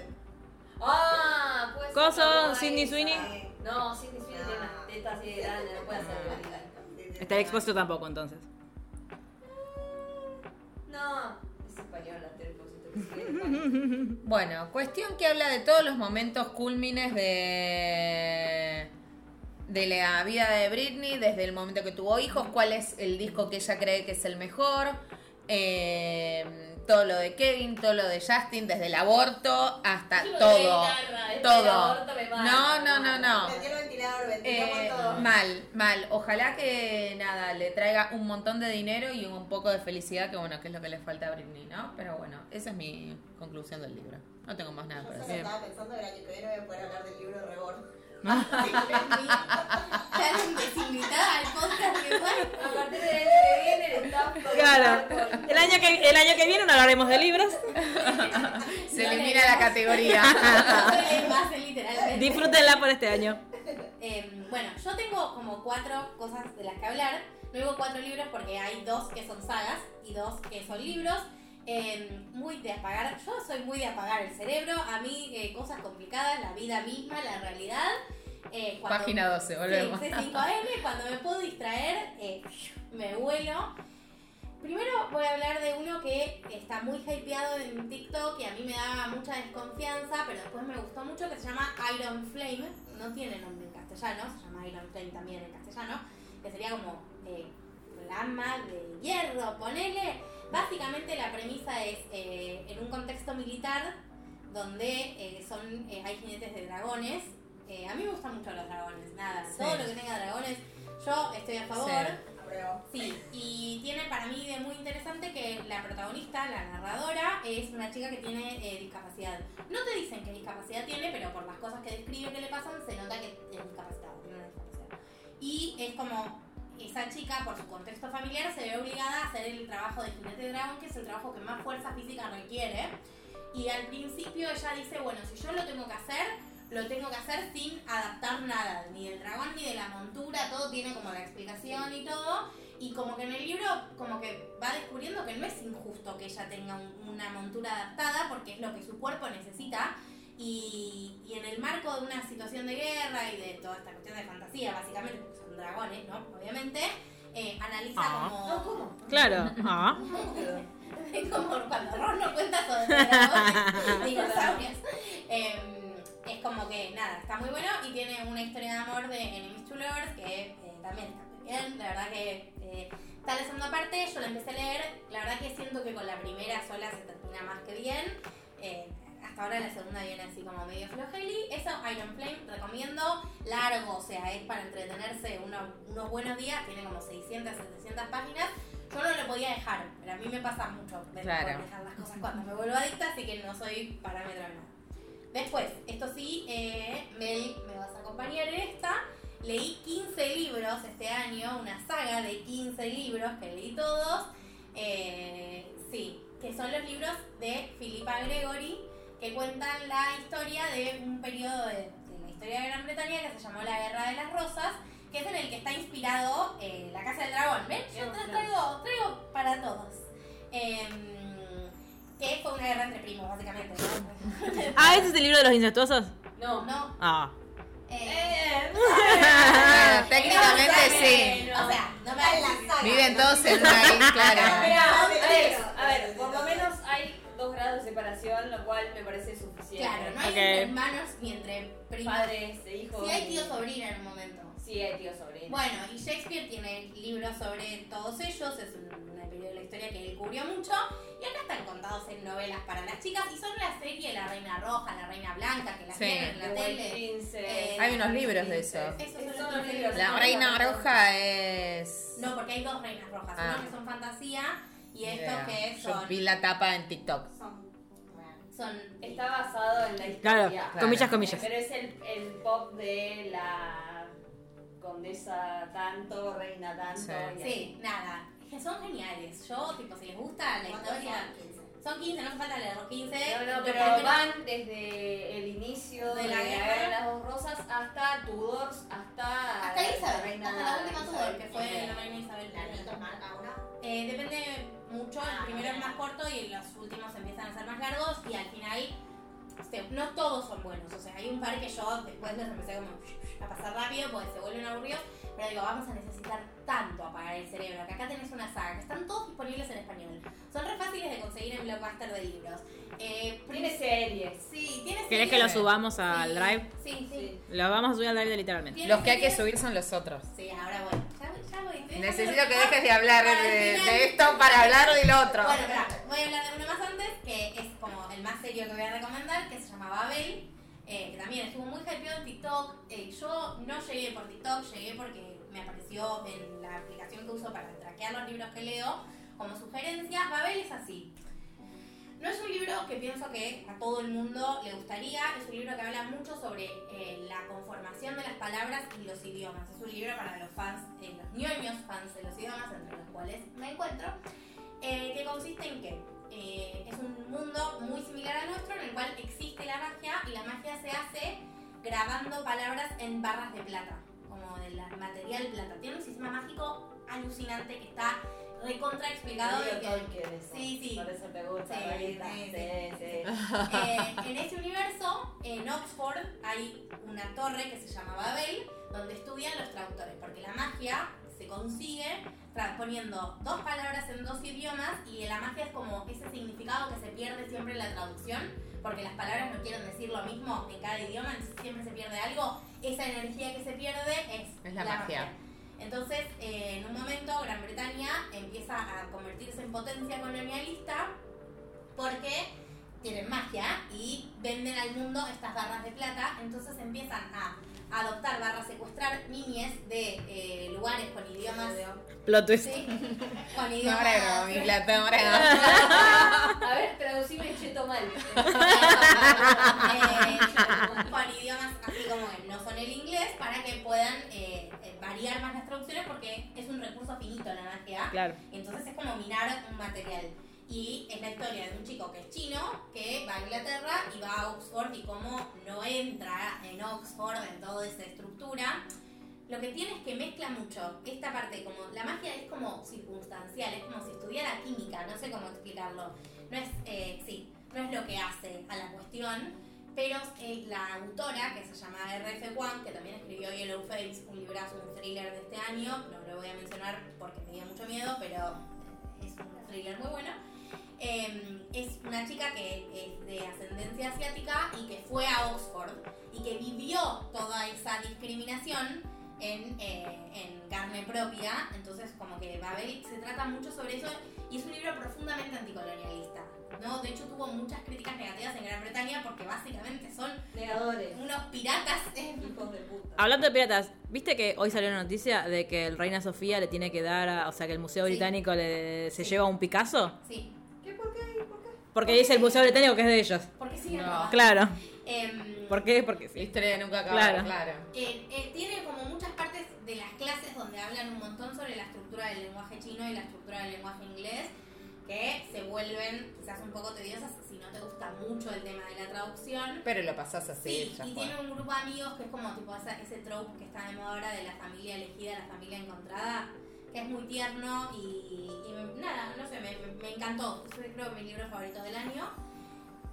Ah, puede ser. Coso. Sidney Sweeney. No, Sidney Sweeney tiene unas tetas así de grandes, no puede ser de Britney. Está expuesto tampoco, entonces. No, es sigue en España. Bueno, cuestión que habla de todos los momentos cúlmines de de la vida de Britney, desde el momento que tuvo hijos, cuál es el disco que ella cree que es el mejor, eh, todo lo de Kevin, todo lo de Justin, desde el aborto hasta Yo lo de todo, guitarra, todo. aborto me mata, No, no, no, no. El ventilador, Eh, todo. mal, mal. Ojalá que nada, le traiga un montón de dinero y un poco de felicidad, que bueno, que es lo que le falta a Britney, ¿no? Pero bueno, esa es mi conclusión del libro. No tengo más nada Yo para decir. estaba pensando que el año que viene voy a poder hablar del libro de Reborn. Están desinvitada al podcast igual. A partir del Claro. El año que, el año que viene no hablaremos de libros. Se No elimina la categoría. No literalmente. Disfrútenla por este año. Eh, bueno, yo tengo como cuatro cosas de las que hablar. No digo cuatro libros porque hay dos que son sagas y dos que son libros. Eh, muy de apagar, yo soy muy de apagar el cerebro. A mí, eh, cosas complicadas, la vida misma, la realidad. Eh, cuando- Página 12, volvemos. Sí, C5M, cuando me puedo distraer, eh, me vuelo. Primero voy a hablar de uno que está muy hypeado en TikTok y a mí me daba mucha desconfianza, pero después me gustó mucho, que se llama Iron Flame. No tiene nombre en castellano, se llama Iron Flame también en castellano, que sería como eh, flama de hierro, ponele. Básicamente la premisa es eh, en un contexto militar donde eh, son eh, hay jinetes de dragones. A mí me gustan mucho los dragones, nada, Sí. todo lo que tenga dragones, yo estoy a favor. Sí. Sí, y tiene para mí de muy interesante que la protagonista, la narradora, es una chica que tiene eh, discapacidad. No te dicen qué discapacidad tiene, pero por las cosas que describe que le pasan, se nota que es discapacitada, tiene una discapacidad. Y es como esa chica, por su contexto familiar, se ve obligada a hacer el trabajo de jinete dragón, que es el trabajo que más fuerza física requiere. Y al principio ella dice, bueno, si yo lo tengo que hacer, lo tengo que hacer sin adaptar nada, ni del dragón ni de la montura, todo tiene como la explicación y todo. Y como que en el libro como que va descubriendo que no es injusto que ella tenga un- una montura adaptada porque es lo que su cuerpo necesita. Y, y en el marco de una situación de guerra y de toda esta cuestión de fantasía, básicamente, porque son dragones, ¿no? Obviamente, eh, analiza Ah. como... No, ¿cómo? Claro. Ah. Es como cuando Ron no cuenta sobre dragones, dinosaurios. Eh, es como que nada, está muy bueno y tiene una historia de amor de Enemies to Lovers que eh, también está muy bien. La verdad que eh, está la segunda parte, yo la empecé a leer. La verdad que siento que con la primera sola se termina más que bien. Eh, hasta ahora la segunda viene así como medio flojeli. Eso, Iron Flame, recomiendo. Largo, o sea, es para entretenerse uno- unos buenos días. Tiene como 600, 700 páginas. Yo no lo podía dejar, pero a mí me pasa mucho de Claro. dejar las cosas cuando me vuelvo adicta, así que no soy parámetro nada. Después, esto sí, eh, Mel, me vas a acompañar en esta. Leí 15 libros este año, una saga de 15 libros que leí todos. Eh, sí, que son los libros de Philippa Gregory, que cuentan la historia de un periodo de, de la historia de Gran Bretaña que se llamó la Guerra de las Rosas, que es en el que está inspirado eh, La Casa del Dragón. ¿Ven? Yo tra- traigo, traigo para todos. Que fue una guerra entre primos, básicamente. Ah, ¿ese es el libro de los incestuosos? No. no. Ah. eh, Ah, técnicamente sí. O sea, no me en la saga. Viven todos en una isla, claro. Mira, a ver, a ver, por lo menos hay dos grados de separación, lo cual me parece suficiente. Claro, no hay entre hermanos ni entre primos. Padres e hijos. Sí hay tío sobrina en un momento. Sí, hay tío sobrino. Bueno, y Shakespeare tiene libros sobre todos ellos, es un, de la historia que él cubrió mucho, y acá están contados en novelas para las chicas, y son la serie La Reina Roja, La Reina Blanca, que la Sí. tienen en la tele. Eh, Hay unos libros de eso. Esos Esos son son los los libros. libros. La reina roja es. No, porque hay dos reinas rojas, Ah. uno que son fantasía y estos que Yo son... vi la tapa en TikTok. Son- son Está basado en la historia. Claro, Claro. comillas, comillas. Pero es el, el pop de la condesa tanto, reina tanto. Sí. nada, que son geniales. Yo, tipo, si les gusta la ¿Cuántos historia... son? 15. Son 15, no me falta leer los 15. No, no, pero van desde el inicio De de la guerra. de las dos rosas hasta Tudors, hasta, Hasta Elizabeth, reina hasta la última Isabel. Tudor, que fue la reina Isabel ¿La ahora? Eh, depende mucho, el Ah, primero es más corto y los últimos empiezan a ser más largos y al final no todos son buenos, o sea, hay un par que yo después los empecé como a pasar rápido porque se vuelven aburridos, pero digo, vamos a necesitar tanto apagar el cerebro, que acá tenés una saga, que están todos disponibles en español, son re fáciles de conseguir en Blockbuster de libros. Eh, Tiene series. Sí, tiene ¿Querés que lo series. subamos al Sí, Drive? Sí, sí. Sí. Lo vamos a subir al Drive de literalmente. Los que hay que series- subir son los otros. Sí, ahora voy. Ya, voy, ya voy. Necesito que dejes de hablar para el de, de esto para hablar de lo otro. Bueno, espera, voy a hablar de uno más antes, que es como el más serio que voy a recomendar, que se llama Babel, eh, que también estuvo muy hypeado en TikTok. Eh, yo no llegué por TikTok, llegué porque me apareció en la aplicación que uso para traquear los libros que leo como sugerencia. Babel es así. No es un libro que pienso que a todo el mundo le gustaría, es un libro que habla mucho sobre eh, la conformación de las palabras y los idiomas. Es un libro para los fans, los ñoños fans de los idiomas, entre los cuales me encuentro, que consiste en que eh, es un mundo muy similar al nuestro en el cual existe la magia y la magia se hace grabando palabras en barras de plata, como del material plata. Tiene un sistema mágico alucinante que está recontra explicado. y que- Sí, sí. Por eso te gusta, Sí, sí, Sí, sí. sí. Eh, en ese universo, en Oxford, hay una torre que se llama Babel, donde estudian los traductores, porque la magia se consigue transponiendo dos palabras en dos idiomas y la magia es como ese significado que se pierde siempre en la traducción, porque las palabras no quieren decir lo mismo en cada idioma, entonces siempre se pierde algo. Esa energía que se pierde es, Es la magia. Entonces, eh, en un momento, Gran Bretaña empieza a convertirse en potencia colonialista porque tienen magia y venden al mundo estas barras de plata. Entonces empiezan a adoptar barras, secuestrar niñes de eh, lugares con idiomas. Plot twist. Sí, con idiomas. mi plata, ahora. A ver, traducime cheto mal. eh, con idiomas así como que no son el inglés para que puedan eh, eh, variar más las traducciones porque es un recurso finito la magia. Claro. Entonces es como minar un material. Y es la historia de un chico que es chino, que va a Inglaterra y va a Oxford y cómo no entra en Oxford, en toda esa estructura. Lo que tiene es que mezcla mucho esta parte, como la magia es como circunstancial, es como si estudiara química, no sé cómo explicarlo. No es, eh, sí, no es lo que hace a la cuestión, pero eh, la autora, que se llama R.F. Wang, que también escribió Yellow Face, un librazo, un thriller de este año, no lo voy a mencionar porque me dio mucho miedo, pero es un thriller muy bueno. Eh, es una chica que es de ascendencia asiática y que fue a Oxford y que vivió toda esa discriminación en, eh, en carne propia. Entonces, como que Babel se trata mucho sobre eso y es un libro profundamente anticolonialista. ¿no? De hecho, tuvo muchas críticas negativas en Gran Bretaña porque básicamente son Negadores. unos piratas. eh, Hijos de puta. Hablando de piratas, ¿viste que hoy salió una noticia de que el Reina Sofía le tiene que dar, a- o sea, que el Museo Sí. Británico le, se Sí. lleva un Picasso? Sí, ¿Qué? ¿Por qué? ¿Por qué? Porque dice el Museo Británico que es de ellos. porque sí, No. Claro. Em, ¿Por qué? Porque La sí. historia nunca acaba, Claro. claro. Eh, eh, tiene como muchas partes de las clases donde hablan un montón sobre la estructura del lenguaje chino y la estructura del lenguaje inglés, que se vuelven quizás un poco tediosas si no te gusta mucho el tema de la traducción. Pero lo pasás así, Sí, ya y fue. tiene un grupo de amigos que es como tipo esa- ese trope que está de moda ahora de la familia elegida, la familia encontrada, que es muy tierno y, y me- nada, no sé, me, me- me encantó. Es creo mi libro favorito del año.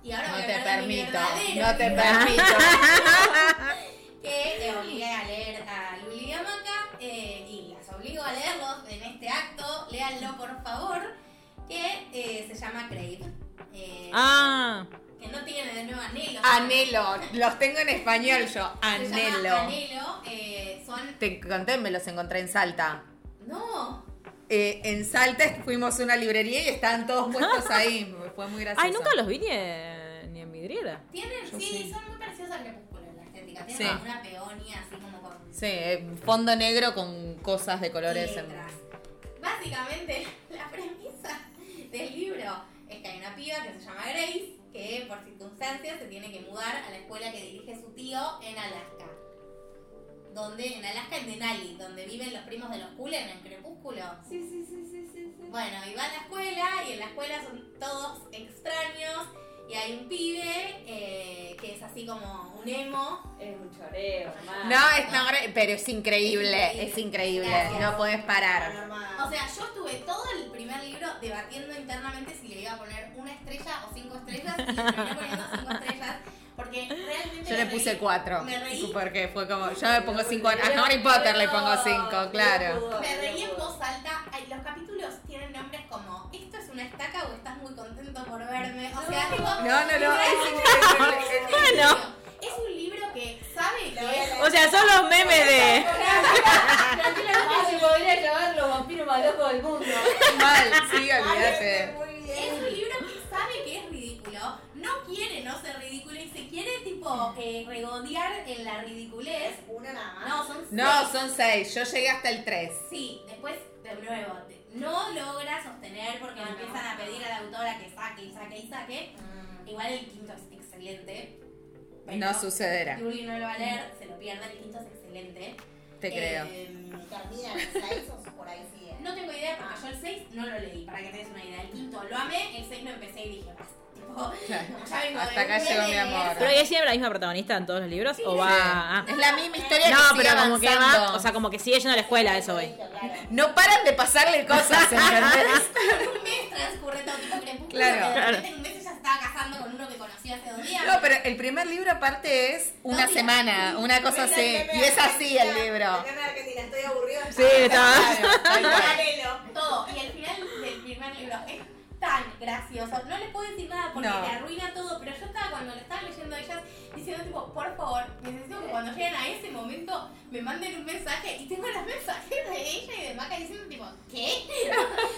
Y ahora No voy a te hablar de mi permito, no te permito. que eh, obligué a leer a Luli Yamaka eh, y las obligo a leerlos en este acto. Léanlo por favor, que eh, se llama Crave. Eh, Ah, Que no tiene de nuevo anhelo. Anhelo, los tengo en español yo, Se llama anhelo. Anhelo. eh, son. Te conté, me los encontré en Salta. No. Eh, en Salta fuimos a una librería y estaban todos puestos ahí. Fue muy gracioso. ay, nunca los vi en vidriera. Tienen, Yo sí, sí. son muy parecidos al crepúsculo en la estética. Tienen Sí. como una peonia así como con. Sí, eh, fondo negro con cosas de colores. en-. Básicamente, la premisa del libro es que hay una piba que se llama Grace, que por circunstancias se tiene que mudar a la escuela que dirige su tío en Alaska. Donde, en Alaska, en Denali, donde viven los primos de los Cullen en Crepúsculo. Sí, sí, sí, sí, sí. sí. Bueno, y va a la escuela y en la escuela son todos extraños y hay un pibe eh, que es así como un emo. Es un choreo. No, es no, pero es increíble, Es es increíble. Gracias. No podés parar. O sea, yo estuve todo el primer libro debatiendo internamente si le iba a poner una estrella o cinco estrellas y le terminé poniendo cinco estrellas porque realmente Yo le me puse reí- cuatro. Me reí, Porque fue como, yo le pongo cinco. A Harry Potter le pongo cinco, claro. me reí en voz alta. Los capítulos tienen nombres como ¿Esto es una estaca o estás muy contento por verme? O sea, tipo, No, no, no, es. Bueno. Es un libro que sabe que. O sea, son los memes de. Tranquilamente se podría llamar los vampiros más locos del mundo. Mal, sí, olvídate. Muy Es bien. un libro que sabe que es ridículo, no quiere no ser ridículo y se quiere tipo eh, en la ridiculez. Una nada más. No, son No, seis. son seis. Yo llegué hasta el tres. Sí, después de nuevo, te- no logra sostener porque le empiezan a pedir a la autora que saque y saque y saque. Igual el quinto es excelente. Pero No sucederá. Yuri no lo va a leer, se lo pierde, el quinto es excelente. Te creo. Eh, Termina en seis o por ahí sigue. no tengo idea porque yo el 6 no lo leí, para que tengas una idea. El quinto lo amé, el 6 lo empecé y dije, basta. Tipo, vengo Hasta acá llegó mi amor. Pero ella siempre la misma protagonista en todos los libros o va. ah. Es la misma historia No, que sigue pero como que avanzando. va, o sea, como que sigue yendo a la escuela, eso, güey. Claro. No paran de pasarle cosas, un mes transcurre todo tipo crepúsculo. Claro. Claro. repente en un mes ella se estaba casando con uno que conoció hace dos días. No, pero el primer libro aparte es una semana, una cosa así. Y es así el libro. Argentina, estoy aburrido. Sí. Claro. Paralelo. todo. Y al final del primer libro es tan gracioso. No les puedo decir nada porque No. le arruina todo, pero yo estaba cuando lo estaba leyendo a ellas diciendo tipo, por favor, necesito que cuando lleguen a ese momento me manden un mensaje y tengo los mensajes de ella y de Maca diciendo tipo, ¿qué?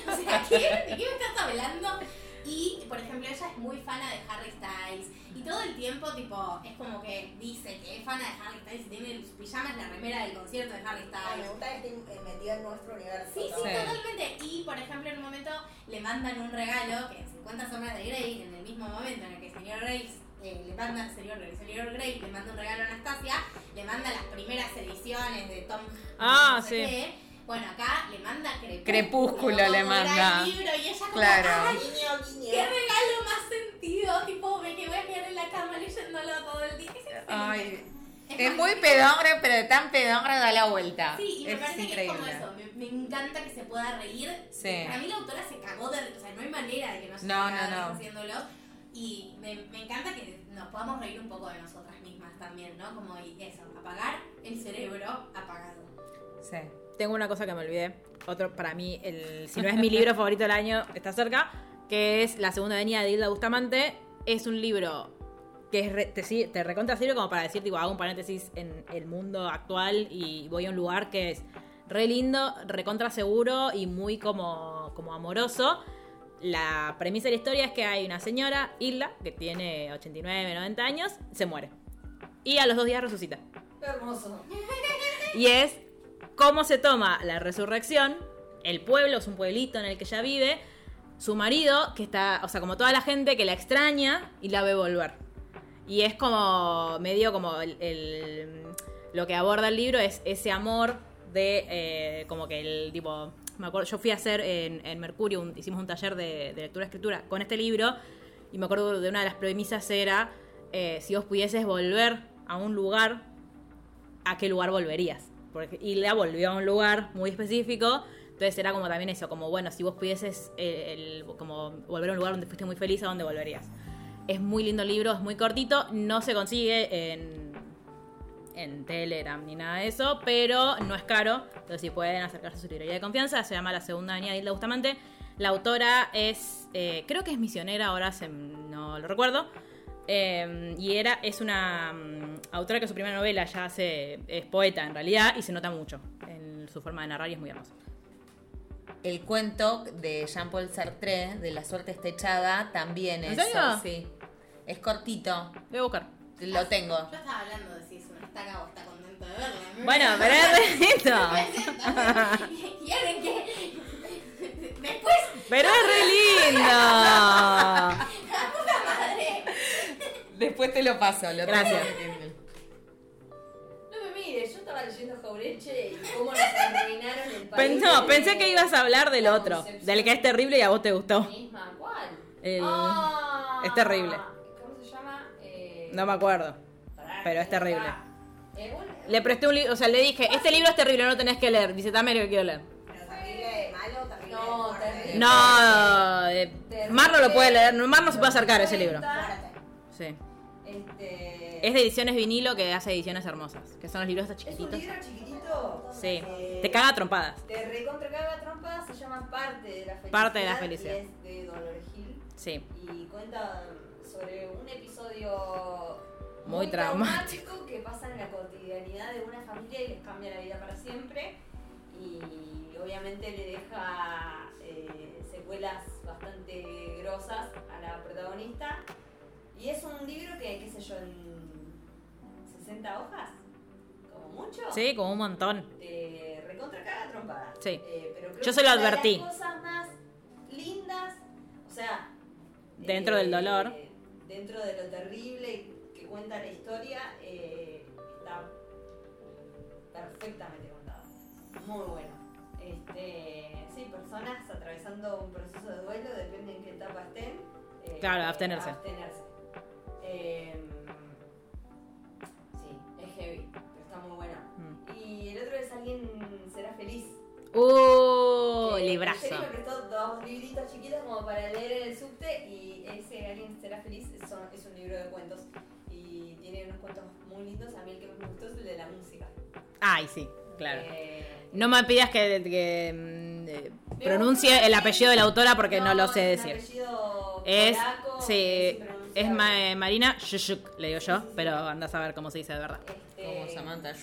o sea, ¿qué? ¿De qué me estás hablando? Y, por ejemplo, ella es muy fana de Harry Styles y todo el tiempo, tipo, es como que dice que es fana de Harry Styles y tiene sus pijamas la remera del concierto de Harry Ay, Styles. me gusta que esté metido en nuestro universo. Sí, sí, ¿no? Sí. totalmente. Y, por ejemplo, en un momento le mandan un regalo, que en 50 sombras de Grey, en el mismo momento en el que el señor Grey eh, le manda al señor, el señor Grey le manda un regalo a Anastasia, le manda las primeras ediciones de Tom Ah, no sé sí. qué. Bueno, acá le manda Crepúsculo. Crepúsculo le manda. libro, y ella como, Claro. ¡ay, qué regalo más sentido! Tipo, me que voy a quedar en la cama leyéndolo todo el día. Ay, Es es muy pedongre, pero de tan pedongre da la vuelta. Sí, y me es parece que es como increíble. eso. Me, me encanta que se pueda reír. Sí. Para mí la autora se cagó de. O sea, no hay manera de que no se No, no, no. haciéndolo. Y me, me encanta que nos podamos reír un poco de nosotras mismas también, ¿no? Como y eso, apagar el cerebro apagado. Sí. Tengo una cosa que me olvidé. Otro, para mí, el, si no es mi libro favorito del año, está cerca. Que es La segunda avenida de Hilda Bustamante. Es un libro que es re- te, te recontra sirve como para decir, hago un paréntesis en el mundo actual y voy a un lugar que es re lindo, recontra seguro y muy como, como amoroso. La premisa de la historia es que hay una señora, Hilda, que tiene 89, 90 años, se muere. Y a los dos días resucita. Hermoso. Y es cómo se toma la resurrección, el pueblo, es un pueblito en el que ella vive, su marido, que está, o sea, como toda la gente que la extraña y la ve volver. Y es como, medio como el, lo que aborda el libro es ese amor de, eh, como que el tipo, me acuerdo, yo fui a hacer en, Mercurio, hicimos un taller de, de lectura-escritura con este libro, y me acuerdo de una de las premisas era, eh, si vos pudieses volver a un lugar, ¿a qué lugar volverías? Porque Hilda volvió a un lugar muy específico, entonces era como también eso, como bueno, si vos pudieses eh, el- como volver a un lugar donde fuiste muy feliz, ¿a dónde volverías? Es muy lindo el libro, es muy cortito, no se consigue en, en Telegram ni nada de eso, pero no es caro, entonces si pueden acercarse a su librería de confianza, se llama La Segunda Avenida de Hilda Bustamante. La autora es, eh, creo que es misionera, ahora no lo recuerdo, eh, y era, es una mm, autora que su primera novela ya hace, es poeta en realidad y se nota mucho en su forma de narrar y es muy hermoso. El cuento de Jean-Paul Sartre, de La suerte está echada, también ¿En es. serio? Sí. Es cortito. Voy a buscar. Lo tengo. Yo estaba hablando de si es una estaca o está contento de verla. Bueno, pero es. ¿Quieren que.? Después, Pero es re lindo. la puta madre. Después te lo paso. Lo Gracias. No me mires, yo estaba leyendo Jaureche y cómo nos arruinaron el país. Pen- no, pensé que ibas a hablar del otro, concepción del que es terrible y a vos te gustó. misma. ¿Cuál? El- Ah, es terrible. ¿Cómo se llama? Eh, No me acuerdo. pará, pero es terrible. ah, eh, bueno, Le presté un libro, o sea, le dije, este libro es terrible, no lo tenés que leer. Dice, dame lo que quiero leer. No, terrible. No, eh, Mar no lo puede leer, Mar no se puede acercar a ese libro. Sí. Este, Es de ediciones vinilo que hace ediciones hermosas, que son los libros estos Es un chiquititos. libro chiquitito. Sí, eh, te caga trompadas. Te recontra caga trompa, se llama Parte de la Felicidad. Parte de la felicidad. Y es de Dolores Hill. Sí. Y cuenta sobre un episodio Muy traumático. que pasa en la cotidianidad de una familia y les cambia la vida para siempre. Y obviamente le deja eh, secuelas bastante grosas a la protagonista. Y es un libro que, qué sé yo, en 60 hojas, como mucho. Sí, como un montón. Te recontra caga trompada. Sí. Eh, pero creo Yo que se lo advertí. las cosas más lindas, o sea. Dentro del dolor. Dentro de lo terrible que cuenta la historia, eh, está perfectamente. Muy bueno. Este, sí, personas atravesando un proceso de duelo, depende en qué etapa estén. eh, Claro, abstenerse. abstenerse. Eh, sí, es heavy, pero está muy buena. Mm. Y el otro es Alguien será feliz. Que librazo. Jerry me prestó dos libritos chiquitos como para leer en el subte y ese Alguien será feliz es, son- es un libro de cuentos y tiene unos cuentos muy lindos. A mí el que más me gustó es el de la música. Ay, sí, claro. Eh, No me pidas que, que, mm, eh, pronuncie el apellido de la autora porque no, lo sé decir. apellido Es, polaco, sí, es. Ma- Marina Shushuk, le digo yo, Sí, sí, sí. pero andás a ver cómo se dice de verdad. Este, Como Samantha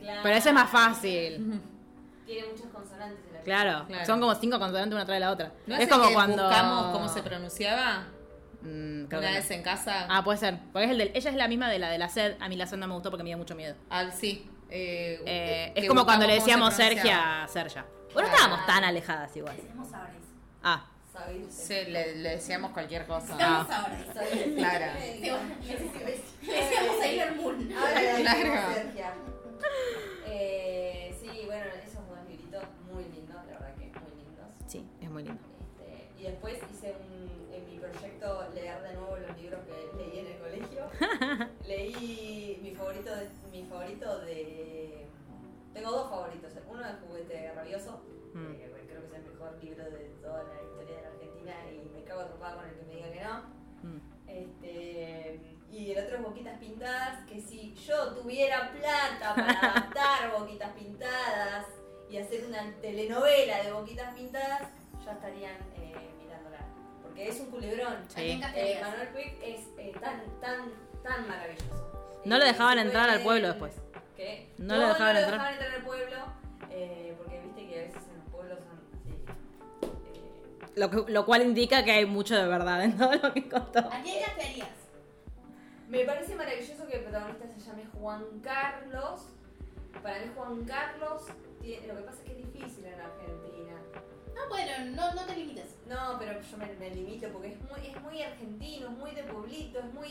claro, Pero ese es más fácil. Tiene muchas consonantes el. Claro, Claro. son como cinco consonantes una tras de la otra. ¿No es es, como que cuando. buscamos cómo se pronunciaba? Mm, creo Una que no. vez en casa. Ah, puede ser. Porque es el del- ella es la misma de la de la sed. A mí la sed no me gustó porque me dio mucho miedo. Ah, sí. Eh, Eh, que es como cuando le decíamos se Sergia a Sergia. Bueno, no Claro. estábamos tan alejadas igual. Ah. Sí, le, le decíamos cualquier cosa. Decimos sabores. Sabirse. Claro. Le decíamos Sailor Moon. Ahora la Claro. Eh, sí, bueno, esos dos libritos muy lindos, la verdad que muy lindos. sí, es muy lindo. Este, y después hice un, en mi proyecto leer de nuevo los libros que leí en el leí mi favorito de, mi favorito de tengo dos favoritos. Uno es Juguete Rabioso, Mm. que bueno, creo que es el mejor libro de toda la historia de la Argentina y me cago atropada con el que me diga que no. Mm. Este, y el otro es Boquitas Pintadas, que si yo tuviera plata para adaptar Boquitas Pintadas y hacer una telenovela de Boquitas Pintadas, ya estarían eh. Porque es un culebrón. Sí. Eh. Manuel Puig es eh, tan, tan, tan maravilloso. No lo Eh, dejaban entrar al pueblo después. ¿Qué? No lo dejaban no entrar. lo dejaban entrar al pueblo, eh, porque viste que a veces en los pueblos son así. eh, Lo, que- lo cual indica que hay mucho de verdad en todo lo que contó. ¿A quién castearías? Me parece maravilloso que el protagonista se llame Juan Carlos. Para mí Juan Carlos, tiene- lo que pasa es que es difícil en Argentina. No, bueno, no, no te limites. No, pero yo me, me limito porque es muy, es muy argentino, es muy de pueblito, es muy...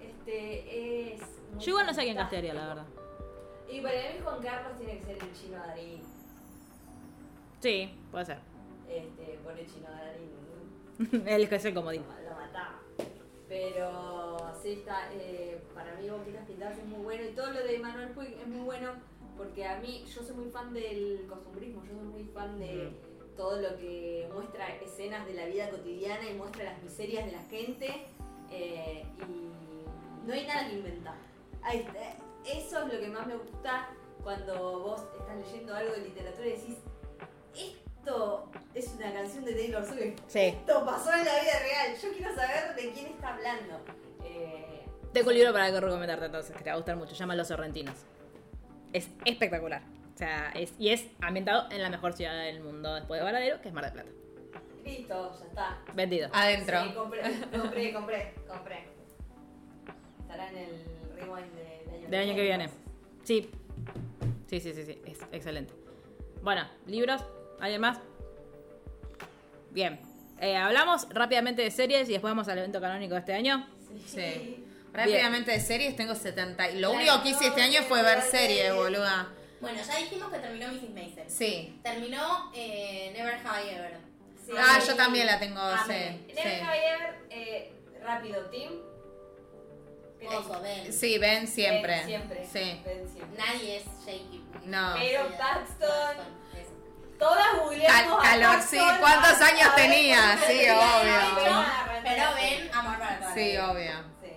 Este, es... muy Yo igual no sé quién castearía, la verdad. Y para mí Juan Carlos tiene que ser el chino Darín. Sí, puede ser. Este, por el chino Darín. Él que es el comodín. lo mataba. Pero sí está, eh, para mí Boquitas Pintadas es muy bueno y todo lo de Manuel Puig es muy bueno porque a mí, yo soy muy fan del costumbrismo, yo soy muy fan de todo lo que muestra escenas de la vida cotidiana y muestra las miserias de la gente eh, y no hay nada que inventar. Ahí está. Eso es lo que más me gusta cuando vos estás leyendo algo de literatura y decís, esto es una canción de Taylor Swift. Sí. Esto pasó en la vida real. Yo quiero saber de quién está hablando. Eh, Tengo un libro para que recomendarte entonces, que te va a gustar mucho. Se llama Los Sorrentinos. Es espectacular. O sea, es, y es ambientado en la mejor ciudad del mundo después de Varadero, que es Mar del Plata. listo, ya está. Vendido. Adentro. Sí, compré, compré, compré, compré. Estará en el rewind del año, Del año que viene. Sí. Sí, sí, sí, sí. Es excelente. Bueno, libros. ¿Alguien más? Bien. Eh, hablamos rápidamente de series y después vamos al evento canónico de este año. Sí. Rápidamente de series tengo 70. y Lo único que hice este año fue ver series, boluda. Bueno, ya dijimos que terminó Mrs. Maisel. Sí. Terminó eh, Never Have I Ever. Sí. Ah, yo también la tengo, Amén. sí. Never sí. Have I Ever, eh, rápido, Tim. Oso, Ben. Sí, ven siempre. Ben siempre. Sí. Ben siempre. Nadie es Shaky. No. Pero Sí, Paxton, eso. todas Cal- googleamos a calor, sí. Paxton ¿Cuántos años tenía? Sí, obvio. Pero- Pero Ben, amor para toda la Sí, obvio. Sí.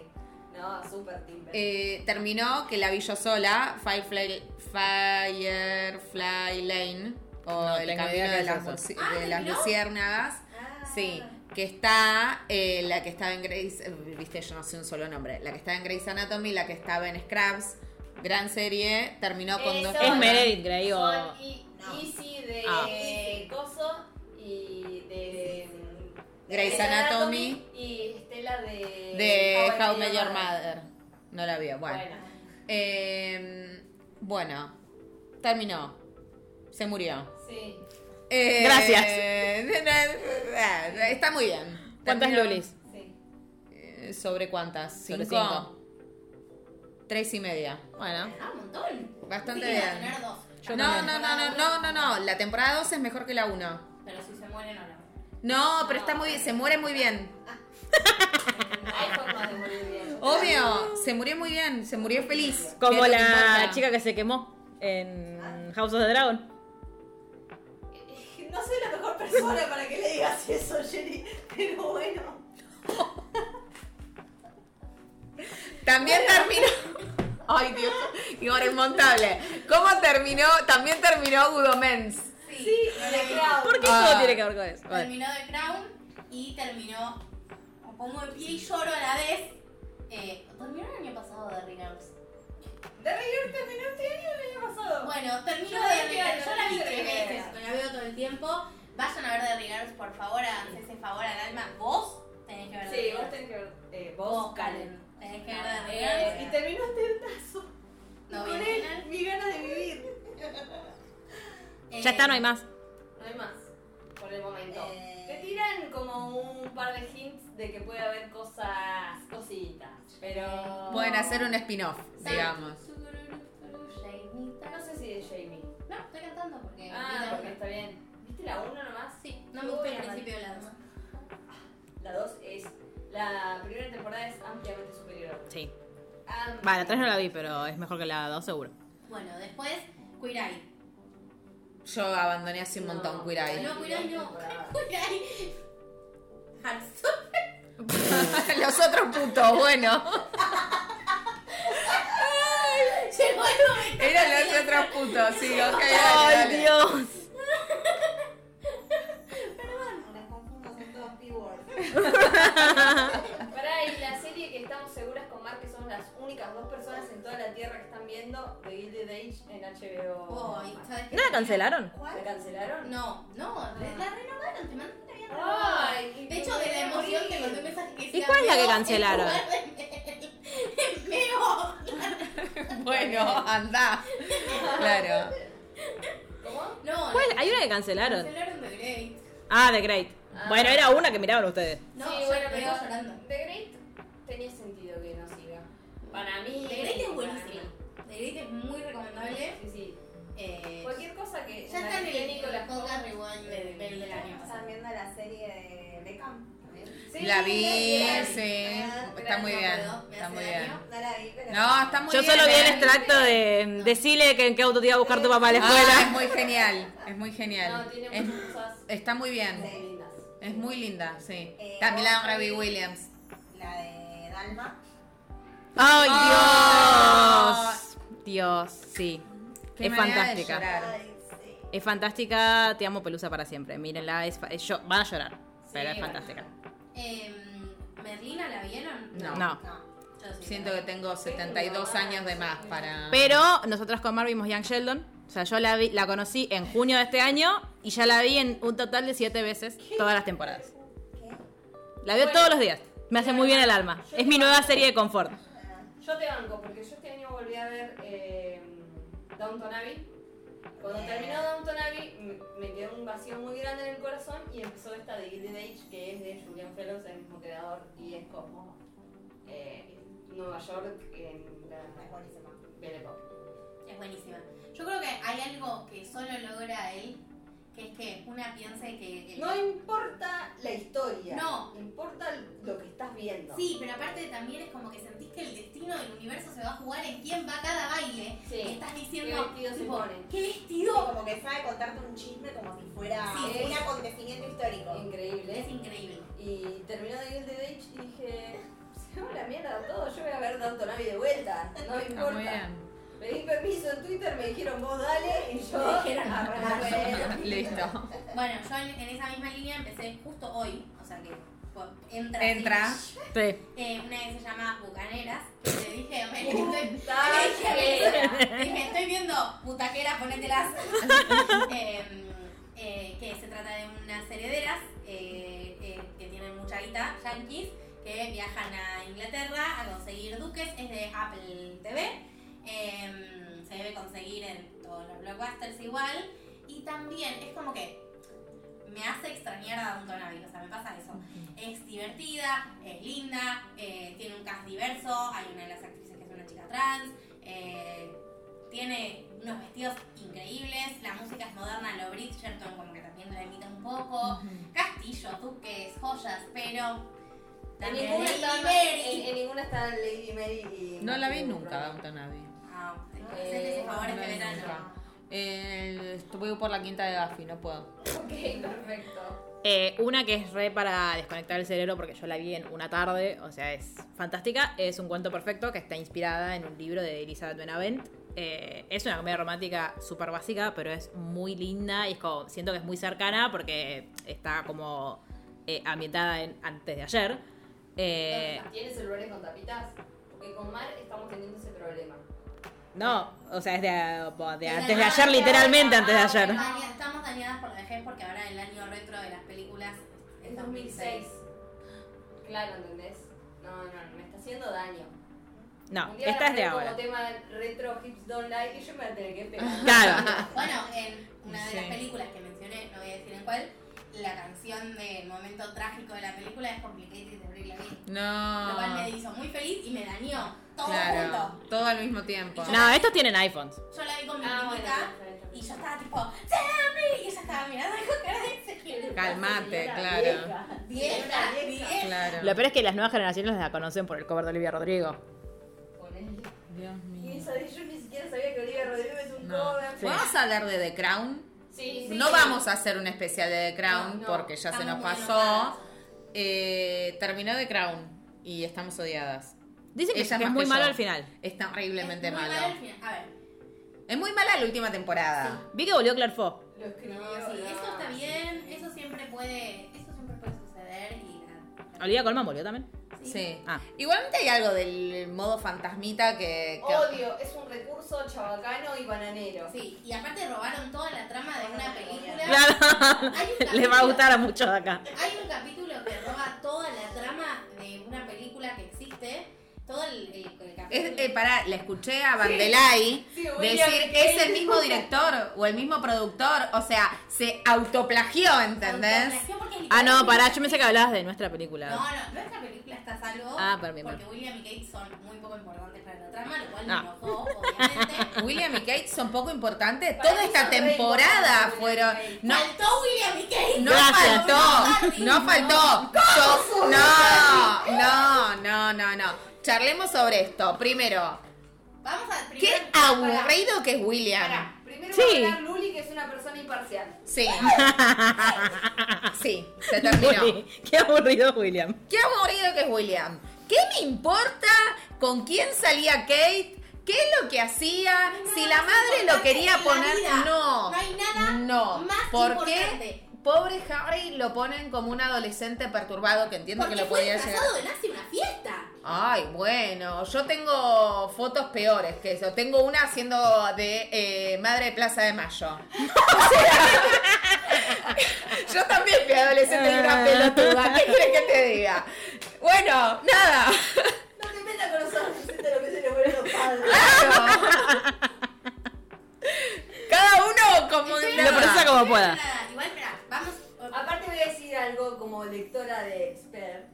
No, super Tim. Ben. Eh, terminó que la vi yo sola, Firefly, Firefly Lane, o No El Camino de las, Ah, de las ¿terminó? Luciérnagas. Ah. Sí, que está eh, la que estaba en Grey's, eh, viste, yo no sé un solo nombre, la que estaba en Grey's Anatomy, la que estaba en Scrubs, gran serie, terminó con Eso. dos Es. Meredith Grey o. Son I- No. Easy de Ah. Coso y de Grey's Anatomy y Estela de de How Met Your Your Mother. No la vio, bueno. Bueno. Eh, bueno, terminó, se murió. Sí. Eh, Gracias. Está muy bien. ¿Cuántas Terminó- lolis? Sí. Eh, ¿Sobre cuántas? Sobre ¿Cinco? cinco. Tres y media. Bueno. Ah, un montón. Bastante Sí, bien. tener dos. Yo No, no, no, no, no, no, no. La temporada 2 es mejor que la 1. Pero si se mueren o no. No, pero está muy bien, se muere muy bien. Hay formas de morir bien. Obvio, se murió muy bien, se murió feliz. Como es que la chica que se quemó en House of the Dragon. No soy la mejor persona para que le digas eso, Jenny, pero bueno. También terminó. Ay, Dios, inmontable. ¿Cómo terminó? También terminó Good Omens. Sí, The Crown. ¿Por qué Ah. todo tiene que ver con eso? Terminó The Crown y terminó. Pongo de pie y lloro a la vez. Eh, terminó el año pasado The Ringers. The Ringer terminó este año o el año pasado. Bueno, terminó Yo The la vi, Ringers. Yo la vi tres veces, me la veo todo el tiempo. Vayan a ver The Ringers, por favor, háganse ese favor al alma. Vos tenés que ver Sí, vos tenés que ver. Eh, Vos, vos, Karen. Tenés que ver The Eh, Ringers. Y terminó este tazo. No, con él, mi ganas de vivir. Eh, Ya está, no hay más. No hay más. Por el momento. Eh. Te tiran como un par de hints de que puede haber cosas, cositas. Pero. Pueden hacer un spin-off, digamos. No sé si de Jamie. No, estoy cantando porque. Ah, porque está bien. ¿Viste la 1 nomás? Sí, no me gustó el principio de la dos. La 2 es. La primera temporada es ampliamente superior. Sí. Ampliamente. Vale, la 3 no la vi, pero es mejor que la 2 seguro. Bueno, después, Queer Eye. Yo abandoné hace un montón No. Queer Eye. No, Queer Eye no. Queer Eye. Los otros putos, bueno. Llegó el momento. Eran los otros putos, sí, ok. dale, ¡Ay, dale. Dios! Las confundo, son todos P-words. Pará, y la serie que estamos seguras con Mark que somos las únicas dos personas en toda la tierra que están viendo The Gilded Age en HBO. Oh, y ¿sabes qué? ¿No la cancelaron? ¿La cancelaron? No, no, la la renovaron, te habían Ay. De hecho, de la emoción te mandé un mensaje que decía. cuál es la que "Veo en cancelaron?" Veo. Bueno, anda. Claro. ¿Cómo? No, ¿Cuál? Hay una que cancelaron. cancelaron The Great. Ah, The Great. Ah. Bueno, era una que miraban ustedes. No, sí, bueno, me pero. The Great tenía sentido que no siga. Para mí. The Great es mí. The Great es muy recomendable. Sí, sí. Eh, Cualquier cosa que. ya está en el, podcast Rewind del, del, del año ¿Están viendo la serie de Beckham? también? Sí, La vi, la sí. Ah, Está muy no bien. Está hace muy bien. No la vi, pero... No, está muy Yo bien. solo vi el extracto de decirle que en qué auto te iba a buscar tu papá a la Ah, escuela. es muy genial. Es muy No, genial. tiene Es- muchas cosas está muy bien. Es muy linda, sí. Eh, También la de Robbie Williams. La de Dalma. ¡Ay, Ah. Dios! Dios, sí. Qué Es fantástica. llorar. Ay, sí. Es fantástica. Te amo, Pelusa, para siempre. Mírenla. Es, es yo- van a llorar. pero es bueno. fantástica. Eh, ¿Merlina la vieron? No. No. No. Yo sí. Siento que tengo 72 años de más para. Pero nosotros con Mar vimos Young Sheldon. O sea, yo la, vi, la conocí en junio de este año y ya la vi en un total de siete veces todas las temporadas. ¿Qué? La veo Bueno. todos los días. Me hace muy bien el alma. Es mi nueva serie de confort. Yo te banco, porque yo este año volví a ver eh, Downton Abbey. Cuando terminó Downton Abbey, me quedó un vacío muy grande en el corazón y empezó esta de Gilded Age, que es de Julian Fellows, el mismo creador, y es como eh, Nueva York en la Es buenísima. Es buenísima. Yo creo que hay algo que solo logra él, que es que una piense que... el- No importa la historia. No. Importa lo que estás viendo. Sí, pero aparte también es como que sentís que el destino del universo se va a jugar en quién va a cada baile. Sí. Y estás diciendo, ¿Qué vestido se pone? ¿qué Sí, vestido? como que sabe contarte un chisme como si fuera Sí, un es- acontecimiento histórico. Increíble. Es increíble. Y terminó de Gilded Age y dije, se va la mierda todo, yo voy a ver Downton Abbey de vuelta, no me importa. Pedí permiso en Twitter, me dijeron vos dale y yo Me dijeron, bueno. Listo. Bueno, yo en, en esa misma línea empecé justo hoy, o sea que pues, entra. Entra. Sí. eh, una que se llama Bucaneras. Le dije, me, estoy, le dije, le dije, estoy viendo butaqueras, ponételas. eh, eh, que se trata de unas herederas eh, eh, que tienen mucha guita, yankees, que viajan a Inglaterra a conseguir duques. Es de Apple TV. Eh, se debe conseguir en todos los blockbusters igual. Y también es como que me hace extrañar a Downton Abbey, o sea, me pasa eso. Es divertida, es linda, eh, tiene un cast diverso, hay una de las actrices que es una chica trans, eh, tiene unos vestidos increíbles, la música es moderna, lo Bridgerton como que también la imita un poco, castillos, duques, joyas, pero En también ninguna, Lady está, Mary. en, en ninguna está Lady Mary y... No la vi nunca. Downton Abbey. Hacete ese favor este verano. Eh, estuve por la quinta de Gafi, no puedo. Ok, perfecto. Eh, una que es re para desconectar el cerebro porque yo la vi en una tarde, o sea, es fantástica. Es un cuento perfecto que está inspirada en un libro de Elizabeth Benavent. Eh, es una comedia romántica súper básica, pero es muy linda y es como, siento que es muy cercana porque está como eh, ambientada en antes de ayer. Eh, ¿Tienes celulares con tapitas? Porque con Mar estamos teniendo ese problema. No, o sea, es de, antes de ayer, literalmente antes de ayer. Estamos dañadas por la vejez porque ahora el año retro de las películas es 2006. Claro, ¿entendés? No, no, me está haciendo daño. No, esta es de ahora. como tema retro hips don't lie y yo me voy a tener que pegar. Claro. Bueno, en una de las películas que mencioné, no voy a decir en cuál, la canción del momento trágico de la película es Complicated de Brie Larson. Lo cual me No. hizo muy feliz y me dañó todo Claro, junto. todo al mismo tiempo. No, estos tienen iPhones. Yo la vi con mi Ah, bueno, primita y yo estaba tipo, ¡Sammy! Y ella estaba mirando de se quiere. Calmate, claro. Vieja, vieja. Claro. Lo peor es que las nuevas generaciones la conocen por el cover de Olivia Rodrigo. Dios Y mío. esa de yo ni siquiera sabía que Olivia Rodrigo es un No. cover. Sí. ¿Vamos a hablar de The Crown? Sí, sí. No vamos a hacer un especial de The Crown No, no, porque ya se nos pasó. Eh, terminó The Crown y estamos odiadas. Dicen que, es muy que malo yo. al final. Es terriblemente Es muy malo. malo al final. A ver, Es muy mala la última temporada. Vi que volvió Claire escribió. no, sí, eso está sí. bien, eso siempre puede, eso siempre puede suceder y la... Olivia Colman volvió también. Sí. Ah. Igualmente hay algo del modo fantasmita que. que- Odio, es un recurso chabacano y bananero. Sí, y aparte robaron toda la trama de una película. Claro. Les va a gustar a muchos de acá. Hay un capítulo que roba toda la trama de una película que existe. Todo el, el, el capítulo. Es, eh, pará, le escuché a Vandelay Sí, William decir, es el mismo director o el mismo productor, o sea, se autoplagió, ¿entendés? Autoplagió porque es Ah, no, pará, yo pensé que hablabas de nuestra No, película. no, nuestra película está a salvo. Ah, Porque bien. William y Kate son muy poco importantes para la trama, lo cual No. me enojó, obviamente. William y Kate son poco importantes. Para Toda esta temporada fueron. William y Kate. No, Faltó William y Kate. no Gracias. faltó. No faltó. No, no, no, no, no. Charlemos sobre esto. Primero, Vamos a qué primero. aburrido que es William. Pará, primero Sí. va a hablar Luli, que es una persona imparcial. Sí. Sí, se terminó. Uy, Qué aburrido William. Qué aburrido que es William. ¿Qué me importa con quién salía Kate? ¿Qué es lo que hacía? No si la madre lo quería poner. vida. No. No hay nada No. más ¿Por qué? importante. Pobre Harry lo ponen como un adolescente perturbado que entiendo Porque que lo podía llegar. disfrazado de nazi a una fiesta. Ay, bueno, yo tengo fotos peores que eso. Tengo una haciendo de eh, madre de Plaza de Mayo. O sea, yo también fui adolescente y una pelotuda. ¿Qué quieres que te diga? Bueno, nada. No te metas con los adolescentes lo que se le fueron los padres. Claro. Cada uno como Lo procesa como pueda. nada. Igual, espera, vamos. Aparte voy a decir algo como lectora de expert.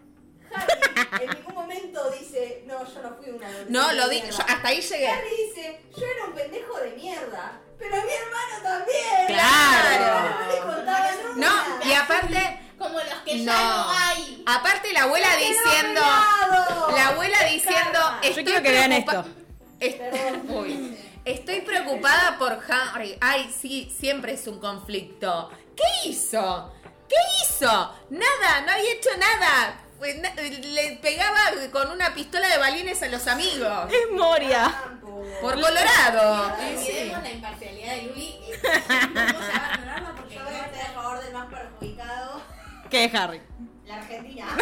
Harry en ningún momento dice, no, yo no fui una No, lo di, mierda". yo hasta ahí llegué. Harry dice, yo era un pendejo de mierda, pero mi hermano también. Claro. No le. No, y aparte, Como los que ya No. no hay. aparte la abuela ¡Quedó diciendo, la abuela diciendo, estoy quiero que vean esto. Es- Perdón. Uy. Estoy preocupada por Harry. Ay, sí, siempre es un conflicto. ¿Qué hizo? ¿Qué hizo? Nada, no había hecho nada. Na- Le pegaba con una pistola de balines a los amigos. Es Moria. Por Colorado. Olvidemos la imparcialidad de Luli. eh, Vamos a abandonarla porque Yo voy a estar a favor del más perjudicado, ¿Qué es Harry? la Argentina.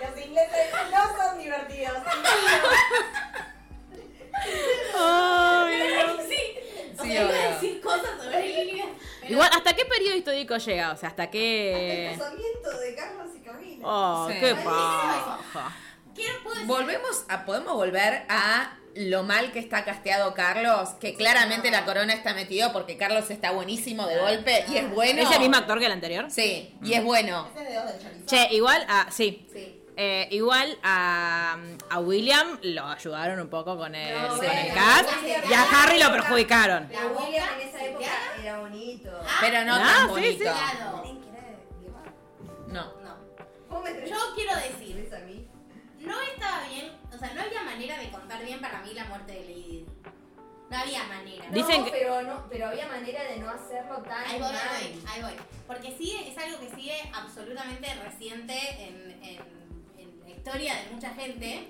Los ingleses no son divertidos. sí. O sea, iba obvio. a decir cosas sobre Lili. pero- Igual, ¿hasta qué periodo histórico llega? O sea, ¿hasta El qué...? casamiento de Carlos y Camila. Oh, Sí. qué paja. Volvemos a, podemos volver a lo mal que está casteado Carlos, que claramente la corona está metido porque Carlos está buenísimo de golpe y es bueno. ¿Es el mismo actor que el anterior? Sí, y es bueno. Ese es de dos del chorizo. Che, igual, ah, sí. Sí. Eh, igual a, a William lo ayudaron un poco con el, No, con bueno, el cast no, y a no, Harry lo no, perjudicaron. La William en esa época era bonito. Pero no Ah, tan sí, bonito. sí. Claro. No. No. Yo quiero decir, no estaba bien, o sea, no había manera de contar bien para mí la muerte de Lady. No había manera. No, Dicen que- pero, no, pero había manera de no hacerlo tan Ahí voy, mal. ahí voy, ahí voy. Porque sigue, es algo que sigue absolutamente reciente en, historia de mucha gente.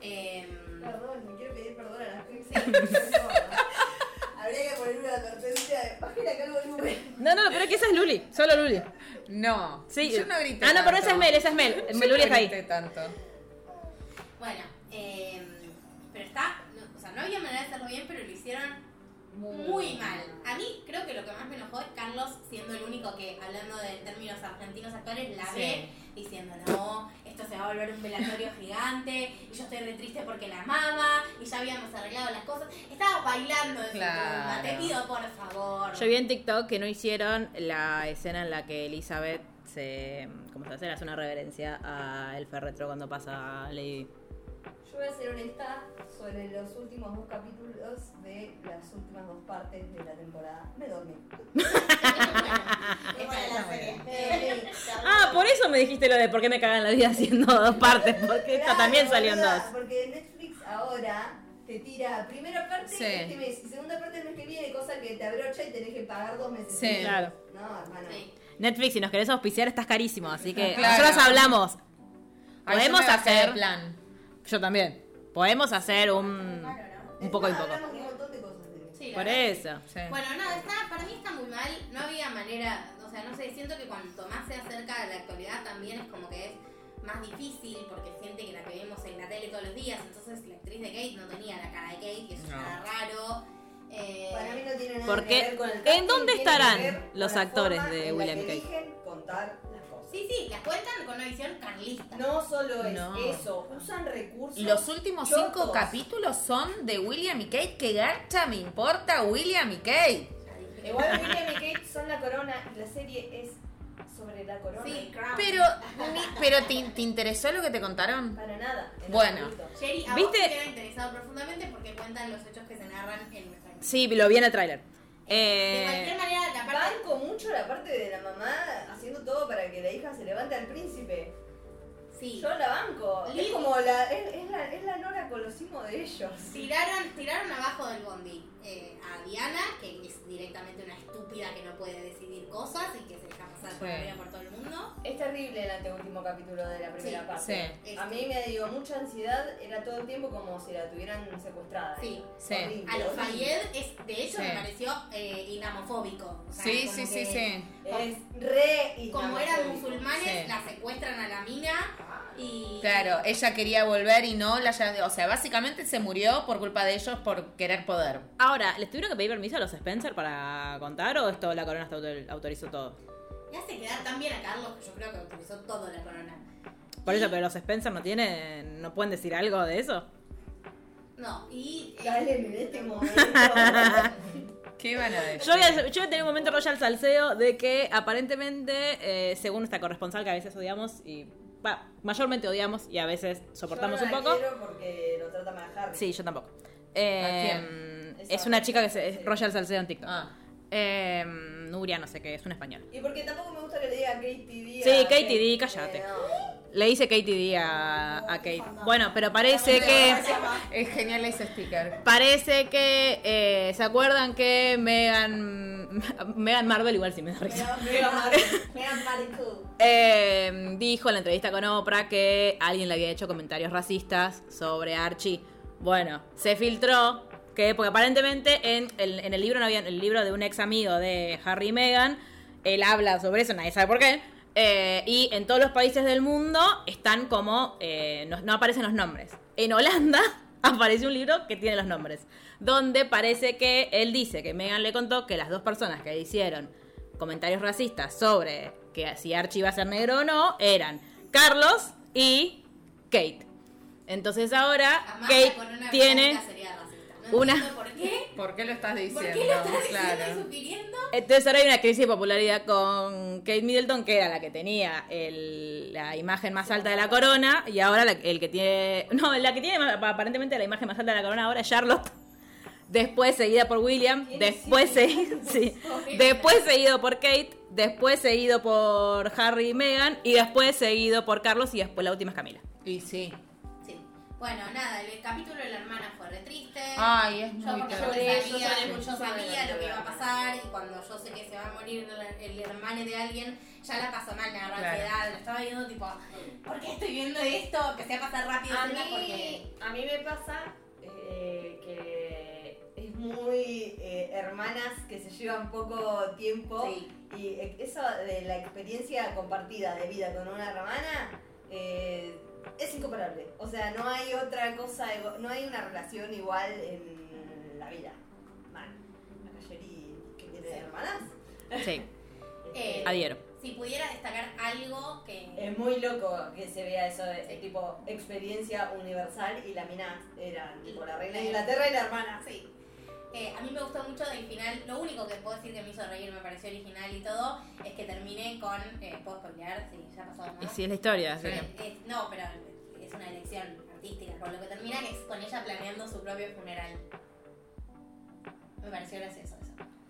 Em, Perdón, me quiero pedir perdón a la gente. Habría que poner una advertencia de bajen acá el volumen. No, no, pero que esa es Luli, solo Luli. No. Sí. Yo no grité. Ah, no, pero esa es. Mel, esa es Mel. Yo Luli no está ahí. tanto. bueno, em, pero está, no, o sea, no había manera de hacerlo bien, pero lo hicieron muy mal. A mí creo que lo que más me enojó es Carlos siendo el único que, hablando de términos argentinos actuales, la Sí. ve diciendo, no, esto se va a volver un velatorio gigante, y yo estoy re triste porque la amaba, y ya habíamos arreglado las cosas. Estaba bailando su Claro. te pido por favor. Yo vi en TikTok que no hicieron la escena en la que Elizabeth se. ¿Cómo se hace? Hace una reverencia a el ferretro cuando pasa Lady. Yo voy a ser honesta sobre los últimos dos capítulos de las últimas dos partes de la temporada. Me dormí. Esta es la serie. Me dormí. Ah, por eso me dijiste lo de por qué me cagan la vida haciendo dos partes, porque esta también salió en dos. Porque Netflix ahora te tira primera parte Sí. este mes y segunda parte el mes que viene, cosa que te abrocha y tenés que pagar dos meses. Sí. Claro. No, hermano. Sí. Netflix, si nos querés auspiciar, estás carísimo, así que Claro. nosotros hablamos. Podemos hacer. plan. Yo también. Podemos hacer un. Un poco y poco. Sí, Por verdad. eso. Sí. Bueno, nada, está, para mí está muy mal. No había manera, o sea, no sé, siento que cuanto más se acerca a la actualidad también es como que es más difícil porque es gente que la que vemos en la tele todos los días. Entonces la actriz de Kate no tenía la cara de Kate y eso No. era raro. Eh, Para mí no tiene nada Porque, que ver con el ¿en dónde que estarán los actores de William que Kate? contar. Sí, sí, las cuentan con una visión carlista. No solo es No. eso, usan recursos. Los últimos cinco capítulos son de William y Kate. ¿Qué garcha me importa William y Kate? Igual William y Kate son la corona y la serie es sobre la corona. Sí, Crown. Pero, ni- pero ¿te, te interesó lo que te contaron? Para nada. en Bueno. absoluto. Jerry, a ¿Viste? te hubiera interesado profundamente porque cuentan los hechos que se narran en nuestra. Sí, lo vi en el tráiler. De Eh, cualquier manera, la parte... Banco mucho la parte de la mamá haciendo todo para que la hija se levante al príncipe. Sí. Yo la banco. Es como la, es, es la, es la Nora Colosimo de ellos. Tiraron, tiraron abajo del bondi eh, a Diana, que es directamente una estúpida que no puede decidir cosas y que se deja pasar por Sí. por todo el mundo. Es terrible el anteúltimo capítulo de la primera Sí, parte. sí. A mí me dio mucha ansiedad, era todo el tiempo como si la tuvieran secuestrada. Sí. Sí. Horrible, A los. Fayed, es, de hecho, Sí. me pareció eh, islamofóbico. O sea, Sí, como sí, sí, sí. Es re Como eran musulmanes, Sí. la secuestran a la mina y... Claro, ella quería volver y no la O sea, básicamente se murió por culpa de ellos por querer poder. ahora, ¿les tuvieron que pedir permiso a los Spencer para contar o esto la corona autorizó todo? Y hace quedar tan bien a Carlos que yo creo que autorizó todo la corona. Por eso, pero los Spencer no tienen, no pueden decir algo de eso. No, y... eh, Dale, en este momento. ¿Qué van a decir? Yo voy, a, yo voy a tener un momento Royal Salseo de que aparentemente, eh, según esta corresponsal que a veces odiamos y va, mayormente odiamos y a veces soportamos Yo no un la poco. quiero porque lo trata mal Harry. Sí, yo tampoco. Eh, quién? es una chica que se, es Royal Salseo en TikTok. Ah. Eh, Nuria, no sé qué, es un español. Y porque tampoco me gusta que le diga Katie D. Sí, a Katie D, cállate. Eh, no. Le dice Katie D a, a Kate. Bueno, pero parece que. Es genial ese sticker. Parece que. eh, ¿Se acuerdan que Megan. Megan Marvel, igual sí me da risa. Mega Marvel. Mega Marvel. Eh, dijo en la entrevista con Oprah que alguien le había hecho comentarios racistas sobre Archie. Bueno, se filtró que, porque aparentemente en el, en el libro no había, el libro de un ex amigo de Harry y Meghan, él habla sobre eso, nadie sabe por qué. eh, y en todos los países del mundo están como, eh, no, no aparecen los nombres. En Holanda aparece un libro que tiene los nombres, donde parece que él dice que Meghan le contó que las dos personas que hicieron comentarios racistas sobre que si Archie iba a ser negro o no eran Carlos y Kate. Entonces ahora Kate tiene sería. No Una- por qué. ¿Por qué lo estás ¿Por diciendo? qué lo estás diciendo y claro. sugiriendo? Entonces ahora hay una crisis de popularidad con Kate Middleton, que era la que tenía el- la imagen más alta de la corona, y ahora la- el que tiene... No, la que tiene más- aparentemente la imagen más alta de la corona ahora es Charlotte. Después seguida por William, después, segui- sí, después seguido por Kate, después seguido por Harry y Meghan, y después seguido por Carlos, y después la última es Camila. Y sí. Bueno, nada, el capítulo de la hermana fue re triste. Ay, es Yo muy porque yo terrible. sabía, Yo yo lloré sabía lo que iba a pasar y cuando yo sé que se va a morir el, el hermano de alguien, ya la pasó mal, me agarró Claro. ansiedad, lo estaba viendo tipo, ¿por qué estoy viendo esto? Empecé a pasar rápido A porque... mí, a mí me pasa eh, que es muy eh, hermanas que se llevan poco tiempo Sí. y eh, eso de la experiencia compartida de vida con una hermana eh, es incomparable. O sea, no hay otra cosa, no hay una relación igual en la vida. Mal. La Cayeri que tiene Sí. hermanas. Sí, Eh, adhiero. Si pudiera destacar algo que... Es muy loco que se vea eso de de tipo experiencia universal y la mina era tipo la reina de Inglaterra y la hermana. Sí. Eh, a mí me gustó mucho del final. Lo único que puedo decir que me hizo reír, me pareció original y todo, es que terminé con. Eh, ¿Puedo spoilear? Sí, ya pasó, ¿no? Sí, es la historia. así Sí. que- Eh, no, pero es una elección artística. Con lo que termina que es con ella planeando su propio funeral. Me pareció gracioso.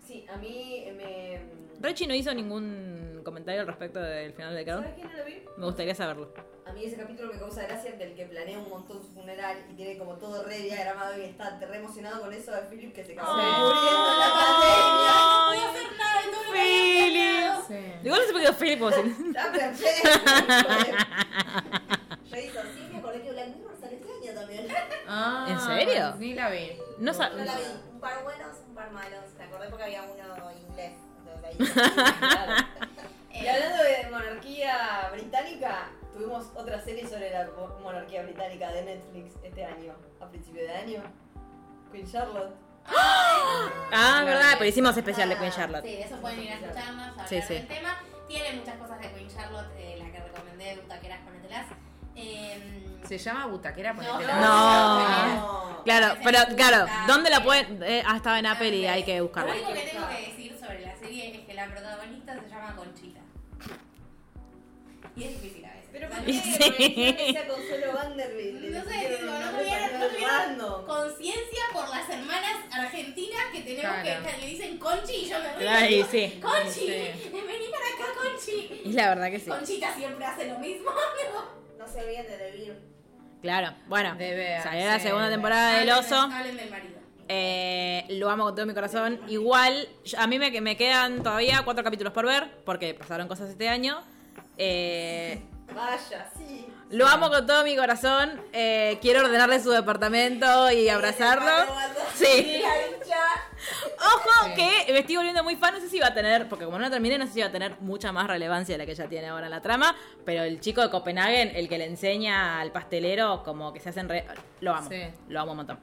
Sí, a mí me. Rechi no hizo ningún comentario al respecto del final de Crown. ¿Sabes quién no lo vi? Me gustaría saberlo. A mí ese capítulo me causa gracia del que planea un montón su funeral y tiene como todo re diagramado y está re emocionado con eso de Philip que se acabó Sí. muriendo en la pandemia. No voy a hacer nada de todo lo que planeado. Sí. Igual no sé por qué Philip si- Está perfecto. Yo hizo me acordé que Black Mirror sale este año también. Ah, ¿En serio? Ni la vi. No Yo la vi, un par buenos, par malos. Me acordé porque había uno inglés. Entonces ahí. Y hablando de monarquía británica, tuvimos otra serie sobre la mo- monarquía británica de Netflix este año, a principio de año. Queen Charlotte. Ah, verdad, pero hicimos especial de Queen Charlotte. Sí, eso pueden ir a escucharnos, hablar Sí, sí. del tema. Tiene muchas cosas de Queen Charlotte, eh, la que recomendé, butaqueras, ponételas. Eh, ¿Se llama butaquera? No. Ponétela. No. Claro, pero claro, ¿dónde la pueden...? Eh, ah, estaba en Apple y hay que Lo buscarla. único que tengo que decir sobre la serie es que la protagonista se llama Conchita. Y es difícil a veces. Pero ¿por qué Sí. sea Consuelo Vanderbilt? No sé, no tuvieron, no tuvieron random. conciencia por las hermanas argentinas que tenemos Claro. que, le dicen Conchi y yo me río. Ay, digo, sí. Conchi, Sí. vení para acá, Conchi. Y la verdad que sí. Conchita siempre hace lo mismo. No se olviden de Devir. Claro, bueno, salió la segunda temporada del oso. Hablen del marido. Eh, lo amo con todo mi corazón. Igual, a mí me, me quedan todavía cuatro capítulos por ver, porque pasaron cosas este año. Eh, Vaya, sí. Lo amo con todo mi corazón. Eh, quiero ordenarle su departamento y abrazarlo. Sí. Ojo Sí. que me estoy volviendo muy fan, no sé si va a tener, porque como no la terminé, no sé si va a tener mucha más relevancia de la que ya tiene ahora en la trama, pero el chico de Copenhagen, el que le enseña al pastelero, como que se hacen re... Lo amo, Sí. lo amo un montón.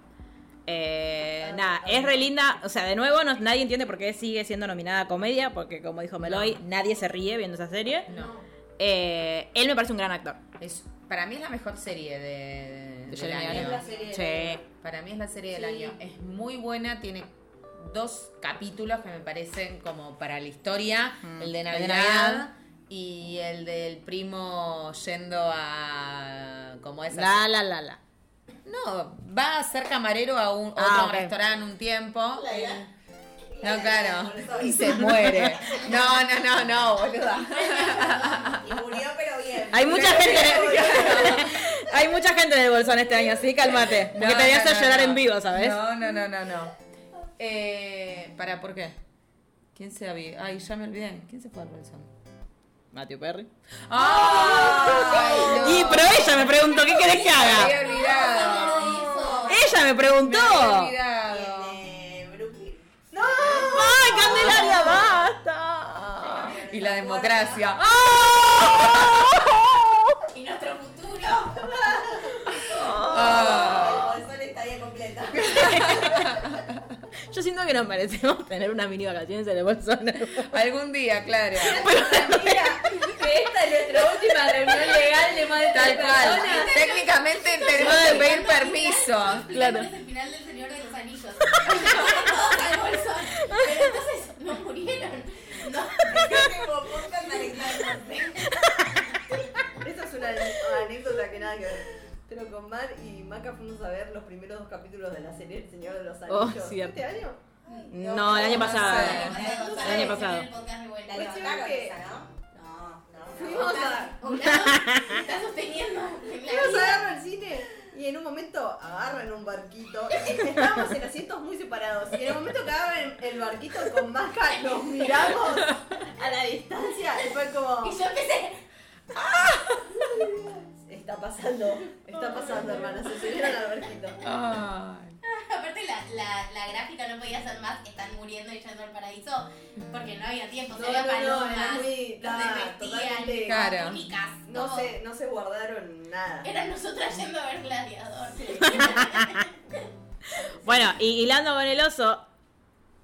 Eh, nada, es re linda, o sea, de nuevo no- nadie entiende por qué sigue siendo nominada a comedia, porque como dijo Meloy, nadie se ríe viendo esa serie. No. Eh, él me parece un gran actor. Es, para mí es la mejor serie de, De del año. Es la serie de- Sí. Para mí es la serie del año. Es muy buena, tiene dos capítulos que me parecen como para la historia. Mm. El de El de Navidad, y el del primo yendo a... como esa La, la, la, la. No, va a ser camarero a un otro Ah, ok. restaurante un tiempo. La- la- No, claro. Y se muere. No, no, no, no, boluda. Y murió, pero bien. Hay mucha gente Hay mucha gente en el bolsón este año, así cálmate. Porque No, te voy a hacer no, llorar no. en vivo, ¿sabes? No, no, no, no, no. Eh, para, ¿por qué? ¿Quién se había? Ay, ya me olvidé. ¿Quién se fue al bolsón? Matthew Perry. ¡Ay, no! Y pero ella me preguntó, ¿qué querés que Me había haga? olvidado. Ella me preguntó. Me había olvidado. Candelaria, basta! Y la democracia. Y nuestro futuro. Ah. El bolsón estaría completa. Yo siento que nos merecemos tener unas mini vacaciones en el Bolsonaro. Algún día, claro. Que esta es nuestra última reunión legal de más de Tal cual. Técnicamente tenemos que pedir permiso. Claro. Es el final del Señor de los Anillos. Pero entonces no murieron. No. Esta es una anécdota que nada que ver. Pero con Mar y Maca fuimos a ver los primeros dos capítulos de la serie El Señor de los Oh, Anillos. cierto. ¿Este año? No, el año pasado. El año pasado. Fuimos a, está sosteniendo fuimos a verlo al cine y en un momento agarran un barquito. Estábamos en asientos muy separados. Y en el momento que agarran el barquito con Maca, nos miramos a la distancia y fue como... Y yo empecé. Está pasando, está pasando, hermana. Se subieron al barquito. Ay. Aparte, la, la, la gráfica no podía ser más. Están muriendo y yendo al paraíso. Porque no había tiempo. No, se había no, no, palomas. era muy- totalmente- Claro. túnicas. No todo. se, no se guardaron nada. Era nosotras yendo a ver Gladiador. Bueno, y hilando con el oso,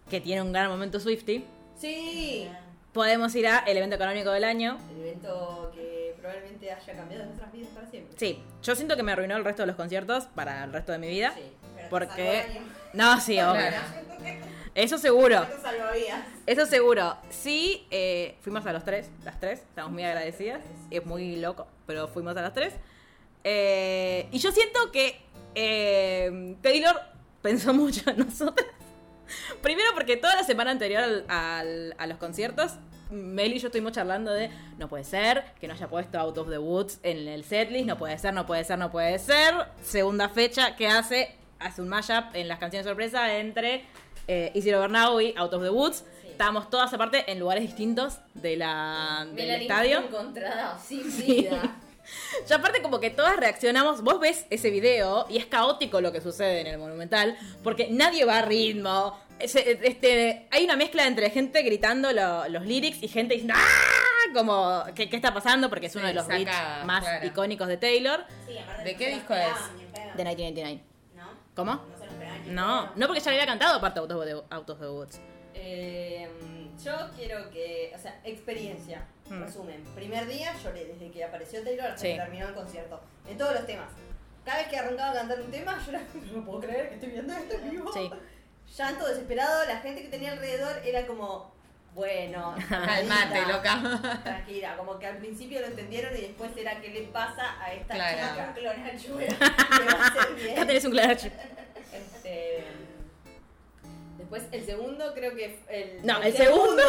que tiene un gran momento Swifty, Sí. podemos ir a el evento económico del año. El evento que probablemente haya cambiado nuestras vidas para siempre. Sí, yo siento que me arruinó el resto de los conciertos para el resto de mi vida. Sí. Pero Porque. No, sí, obvio. Eso seguro. Eso seguro. Sí, eh, fuimos a los tres, las tres. Estamos muy agradecidas. Es muy loco, pero fuimos a las tres. Eh, y yo siento que eh, Taylor pensó mucho en nosotras. Primero porque toda la semana anterior al- al- a los conciertos, Mel y yo estuvimos charlando de no puede ser que no haya puesto Out of the Woods en el setlist, no puede ser, no puede ser, no puede ser. Segunda fecha que hace, hace un mashup en las canciones sorpresa entre eh, Easy Now y Out of the Woods. Sí. Estábamos todas aparte en lugares distintos de la, del estadio. encontrada sin Sí. vida. Ya aparte como que todas reaccionamos, vos ves ese video y es caótico lo que sucede en el Monumental, porque nadie va a ritmo. Este, hay una mezcla entre gente gritando lo- los lyrics y gente diciendo ¡Ah! Como, ¿qué, qué está pasando? Porque es uno Sí, de los beats más claro. icónicos de Taylor, Sí, ¿De qué disco es? de 1999. ¿No? ¿Cómo? No se lo esperaban ni en No, porque ya le había cantado aparte Out of the Woods. Eh, yo quiero que, o sea, experiencia. Hmm. Resumen. Primer día lloré desde que apareció Taylor hasta Sí. que terminó el concierto. En todos los temas. Cada vez que arrancaba a cantar un tema, yo era, no puedo creer que estoy viendo esto en vivo. Sí. Llanto desesperado, la gente que tenía alrededor era como, bueno, Calmate, loca. Tranquila, como que al principio lo entendieron y después era qué le pasa a esta Claro. chica. Bien. Acá tenés un claro. Este, después el segundo creo que el No, el segundo.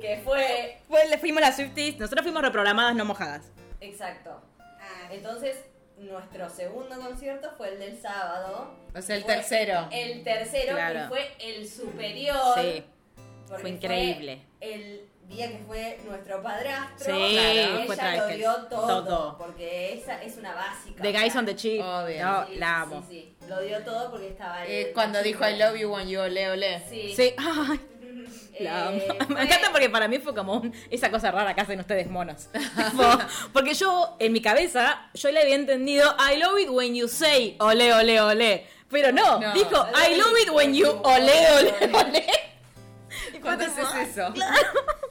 que fue Fue, le fuimos las Swifties, nosotros fuimos reprogramadas, no mojadas. exacto. Ah, Entonces nuestro segundo concierto fue el del sábado. O sea, el Fue tercero. El tercero Claro. y fue el superior. Sí. fue increíble. el día que fue nuestro padrastro. Sí, fue ella lo Travis. dio todo, Todo. Porque esa es una básica. The o sea, Guys on the Cheap. Obvio. No, sí, la amo. Sí, sí. Lo dio todo porque estaba Es cuando dijo I love you when you ole ole. Sí. Sí, ay, la amo. Eh, Me encanta porque para mí fue como esa cosa rara que hacen ustedes monos. Porque yo, en mi cabeza, yo le había entendido I love it when you say ole, ole, ole. Pero no, No. dijo I love it when you ole, ole, ole. ¿Y cuándo haces eso?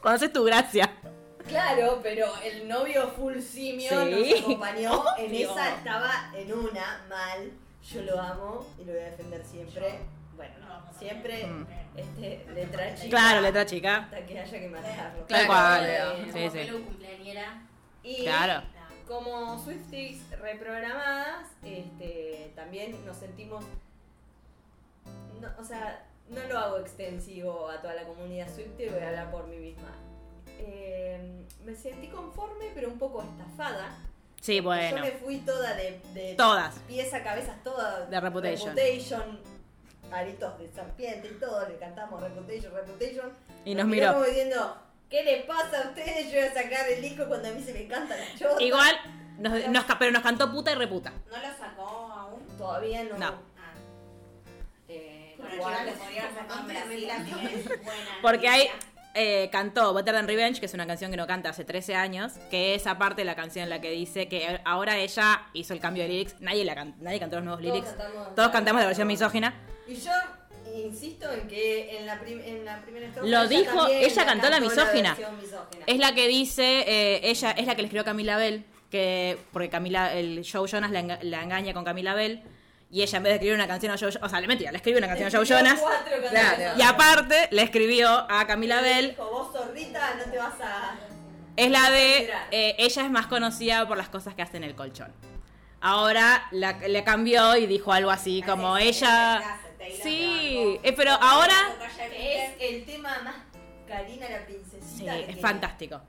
Cuando haces tu gracia. Claro, pero el novio full simio Sí. nos acompañó. En esa estaba en una mal. Yo lo amo y lo voy a defender siempre. Bueno, siempre Mm. Este, letra chica. Claro, letra chica. Hasta que haya que matarlo. Tal Claro, cual. obvio. Sí, Como sí. Pelu cumpleañera. Y Claro. como Swifties reprogramadas, este, también nos sentimos. no, o sea, no lo hago extensivo a toda la comunidad Swiftie, voy a hablar por mí misma. Eh, me sentí conforme, pero un poco estafada. Sí, bueno. Yo me fui toda de, de Todas. pies a cabezas, toda De Reputation. Reputation, aritos de serpiente y todo, le cantamos Reputation, Reputation. Y nos miró miró. como diciendo, ¿qué le pasa a ustedes? Yo voy a sacar el disco cuando a mí se me canta la chota. Igual, nos- nos ca- pero nos cantó puta y reputa. ¿No lo sacó aún? Todavía no. No. Ah, Eh, bueno, lo podrían sacar en Brasil, así que es buena Porque hay. Eh, cantó Better Than Revenge, que es una canción que no canta hace 13 años, que es aparte de la canción en la que dice que ahora ella hizo el cambio de lyrics. Nadie, la can- nadie cantó los nuevos Todos lyrics. cantamos- Todos cantamos la versión misógina. Y yo insisto en que en la, prim- en la primera estrofa Lo ella dijo- también ella cantó la misógina. Es la que dice, eh, ella es la que le escribió a Camila Bell, que porque Camila, el Joe Jonas la, enga- la engaña con Camila Bell, y ella en vez de escribir una canción a Joe o sea, le mentira, le escribió una canción a Joe Jonas. Claro. y aparte le escribió a Camila Bell, dijo, vos zorrita no te vas a... es la de, eh, ella es más conocida por las cosas que hace en el colchón. Ahora la- le cambió y dijo algo así como ella... Sí, eh, pero ahora... Es el tema más Karina la princesita. Sí, es fantástico.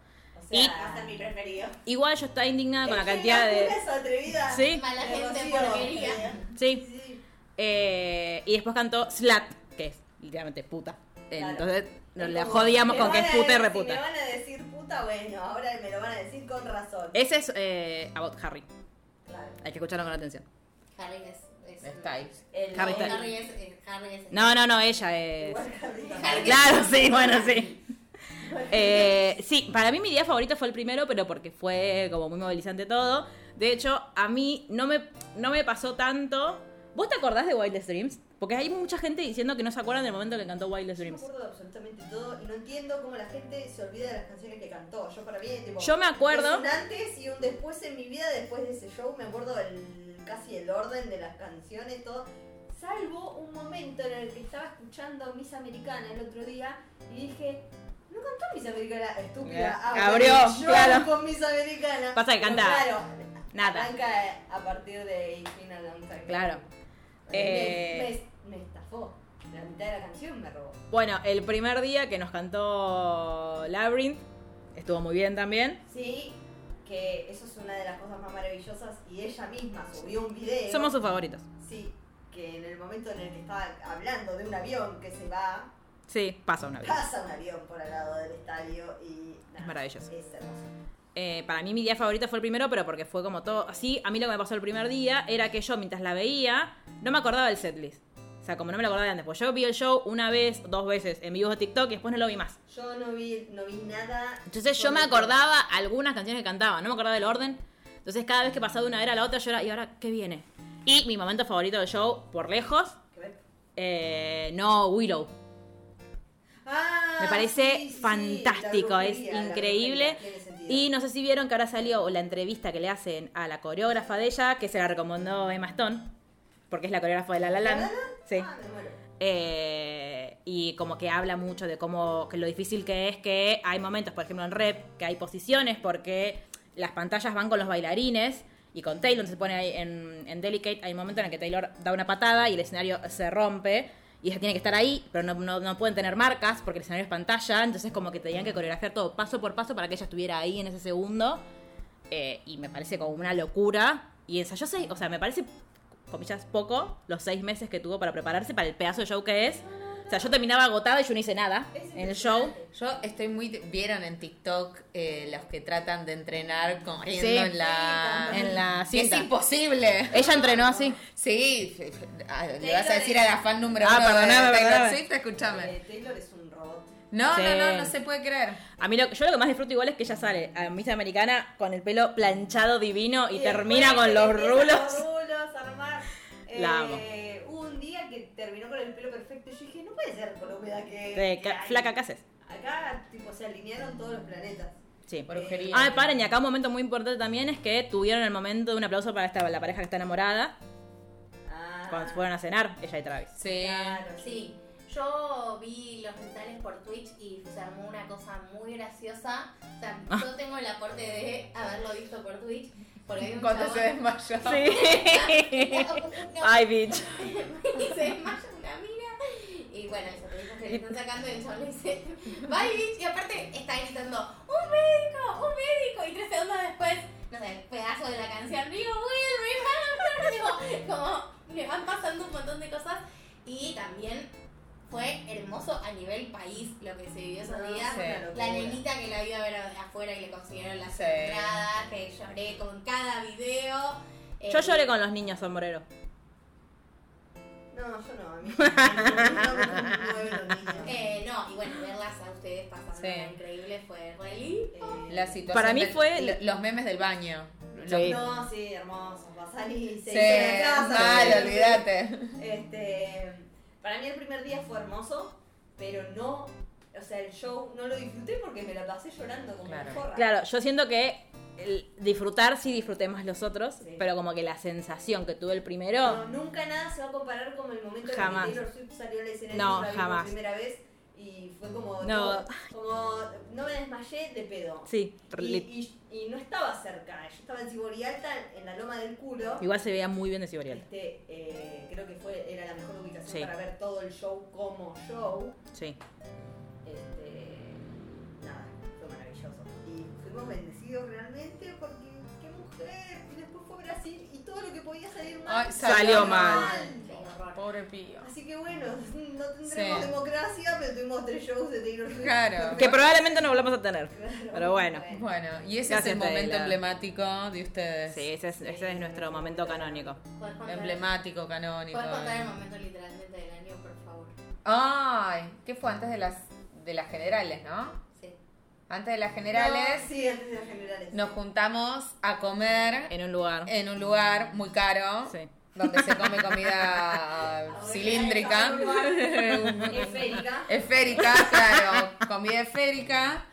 O sea, Y- Va a ser mi preferido. Igual yo estaba indignada con la cantidad de... atrevida. Sí. Mala de gente porquería. Sí. Sí. Eh, y después cantó Slat, que es literalmente puta. Claro. Entonces nos la jodíamos con que es puta y reputa. Si me van a decir puta, bueno, ahora me lo van a decir con razón. Ese es eh, About Harry. Claro. Hay que escucharlo con atención. Harry es. es Styles. El- Harry. Harry es. eh, Harry es No, no, no, ella es. Igual Harry. Harry Claro, sí, bueno, sí. Eh, sí, para mí mi día favorito fue el primero, pero porque fue como muy movilizante todo. De hecho, a mí no me, no me pasó tanto. ¿Vos te acordás de Wildest Dreams? Porque hay mucha gente diciendo que no se acuerdan del momento que cantó Wildest Yo me Dreams. acuerdo de absolutamente todo y no entiendo cómo la gente se olvida de las canciones que cantó. Yo para mí, tipo, Yo me acuerdo- un antes y un después en mi vida después de ese show. Me acuerdo el, casi el orden de las canciones, todo. Salvo un momento en el que estaba escuchando Miss Americana el otro día y dije, no cantó Miss Americana, estúpida. Ah, Abrió, yo claro. con Miss Americana. Pasa que Pero canta Claro, nada. Arranca a partir de Infinite Long. Claro. Me- Eh, me, me estafó. La mitad de la canción me robó. Bueno, el primer día que nos cantó Labyrinth estuvo muy bien también. Sí, que eso es una de las cosas más maravillosas y ella misma subió un video. Somos sus favoritos. Sí, que en el momento en el que estaba hablando de un avión que se va, Sí, pasa una vez. pasa un avión por al lado del estadio y nada, Es maravilloso. Es hermoso. Eh, para mí mi día favorito fue el primero, pero porque fue como todo así. A mí lo que me pasó el primer día era que yo mientras la veía no me acordaba del setlist. O sea, como no me lo acordaba de antes. Pues yo vi el show una vez, dos veces en vivos de TikTok y después no lo vi más. Yo no vi, no vi nada. Entonces yo me acordaba algunas canciones que cantaba, no me acordaba del orden. Entonces cada vez que pasaba de una era a la otra yo era, ¿y ahora qué viene? Y mi momento favorito del show, por lejos, eh, no Willow. Ah, Me parece sí, sí, fantástico, es increíble. brujería. Y no sé si vieron que ahora salió la entrevista que le hacen a la coreógrafa de ella, que se la recomendó Emma Stone, porque es la coreógrafa de La La Land. ¿La La Land? Sí. Ah. Eh, y como que habla mucho de cómo que lo difícil que es que hay momentos, por ejemplo en rep, que hay posiciones porque las pantallas van con los bailarines y con Taylor se pone ahí en, en Delicate, hay un momento en el que Taylor da una patada y el escenario se rompe y ella tiene que estar ahí, pero no, no- no pueden tener marcas porque el escenario es pantalla, entonces como que tenían que coreografiar todo paso por paso para que ella estuviera ahí en ese segundo Eh, y me parece como una locura y ensayó seis, o sea, me parece comillas, poco los seis meses que tuvo para prepararse para el pedazo de show que es. O sea, yo terminaba agotada y yo no hice nada en el show. Yo estoy muy. ¿Vieron en TikTok eh, los que tratan de entrenar corriendo Sí. en la. En la Que es cinta. imposible. Ella entrenó así. Sí, ah, le vas a decir a la fan número Ah, uno de perdoname, Taylor perdoname. Swift, escúchame. Eh, Taylor es un robot. No, Sí. no, no, no se puede creer. A mí lo, yo lo que más disfruto igual es que ella sale a Miss Americana con el pelo planchado divino y, termina con los rulos. Los rulos, armar. La amo. Eh, hubo un día que terminó con el pelo perfecto y yo dije, no puede ser con la humedad que. De que ca- hay. flaca, ¿qué haces? Acá, tipo, se alinearon todos los planetas. Sí. Brujería. Ah, paren, y acá un momento muy importante también es que tuvieron el momento de un aplauso para esta, la pareja que está enamorada. Ah, Cuando fueron a cenar, ella y Travis. Sí. Claro, Sí, yo vi los recitales por Twitch y se armó una cosa muy graciosa. O sea, Ah. yo tengo el aporte de haberlo visto por Twitch. Porque hay un Cuando chabón- se desmayó. Sí. No, Ay, bitch. y se desmaya una mina. Y bueno, eso que le están sacando y el chabón le dice, bye bitch. Y aparte está gritando, un médico, un médico. Y tres segundos después, no sé, pedazo de la canción, digo, Will, digo, como me van pasando un montón de cosas. Y también fue hermoso a nivel país lo que se vivió esos No, días. La nenita que la iba a ver afuera y le consiguieron las Sí. entradas, que lloré con cada video. Yo Eh, lloré con los niños sombreros. No, yo no, a mí. No, me conmueven los niños. Eh, no, y bueno, verlas a ustedes pasando Sí. increíble fue re lindo. Eh, La situación Para mí fue- lo- los memes del baño. Sí. No, sí, hermoso. Basani se Sí, hizo la casa. mal, olvídate. Este, Para mí el primer día fue hermoso, pero no, o sea, el show no lo disfruté porque me la pasé llorando como Claro. una forra. Claro, yo siento que el disfrutar sí disfruté más los otros, Sí. pero como que la sensación que tuve el primero, No, nunca nada se va a comparar como el momento Jamás. en que Taylor Swift salió No, y la vi jamás. por primera vez y fue como, No. todo- como no me desmayé de pedo. sí, Y, y- y no estaba cerca, yo estaba en Ciborialta, en la loma del culo. igual se veía muy bien de Ciborial. Este, eh, creo que fue, era la mejor ubicación Sí. para ver todo el show como show. Sí. Este, nada, fue maravilloso. Y fuimos bendecidos realmente porque qué mujer. Y después fue Brasil y todo lo que podía salir mal. Ay, Salió mal. Pobre pío. Así que bueno, no tendremos Sí. democracia, pero tuvimos tres shows de Taylor Swift. Claro. Que probablemente no volvamos a tener. Claro. Pero bueno. Bueno, y ese Gracias, es el momento Taylor. emblemático de ustedes. Sí, ese es, ese es nuestro momento canónico. ¿Podés contar- Emblemático, canónico. ¿Podés contar el momento literalmente del año, por favor? Ay, ¿qué fue antes de las de las generales, no? Sí. Antes de las generales No, sí, antes de las generales. nos juntamos a comer En un lugar. en un lugar muy caro, Sí. Donde se come comida cilíndrica, Esférica. esférica, claro, comida esférica,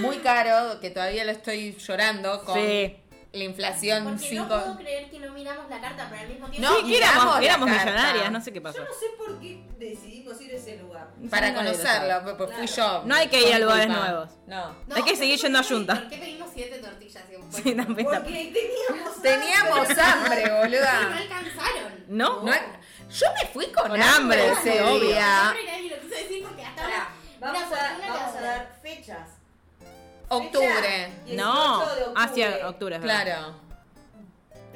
muy caro, que todavía lo estoy llorando con Sí. La inflación Porque no 5 puedo creer que no miramos la carta, pero al mismo tiempo... No, sí, éramos, éramos millonarias, no sé qué pasó. Yo no sé por qué decidimos ir a ese lugar. para conocerlo, sabe. pues fui yo. No hay que ir a lugares nuevos. No. No, Hay que seguir ¿por yendo a Junta. ¿Por qué pedimos siete tortillas? Sí, está- Porque teníamos Teníamos hambre, No boluda. alcanzaron. ¿No? No, yo me fui con, Con hambre, hambre, ese día. Siempre nadie lo quiso decir porque hasta ahora... Vamos, a, vamos a dar fechas. Octubre. No. 18 de octubre. Hacia octubre. es verdad. Claro.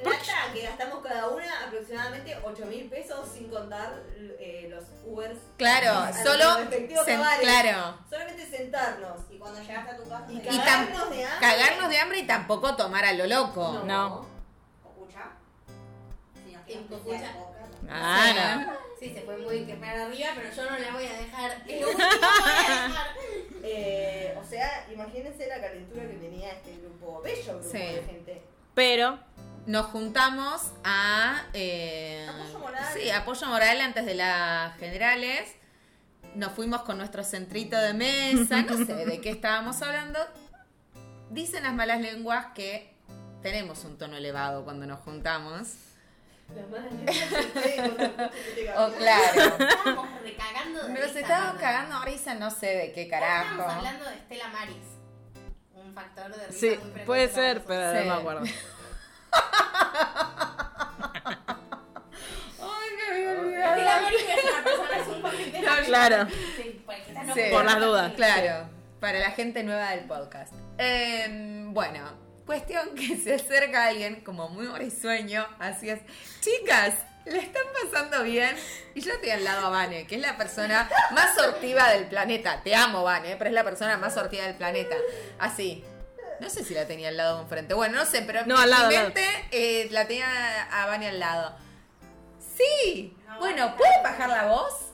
Plata que gastamos cada una aproximadamente 8 mil pesos sin contar eh, los Ubers. Claro, solo hogares. claro. Solamente sentarnos Y cuando llegaste a tu casa, y Y cagarnos de hambre. Cagarnos de hambre y tampoco tomar a lo loco. No. ¿Escucha? Si nos Sí, boca, Ah, no. Sí, se fue muy que para arriba, pero yo no la voy a dejar. Voy a dejar. Eh, imagínense la calentura que tenía este grupo, bello grupo Sí. de gente. Pero, Nos juntamos a. eh, Apoyo moral. Sí, apoyo moral antes de las generales. Nos fuimos con nuestro centrito de mesa. No sé de qué estábamos hablando. Dicen las malas lenguas que tenemos un tono elevado cuando nos juntamos. Que te Oh, claro. Estábamos recagando de Pero se cagando a risa, no sé de qué Estábamos carajo. hablando de Estela Maris. Un factor de risa sí, muy puede para ser, pero Sí. no me acuerdo. Ay, me había Estela Maris es una persona sumamente Claro. Sí, no Sí. Por las dudas. Claro, para la gente nueva del podcast. Eh, bueno, cuestión que se acerca alguien como muy risueño, así es. Chicas, ¿le están pasando bien? Y yo estoy al lado a Vane, que es la persona más sortiva del planeta. Te amo, Vane, pero es la persona más sortiva del planeta. Así. No sé si la tenía al lado enfrente. Bueno, no sé, pero No, en al lado, mi mente eh, la tenía a Vane al lado. Sí. No, bueno, ¿puede bajar la voz?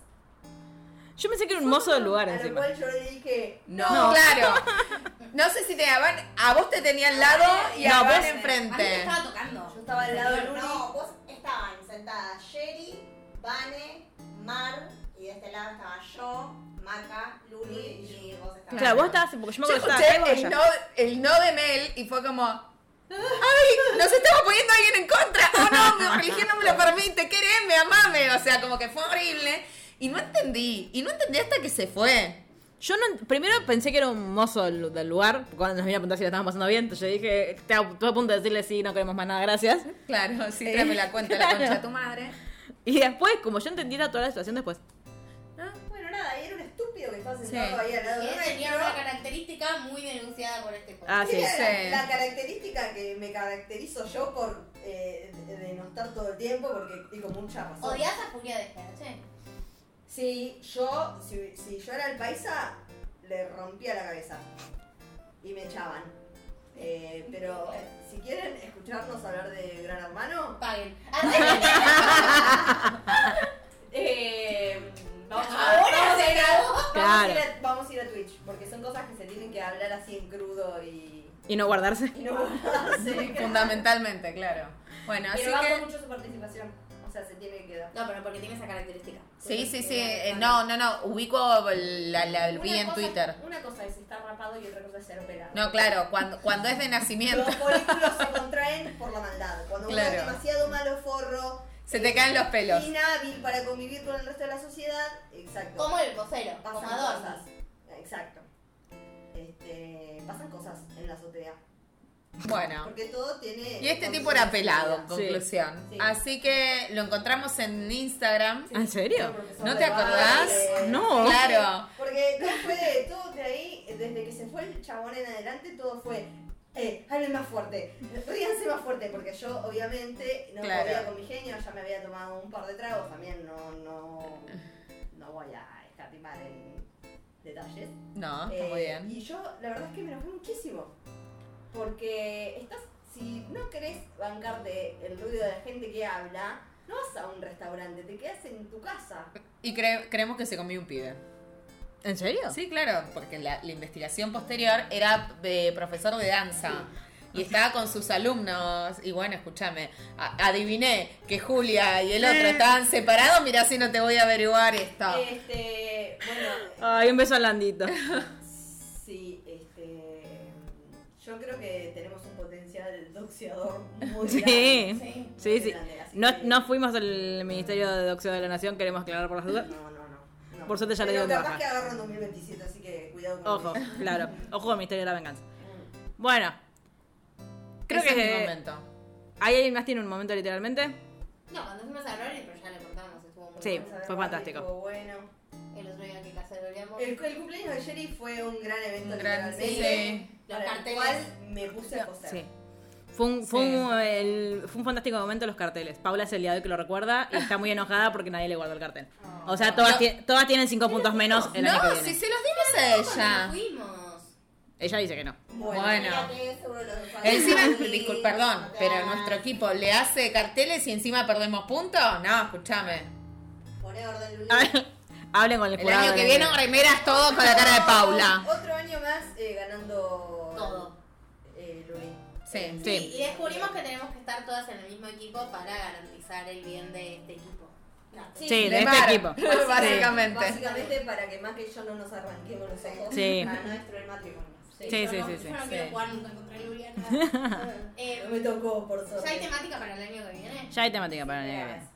Yo pensé que era un mozo del lugar A lo cual yo le dije, No, claro. No sé si te daban. A vos te tenía al lado y a No, vos- A mí me enfrente. estaba tocando. yo estaba al lado de Luli. No, vos estaban sentadas Sherry, Vane, Mar, y de este lado estaba yo, Maca, Luli, y vos estabas. Claro, vos estabas, porque yo me acuerdo escuché no, el no de Mel y fue como. ¡Ay! ¡Nos estamos poniendo a alguien en contra! ¡Oh no! Mi religión no me lo permite. ¡Quereme, amame! O sea, como que fue horrible. Y no entendí. Y no entendí hasta que se fue. Yo no, primero pensé que era un mozo del, del lugar, cuando nos vino a preguntar si la estábamos pasando bien, entonces yo dije, estuve a punto de decirle sí, no queremos más nada, gracias. Claro, sí, tráeme la cuenta de la concha de tu madre. Y después, como yo entendí la- toda la situación después. Bueno, nada, y era un estúpido que estaba Sí. sentado ahí al lado de Que tenía una característica muy denunciada por este podcast. Ah, sí. La- Sí. La, característica que me caracterizo yo por eh, de, de no estar todo el tiempo, porque digo mucha razón. ¿Odias a Julia de Ferche? Sí, yo, si, si yo era el paisa, le rompía la cabeza. Y me echaban. Eh, pero eh, si quieren escucharnos hablar de Gran Hermano, Paguen. eh, vamos, Ahora vamos a ir a- vamos a ir a- vamos a ir a Twitch, porque son cosas que se tienen que hablar así en crudo y, Y no guardarse. y no guardarse. Fundamentalmente, claro. Bueno, así Pero banco que. mucho su participación. O sea, se tiene que dar. No, pero porque tiene esa característica. Sí, sí, sí. Eh, eh, no, no, no. Ubico la, la vi en Twitter. Una cosa es estar rapado y otra cosa es ser operado. No, claro, cuando, cuando es de nacimiento. Los folículos se contraen por la maldad. Cuando uno Claro. es demasiado malo forro, Se te caen los pelos. inhábil para convivir con el resto de la sociedad, exacto. Como el vocero, pasan cosas. Exacto. Este, pasan cosas en la azotea. Bueno. Porque todo tiene. Y este tipo era pelado, en conclusión. Sí. Así que lo encontramos en Instagram. ¿En serio? ¿No te acordás? No. Claro. Porque todo fue de, todo de ahí, desde que se fue el chabón en adelante, todo fue. Eh, hablen más fuerte, ríanse más fuerte, porque yo obviamente no Claro. podía con mi genio, ya me había tomado un par de tragos, también no, no, no voy a escatimar en detalles. No, está Eh, muy bien. Y yo, la verdad es que me enojé muchísimo. Porque estás, si no querés bancarte el ruido de la gente que habla, no vas a un restaurante, te quedas en tu casa. Y cre- creemos que se comió un pibe. ¿En serio? Sí, claro, porque la, la investigación posterior era de profesor de danza. Y estaba con sus alumnos. Y bueno, escúchame, adiviné que Julia y el otro estaban separados. Mirá si no te voy a averiguar esto. Este, bueno, Ay, un beso a Landito. sí, yo creo que tenemos un potencial doxeador muy Sí. grande. Sí. Sí, sí. grande, No, que- no fuimos al Ministerio de Doxeo de la Nación, queremos aclarar por las dudas. No, no, no. no. Por suerte ya le Pero dio de capaz baja. que agarro en 2027, así que cuidado con Ojo, claro. Ojo al Ministerio de la Venganza. Bueno. Creo Ese es que... momento. ¿Hay alguien más tiene un momento literalmente? No, cuando fuimos a Rory, pero ya le contamos, estuvo muy Sí. fue fantástico. estuvo bueno. El otro día que casa volvíamos. El, el cumpleaños de Jerry fue un gran evento. Un gran- literalmente, Los para el carteles. cual me puse a coser. Sí. Fue un, fue, Sí. un, el- fue un fantástico momento los carteles. Paula es el día de hoy que lo recuerda y está muy enojada porque nadie le guardó el cartel. O sea, todas, No. todas tienen cinco puntos menos el año que No, viene. si se los dimos a ella. fuimos. Ella dice que no. Bueno, Bueno. Encima, disculpa, perdón, pero nuestro equipo le hace carteles y encima perdemos puntos. No, escúchame. Poné orden, Luli. Hablen con el El jurado. año que viene remeras todo con la cara de Paula. Otro año más eh, ganando. Sí. Sí. Y descubrimos que tenemos que estar todas en el mismo equipo para garantizar el bien de este equipo. Sí, de, De este Mar, equipo. Básicamente. Básicamente para que Mac y yo no nos arranquemos los ojos. Sí. Para no destruir el matrimonio. Sí, yo sí, no, sí, Yo sí. no Sí. quiero jugar nunca contra Lulia. eh, No me tocó, por ¿Ya hay suerte. temática para el año que viene? Ya hay temática para el año que viene.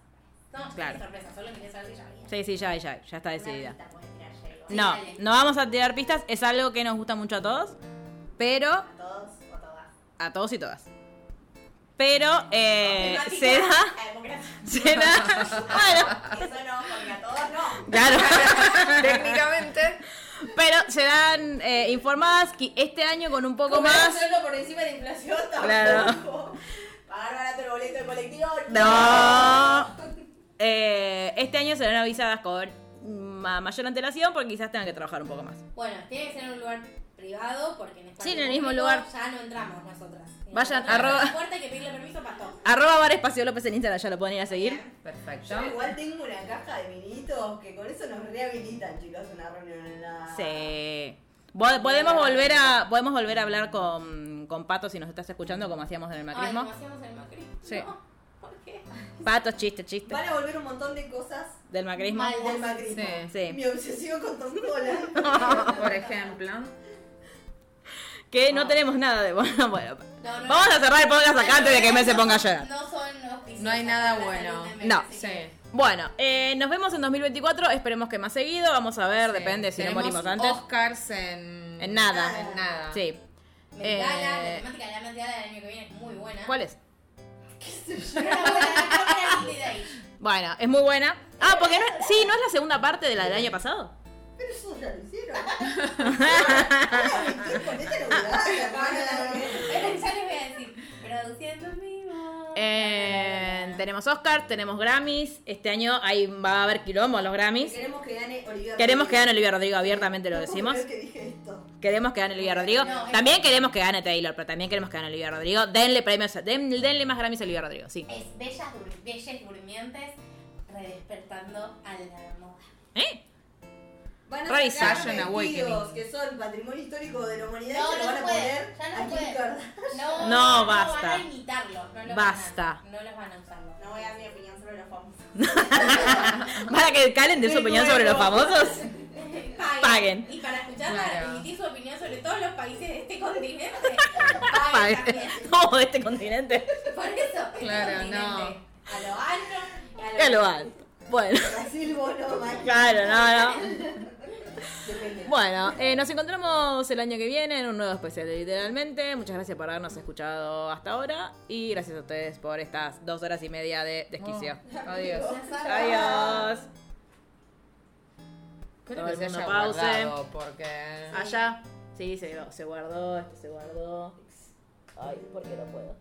No, Claro. es sorpresa, solo quería saber si ya había. Sí, sí, ya, ya, ya está decidida. Sí, No, no vamos a tirar pistas, es algo que nos gusta mucho a todos, pero ¿A todos? A todos y todas. Pero eh, se da, la democracia. se da, bueno, Eso no, porque a todos no. claro, Técnicamente. pero se dan eh, informadas que este año con un poco más, solo por encima de la inflación tampoco. Claro. Pagar barato el boleto de colectivo. no, eh, este año serán avisadas con ma- mayor antelación porque quizás tengan que trabajar un poco más. Bueno, tiene que ser en un lugar privado porque en espacio Sí, en el mismo lugar. Ya no entramos nosotras. Vayan, arroba- a la puerta hay que pedirle permiso para todo. Arroba Bar Espacio López en Instagram, ya lo pueden ir a seguir. Perfecto. Yo igual tengo una caja de vinitos que con eso nos rehabilitan, chicos, una reunión en la. Sí. Podemos volver a podemos volver a hablar con, con Pato si nos estás escuchando como hacíamos en el Ay, macrismo. como hacíamos en el macrismo. Sí. No, ¿por qué? Pato, chiste, chiste. Van a volver un montón de cosas Del macrismo. Mal. del macrismo. Sí. Sí. Mi obsesión con Tom Holland. Por ejemplo. Que no tenemos nada de bueno. bueno. No, no, Vamos no. a cerrar el podcast acá antes de que me se ponga a llorar. No son No hay nada la bueno. No. Sí. Bueno, eh, nos vemos en 2024. Esperemos que más seguido. Vamos a ver, depende si no morimos antes. Oscars en... En nada. En nada. Sí. Gala, Eh, la temática de la del año que viene es muy buena. ¿Cuál es? Buena. Bueno, es muy buena. Ah, porque no, sí, ¿no es la segunda parte de la del año pasado? Pero eso ya lo hicieron. Ya les voy a decir, produciendo en vivo. Eh, tenemos Oscar, tenemos Grammys. Este año ahí va a haber quilombo en los Grammys. Queremos que gane Olivia Queremos que Rodrigo. gane Olivia Rodrigo, abiertamente lo decimos. creer que dije esto. Queremos que gane Olivia Rodrigo. No, es- También queremos que gane Taylor, pero también queremos que gane Olivia Rodrigo. Denle premios, den- denle más Grammys a Olivia Rodrigo, sí. Es bellas, dur- bellas durmientes redespertando a la moda. ¿Eh? Van a sacar Fashion vestidos Awakening. que son patrimonio histórico de la humanidad No, y se lo no van a poner ya no a Kim. Kardashian. No, No, basta. van a imitarlo. No los Basta. Van a, no los van a usarlo. No voy a dar mi opinión sobre los famosos. ¿Para que Calen dé su opinión sobre los famosos? Paguen. Y para escuchar Claro. emitir su opinión sobre todos los países de este continente, Paguen. paguen también. No, de este continente. Por eso, este Claro, continente, no. A lo alto y a lo, alto. Bueno, Brasil, claro, no, no. Depende. Bueno, eh, nos encontramos el año que viene en un nuevo especial de Literalmente. Muchas gracias por habernos escuchado hasta ahora y gracias a ustedes por estas dos horas y media de desquicio. Adiós. Adiós. Creo Todo que se haya pause. guardado porque... Allá. Sí, se, se guardó, esto se guardó. Ay, ¿por qué no puedo?